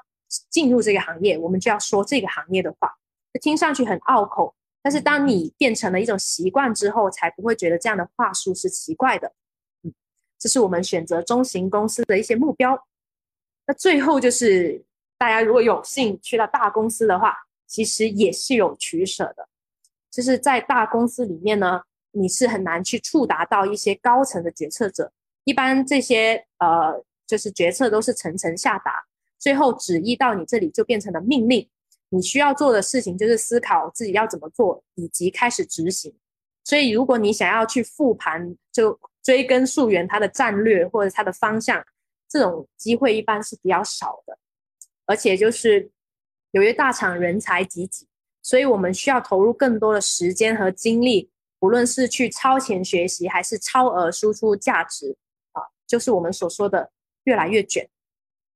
进入这个行业，我们就要说这个行业的话。听上去很拗口，但是当你变成了一种习惯之后，才不会觉得这样的话术是奇怪的。嗯，这是我们选择中型公司的一些目标。那最后就是，大家如果有幸去到大公司的话，其实也是有取舍的。就是在大公司里面呢，你是很难去触达到一些高层的决策者。一般这些呃，就是决策都是层层下达，最后旨意到你这里就变成了命令。你需要做的事情就是思考自己要怎么做，以及开始执行。所以，如果你想要去复盘，就追根溯源它的战略或者它的方向，这种机会一般是比较少的。而且就是由于大厂人才济济。所以我们需要投入更多的时间和精力，无论是去超前学习，还是超额输出价值，啊，就是我们所说的越来越卷。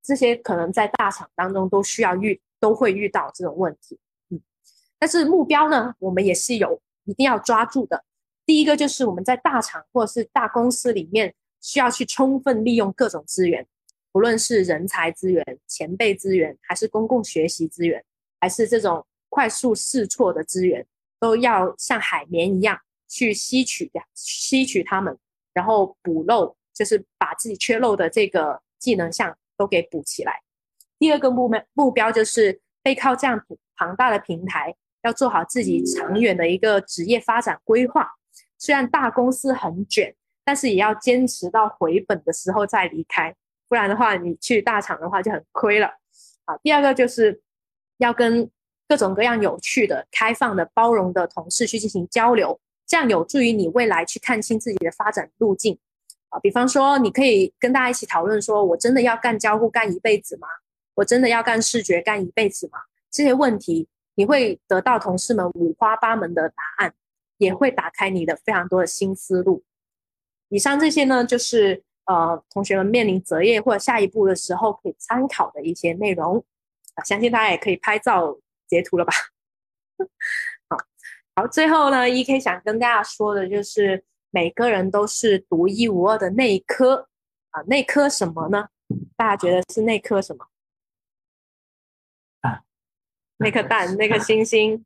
这些可能在大厂当中都需要遇，都会遇到这种问题。嗯，但是目标呢，我们也是有一定要抓住的。第一个就是我们在大厂或者是大公司里面，需要去充分利用各种资源，不论是人才资源、前辈资源，还是公共学习资源，还是这种。快速试错的资源都要像海绵一样去吸取掉，吸取它们，然后补漏，就是把自己缺漏的这个技能项都给补起来。第二个目标目标就是背靠这样庞大的平台，要做好自己长远的一个职业发展规划。虽然大公司很卷，但是也要坚持到回本的时候再离开，不然的话，你去大厂的话就很亏了。好，第二个就是要跟各种各样有趣的、开放的、包容的同事去进行交流，这样有助于你未来去看清自己的发展路径。啊，比方说，你可以跟大家一起讨论，说我真的要干交互干一辈子吗？我真的要干视觉干一辈子吗？这些问题，你会得到同事们五花八门的答案。也会打开你的非常多的新思路。以上这些呢，就是呃同学们面临择业或者下一步的时候可以参考的一些内容啊，相信大家也可以拍照截图了吧？好，好，最后呢，E K 想跟大家说的就是，每个人都是独一无二的那一颗啊，那颗什么呢？大家觉得是那颗什么？蛋，那颗蛋，那颗星星，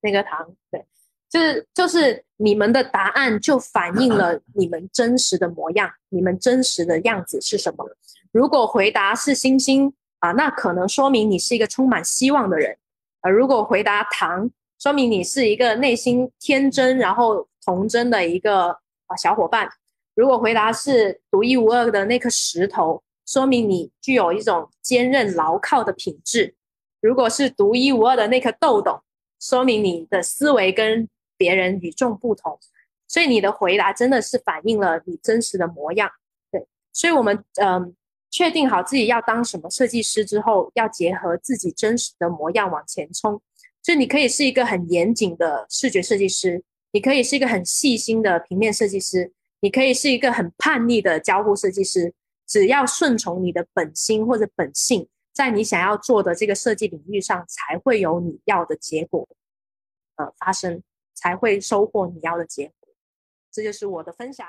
那颗糖，对。就是就是你们的答案就反映了你们真实的模样，你们真实的样子是什么？如果回答是星星啊，那可能说明你是一个充满希望的人；呃如果回答糖，说明你是一个内心天真然后童真的一个啊小伙伴；如果回答是独一无二的那颗石头，说明你具有一种坚韧牢靠的品质；如果是独一无二的那颗豆豆，说明你的思维跟别人与众不同，所以你的回答真的是反映了你真实的模样。对，所以我们嗯，确定好自己要当什么设计师之后，要结合自己真实的模样往前冲。就你可以是一个很严谨的视觉设计师，你可以是一个很细心的平面设计师，你可以是一个很叛逆的交互设计师。只要顺从你的本心或者本性，在你想要做的这个设计领域上，才会有你要的结果呃发生。才会收获你要的结果，这就是我的分享。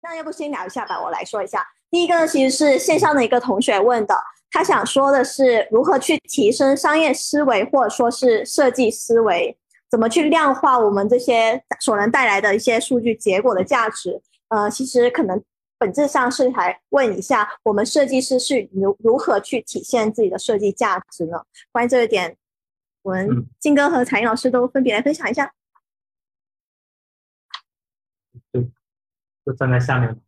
那要不先聊一下吧，我来说一下。第一个呢，其实是线上的一个同学问的，他想说的是如何去提升商业思维，或者说是设计思维，怎么去量化我们这些所能带来的一些数据结果的价值。呃，其实可能本质上是还问一下，我们设计师是如如何去体现自己的设计价值呢？关于这一点，我们金哥和彩英老师都分别来分享一下。对就站在下面，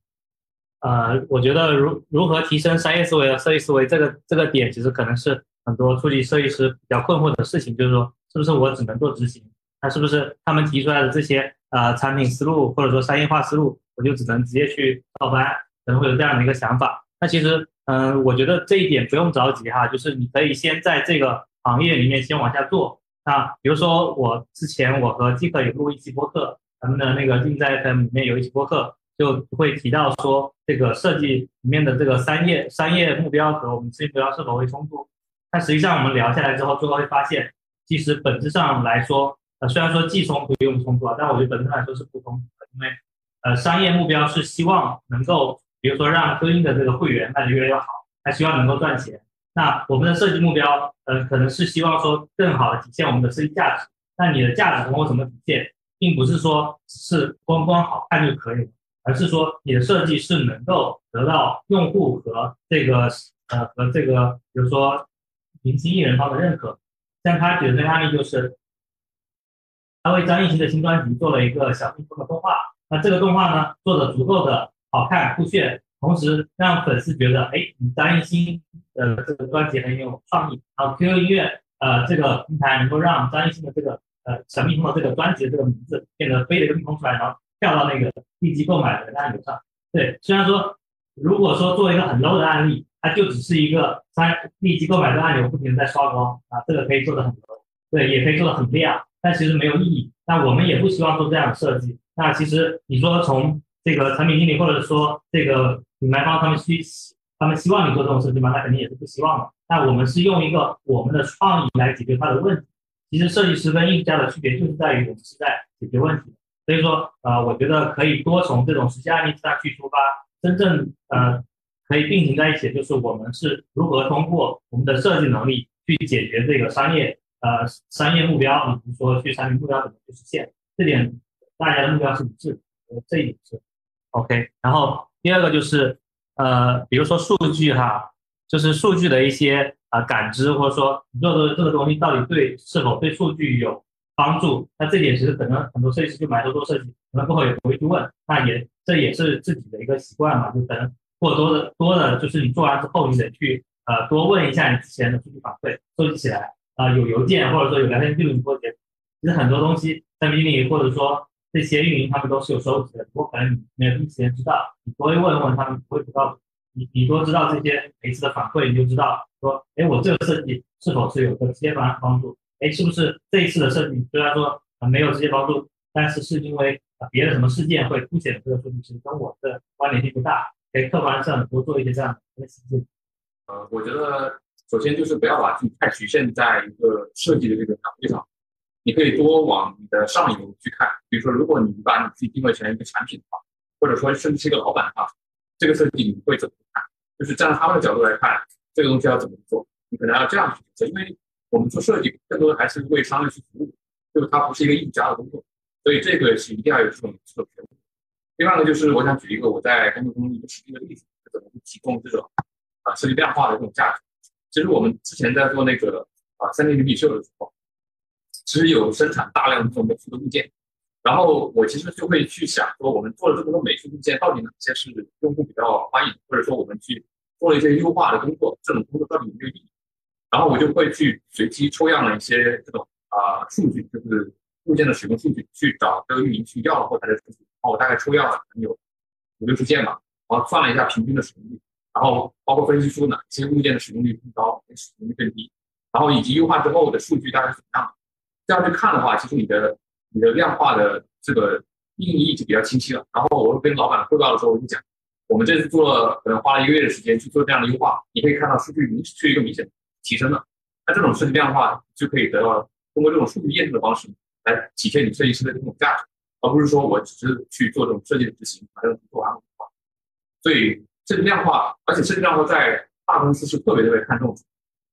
呃，我觉得如如何提升商业思维和设计思维这个这个点，其实可能是很多初级设计师比较困惑的事情，就是说，是不是我只能做执行？那是不是他们提出来的这些呃产品思路或者说商业化思路，我就只能直接去照搬？可能会有这样的一个想法。那其实，嗯，我觉得这一点不用着急哈，就是你可以先在这个行业里面先往下做。那比如说我之前我和季克有录一期播客。咱们的那个竞赛 FM 里面有一期播客，就会提到说，这个设计里面的这个商业商业目标和我们设计目标是否会冲突？但实际上我们聊下来之后，最后会发现，其实本质上来说，呃，虽然说既冲突又不冲突啊，但我觉得本质上来说是不冲突的，因为，呃，商业目标是希望能够，比如说让对应的这个会员卖得越来越好，他希望能够赚钱。那我们的设计目标，呃，可能是希望说更好的体现我们的设计价值。那你的价值通过什么体现？并不是说只是光光好看就可以了，而是说你的设计是能够得到用户和这个呃和这个比如说明星艺人方的认可。像他举的这个案例就是，他为张艺兴的新专辑做了一个小蜜蜂的动画。那这个动画呢做的足够的好看酷炫，同时让粉丝觉得哎，你张艺兴的这个专辑很有创意。然后 QQ 音乐呃这个平台能够让张艺兴的这个。呃，小蜜蜂的这个专辑的这个名字变得飞了一个蜜蜂出来，然后跳到那个立即购买的按钮上。对，虽然说如果说做一个很 low 的案例，它就只是一个三立即购买的按钮不停的在刷光啊，这个可以做的很 low，对，也可以做的很亮，但其实没有意义。那我们也不希望做这样的设计。那其实你说从这个产品经理或者说这个品牌方他们希他们希望你做这种设计吗？那肯定也是不希望的。那我们是用一个我们的创意来解决他的问题。其实设计师跟艺术家的区别就是在于我们是在解决问题，所以说呃，我觉得可以多从这种实际案例上去出发，真正呃可以并行在一起，就是我们是如何通过我们的设计能力去解决这个商业呃商业目标，比如说去产品目标怎么去实现，这点大家的目标是一致，呃这一点是 OK。然后第二个就是呃比如说数据哈，就是数据的一些啊感知，或者说你做的这个东西到底对是否对数据有帮助？那这点其实可能很多设计师就埋头做设计，可能过后也不会去问。那也这也是自己的一个习惯嘛，就可能过多的多的就是你做完之后，你得去呃多问一下你之前的数据反馈，收集起来啊有邮件或者说有聊天记录你多结。其实很多东西在经理或者说这些运营他们都是有收集的，不过可能你没有第一时间知道，你多问问他们不会知道。你你多知道这些每次的反馈，你就知道说，哎，我这个设计是否是有个直接帮帮助？哎，是不是这一次的设计虽然说没有直接帮助，但是是因为别的什么事件会凸显这个设计师跟我的关联性不大？哎，客观上多做一些这样的分析。呃，我觉得首先就是不要把自己太局限在一个设计的这个岗位上，你可以多往你的上游去看。比如说，如果你把你自己定位成一个产品的话，或者说甚至是一个老板的话。这个设计你会怎么看？就是站在他们的角度来看，这个东西要怎么做？你可能要这样去决策，因为我们做设计更多的还是为商业去服务，就是它不是一个艺术家的工作，所以这个是一定要有这种这种觉悟。另外呢，就是我想举一个我在工作中一个实际的例子，怎么去提供这种啊设计量化的这种价值。其实我们之前在做那个啊三 D 立体秀的时候，其实有生产大量的这种美术的物件。然后我其实就会去想说，我们做了这么多美术物件，到底哪些是用户比较欢迎，或者说我们去做了一些优化的工作，这种工作到底有没有意义？然后我就会去随机抽样了一些这种啊数据，就是物件的使用数据，去找这个运营去要后台的数据。然后我大概抽样了可能有五六十件吧，然后算了一下平均的使用率，然后包括分析出哪些物件的使用率更高，使用率更低，然后以及优化之后的数据大概是怎么样。这样去看的话，其实你的。你的量化的这个定义就比较清晰了。然后我跟老板汇报的时候，我就讲，我们这次做了，可能花了一个月的时间去做这样的优化，你可以看到数据明是一个明显的提升了。那这种设计量化就可以得到通过这种数据验证的方式来体现你设计师的这种价值，而不是说我只是去做这种设计的执行，把这种做完了。所以设计量化，而且设计量化在大公司是特别特别看重，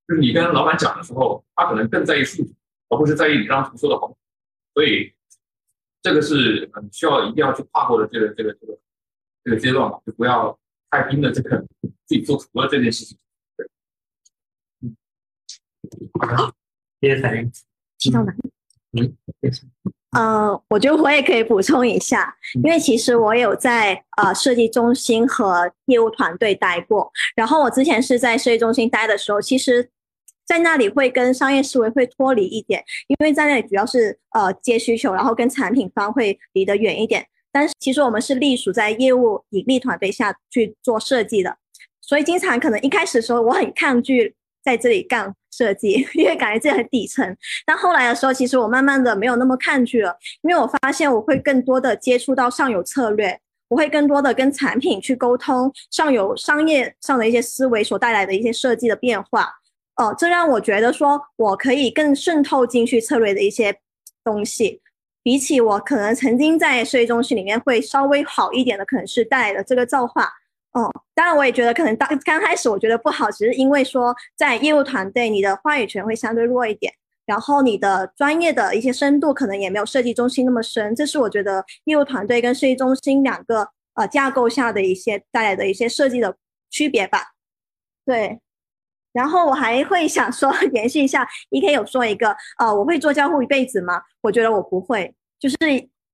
就是你跟老板讲的时候，他可能更在意数据，而不是在意你这张图做的好。所以，这个是很需要一定要去跨过的这个这个这个这个阶段吧，就不要太拼的这个自己做图了这件事情。好，谢谢彩云。提到哪？嗯，呃，我觉得我也可以补充一下，因为其实我有在呃设计中心和业务团队待过，然后我之前是在设计中心待的时候，其实。在那里会跟商业思维会脱离一点，因为在那里主要是呃接需求，然后跟产品方会离得远一点。但是其实我们是隶属在业务盈利团队下去做设计的，所以经常可能一开始的时候我很抗拒在这里干设计，因为感觉自己很底层。但后来的时候，其实我慢慢的没有那么抗拒了，因为我发现我会更多的接触到上游策略，我会更多的跟产品去沟通上游商业上的一些思维所带来的一些设计的变化。哦，这让我觉得说，我可以更渗透进去策略的一些东西，比起我可能曾经在设计中心里面会稍微好一点的，可能是带来的这个造化。哦，当然我也觉得可能当刚开始我觉得不好，只是因为说在业务团队你的话语权会相对弱一点，然后你的专业的一些深度可能也没有设计中心那么深，这是我觉得业务团队跟设计中心两个呃架构下的一些带来的一些设计的区别吧。对。然后我还会想说，联系一下，E K 有说一个，呃，我会做交互一辈子吗？我觉得我不会，就是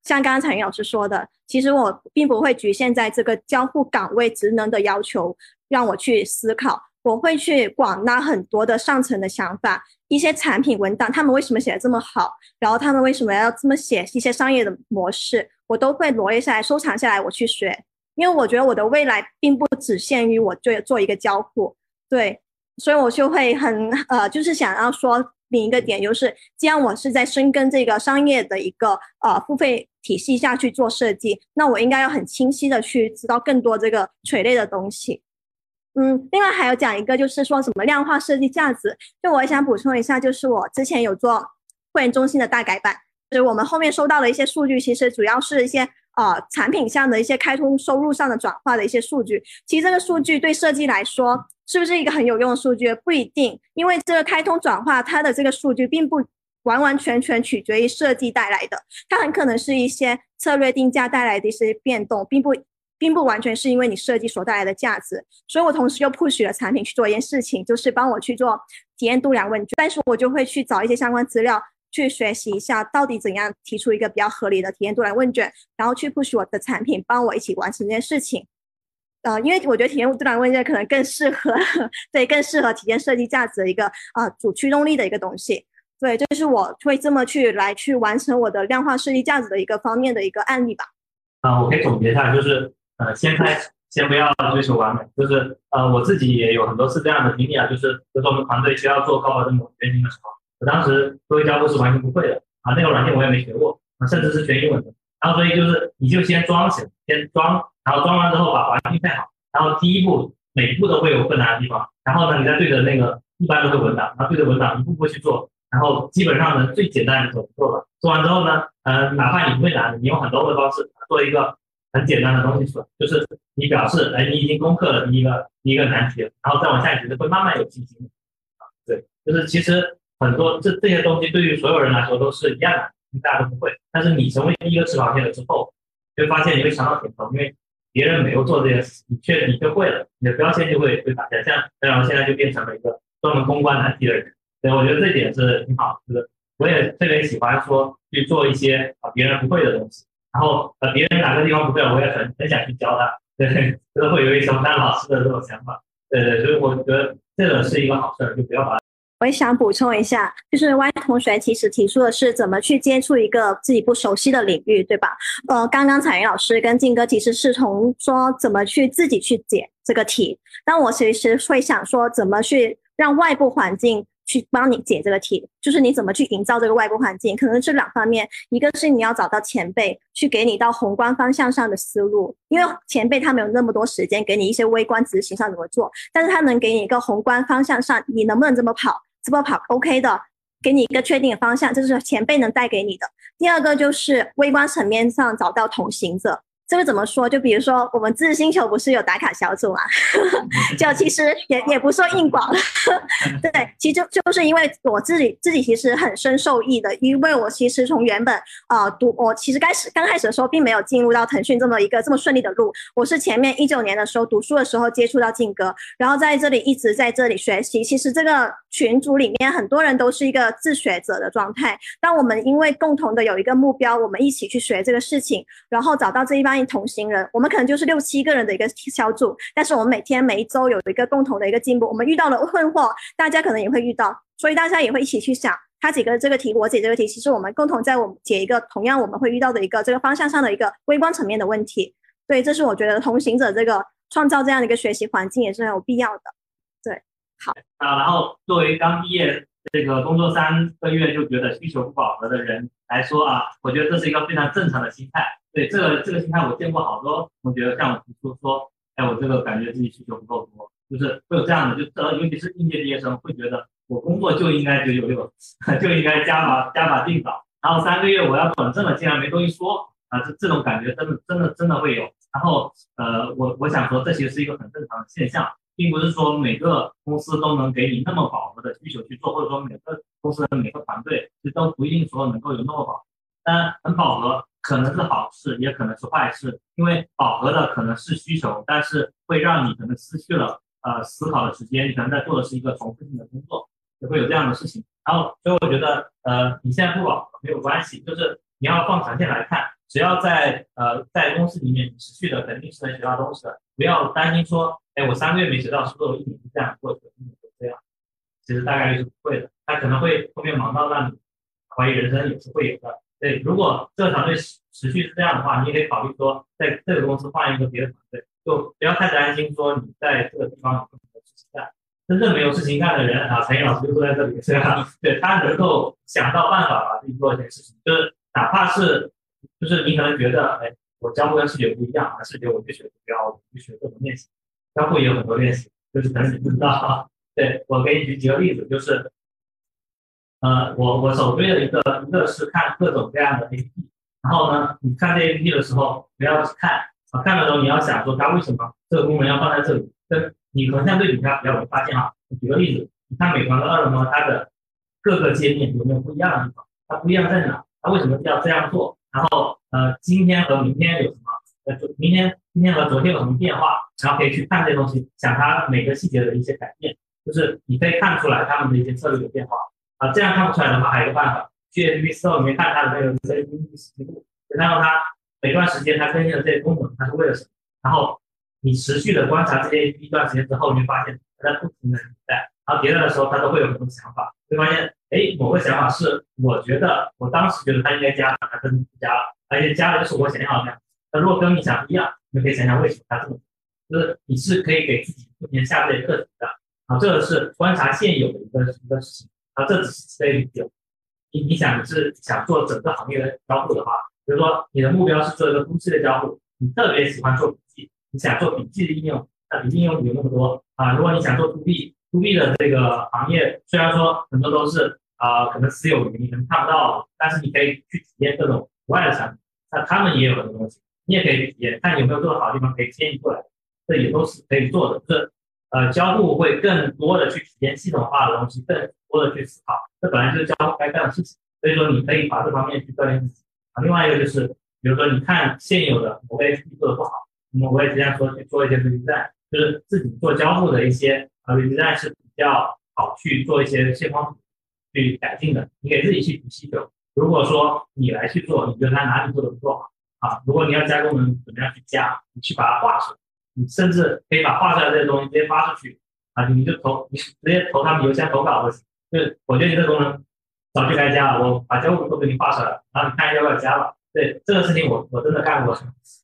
像刚刚彩云老师说的，其实我并不会局限在这个交互岗位职能的要求，让我去思考，我会去广纳很多的上层的想法，一些产品文档，他们为什么写的这么好，然后他们为什么要这么写一些商业的模式，我都会罗列下来，收藏下来，我去学，因为我觉得我的未来并不只限于我做做一个交互，对。所以我就会很呃，就是想要说另一个点，就是既然我是在深耕这个商业的一个呃付费体系下去做设计，那我应该要很清晰的去知道更多这个垂类的东西。嗯，另外还有讲一个，就是说什么量化设计价值，就我想补充一下，就是我之前有做会员中心的大改版，就是我们后面收到的一些数据，其实主要是一些呃产品上的一些开通收入上的转化的一些数据，其实这个数据对设计来说。是不是一个很有用的数据？不一定，因为这个开通转化，它的这个数据并不完完全全取决于设计带来的，它很可能是一些策略定价带来的一些变动，并不并不完全是因为你设计所带来的价值。所以我同时又 push 了产品去做一件事情，就是帮我去做体验度量问卷，但是我就会去找一些相关资料。去学习一下到底怎样提出一个比较合理的体验度量问卷，然后去 push 我的产品，帮我一起完成这件事情。呃，因为我觉得体验度量问卷可能更适合，对，更适合体验设计价值的一个啊主驱动力的一个东西。对，这是我会这么去来去完成我的量化设计价值的一个方面的一个案例吧。啊，我可以总结一下，就是呃，先开，先不要追求完美，就是呃，我自己也有很多次这样的经历啊，就是比如说我们团队需要做高保真模原型的时候。我当时作为交互是完全不会的啊，那个软件我也没学过啊，甚至是全英文的。然后所以就是你就先装起来，先装，然后装完之后把环境配好。然后第一步每步都会有困难的地方，然后呢，你再对着那个一般都是文档，然后对着文档一步步去做，然后基本上呢最简单的就做了。做完之后呢，呃，哪怕你不会难，你用很多的方式做一个很简单的东西出来，就是你表示哎你已经攻克了第一个第一个难题，然后再往下其实会慢慢有信心。对，就是其实。很多这这些东西对于所有人来说都是一样的，大家都不会。但是你成为第一个吃螃蟹了之后，就发现你会尝到甜头，因为别人没有做这件事，你却你却会了，你的标签就会被打下。像然后现在就变成了一个专门公关难题的人。对，我觉得这点是挺好，就是我也特别喜欢说去做一些啊别人不会的东西，然后呃别人哪个地方不会，我也很很想去教他。对，都会有一种当老师的这种想法。对对，所以我觉得这个是一个好事儿，就不要把。我也想补充一下，就是 Y 同学其实提出的是怎么去接触一个自己不熟悉的领域，对吧？呃，刚刚彩云老师跟静哥其实是从说怎么去自己去解这个题，但我其实会想说怎么去让外部环境去帮你解这个题，就是你怎么去营造这个外部环境，可能是两方面，一个是你要找到前辈去给你到宏观方向上的思路，因为前辈他没有那么多时间给你一些微观执行上怎么做，但是他能给你一个宏观方向上你能不能这么跑。这么跑 OK 的，给你一个确定的方向，这是前辈能带给你的。第二个就是微观层面上找到同行者。这个怎么说？就比如说，我们知识星球不是有打卡小组嘛？就其实也也不说硬广，对，其实就就是因为我自己自己其实很深受益的，因为我其实从原本啊读，我其实开始刚开始的时候并没有进入到腾讯这么一个这么顺利的路，我是前面一九年的时候读书的时候接触到静哥，然后在这里一直在这里学习。其实这个群组里面很多人都是一个自学者的状态，当我们因为共同的有一个目标，我们一起去学这个事情，然后找到这一帮。同行人，我们可能就是六七个人的一个小组，但是我们每天每一周有一个共同的一个进步。我们遇到了困惑，大家可能也会遇到，所以大家也会一起去想，他解个这个题，我解这个题，其实我们共同在我们解一个同样我们会遇到的一个这个方向上的一个微观层面的问题。对，这是我觉得同行者这个创造这样的一个学习环境也是很有必要的。对，好啊。然后作为刚毕业这个工作三个月就觉得需求不饱和的人来说啊，我觉得这是一个非常正常的心态。对这个这个心态，我见过好多同学向我提出说，哎，我这个感觉自己需求不够多，就是会有这样的，就呃，尤其是应届毕业生会觉得，我工作就应该九九六，就应该加把加把劲搞，然后三个月我要转正了，竟然没东西说啊，这这种感觉真的真的真的会有。然后呃，我我想说，这其实是一个很正常的现象，并不是说每个公司都能给你那么饱和的需求去做，或者说每个公司的每个团队其实都不一定说能够有那么饱，但很饱和。可能是好事，也可能是坏事，因为饱和的可能是需求，但是会让你可能失去了呃思考的时间，你可能在做的是一个重复性的工作，也会有这样的事情。然后，所以我觉得呃你现在不饱和没有关系，就是你要放长线来看，只要在呃在公司里面持续的肯定是能学到东西的，不要担心说，哎我三个月没学到，是不是我一年就这样过去了，一年就这样？其实大概率是不会的，他可能会后面忙到让你怀疑人生，也是会有的。对，如果这个团队持续是这样的话，你也可以考虑说，在这个公司换一个别的团队，就不要太担心说你在这个地方有什么事情干。真正没有事情干的人啊，陈毅老师就坐在这里，是吧？对他能够想到办法把自己做一件事情，就是哪怕是，就是你可能觉得，哎，我交互跟视觉不一样，啊，视觉我就学图标，我就学各种练习，交互也有很多练习，就是可能你不知道。对我给你举几个例子，就是。呃，我我首推的一个一个是看各种各样的 APP，然后呢，你看这 APP 的时候不要去看啊，看的时候你要想说它为什么这个功能要放在这里，跟你横向对比它比较容易发现啊。举个例子，你看美团跟饿了么，它的各个界面有没有不一样的地方？它不一样在哪？它为什么要这样做？然后呃，今天和明天有什么呃，就明天、今天和昨天有什么变化，然后可以去看这些东西，想它每个细节的一些改变，就是你可以看出来他们的一些策略的变化啊。这样看不出来的话，还有一个办法，去 APP Store 里面看它的那个更新记录，然后它每段时间它更新的这些功能，它是为了什么？然后你持续的观察这些一段时间之后，你会发现它在不停的迭代，然后迭代的时候，它都会有很多想法，会发现，哎，某个想法是我觉得我当时觉得它应该加，它跟不加了，而且加的就是我想要的那。如果跟你想不一样，你可以想想为什么它这么，就是你是可以给自己不停下这些课题的，啊，这个是观察现有的一个一个事情，啊，这只是这一点。你你想你是想做整个行业的交互的话，比如说你的目标是做一个公司的交互，你特别喜欢做笔记，你想做笔记的应用，那笔记应用有那么多啊。如果你想做 to B，to B 的这个行业，虽然说很多都是啊，可能私有云，你可能看不到，但是你可以去体验各种国外的产品，那他们也有很多东西，你也可以去体验，看有没有做的好的地方可以迁移过来，这也都是可以做的。就是呃，交互会更多的去体验系统化的东西，更多的去思考，这本来就是交互该干的事情。所以说，你可以把这方面去锻炼自己啊。另外一个就是，比如说你看现有的某个 APP 做的不好，那么我也经常说去做一些 redesign，就是自己做交互的一些呃 redesign 是比较好去做一些线框去改进的。你给自己去提需求，如果说你来去做，你觉得它哪里做的不够好啊？如果你要加功能，怎么样去加？你去把它画出来，你甚至可以把画出来这些东西直接发出去啊，你就投，你直接投他们邮箱投稿就行。就是我觉得你这功能。早就该加了，我把交互都给你画出来了，然后你看要不要加了。对这个事情，我我真的干过。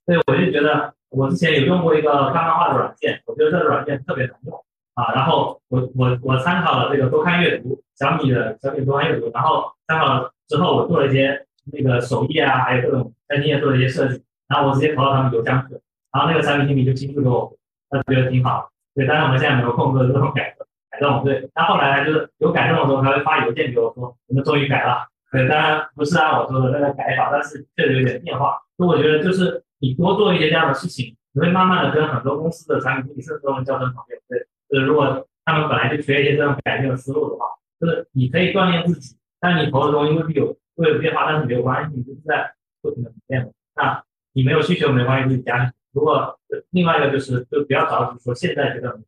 对，我就觉得我之前有用过一个看漫画的软件，我觉得这个软件特别难用啊。然后我我我参考了这个多看阅读，小米的小米多看阅读，然后参考了之后，我做了一些那个首页啊，还有各种在你也做了一些设计，然后我直接投到他们邮箱去，然后那个产品经理就亲自给我，他觉得挺好。对，但是我们现在没有空做这种改革。改动对，那后来，就是有改动的时候，他会发邮件给我说，我们终于改了。对，当然不是按我说的那个改法，但是确实有点变化。所以我觉得，就是你多做一些这样的事情，你会慢慢的跟很多公司的产品经理甚至都能交成朋友。对，就是如果他们本来就缺一些这种改变的思路的话，就是你可以锻炼自己，但你投的东西未必有会有变化，但是没有关系，你就是在不停的变。那你没有需求没关系，自己加。如果另外一个就是，就不要着急说现在这个。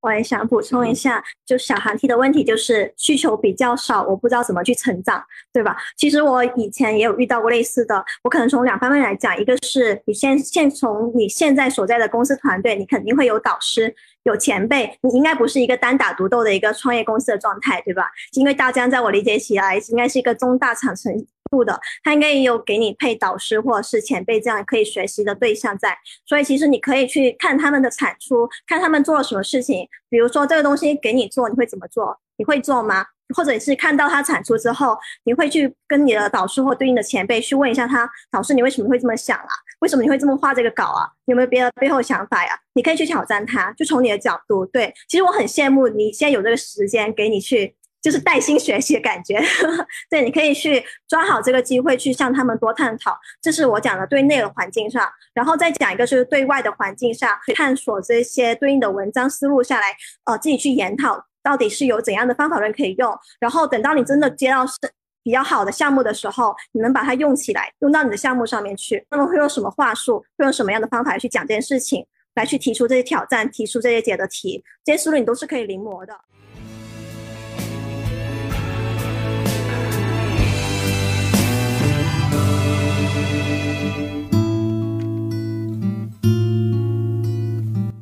我也想补充一下，就小韩提的问题，就是需求比较少，我不知道怎么去成长，对吧？其实我以前也有遇到过类似的，我可能从两方面来讲，一个是你先先从你现在所在的公司团队，你肯定会有导师。有前辈，你应该不是一个单打独斗的一个创业公司的状态，对吧？因为大疆在我理解起来，应该是一个中大厂程度的，他应该也有给你配导师或者是前辈这样可以学习的对象在。所以其实你可以去看他们的产出，看他们做了什么事情。比如说这个东西给你做，你会怎么做？你会做吗？或者是看到他产出之后，你会去跟你的导师或对应的前辈去问一下他，导师你为什么会这么想啊？为什么你会这么画这个稿啊？有没有别的背后想法呀？你可以去挑战他，就从你的角度。对，其实我很羡慕你现在有这个时间给你去，就是带薪学习的感觉。对，你可以去抓好这个机会去向他们多探讨。这是我讲的对内的环境上，然后再讲一个就是对外的环境上，探索这些对应的文章思路下来，呃，自己去研讨。到底是有怎样的方法论可以用？然后等到你真的接到是比较好的项目的时候，你能把它用起来，用到你的项目上面去。那么会用什么话术？会用什么样的方法去讲这件事情？来去提出这些挑战，提出这些解的题，这些思路你都是可以临摹的。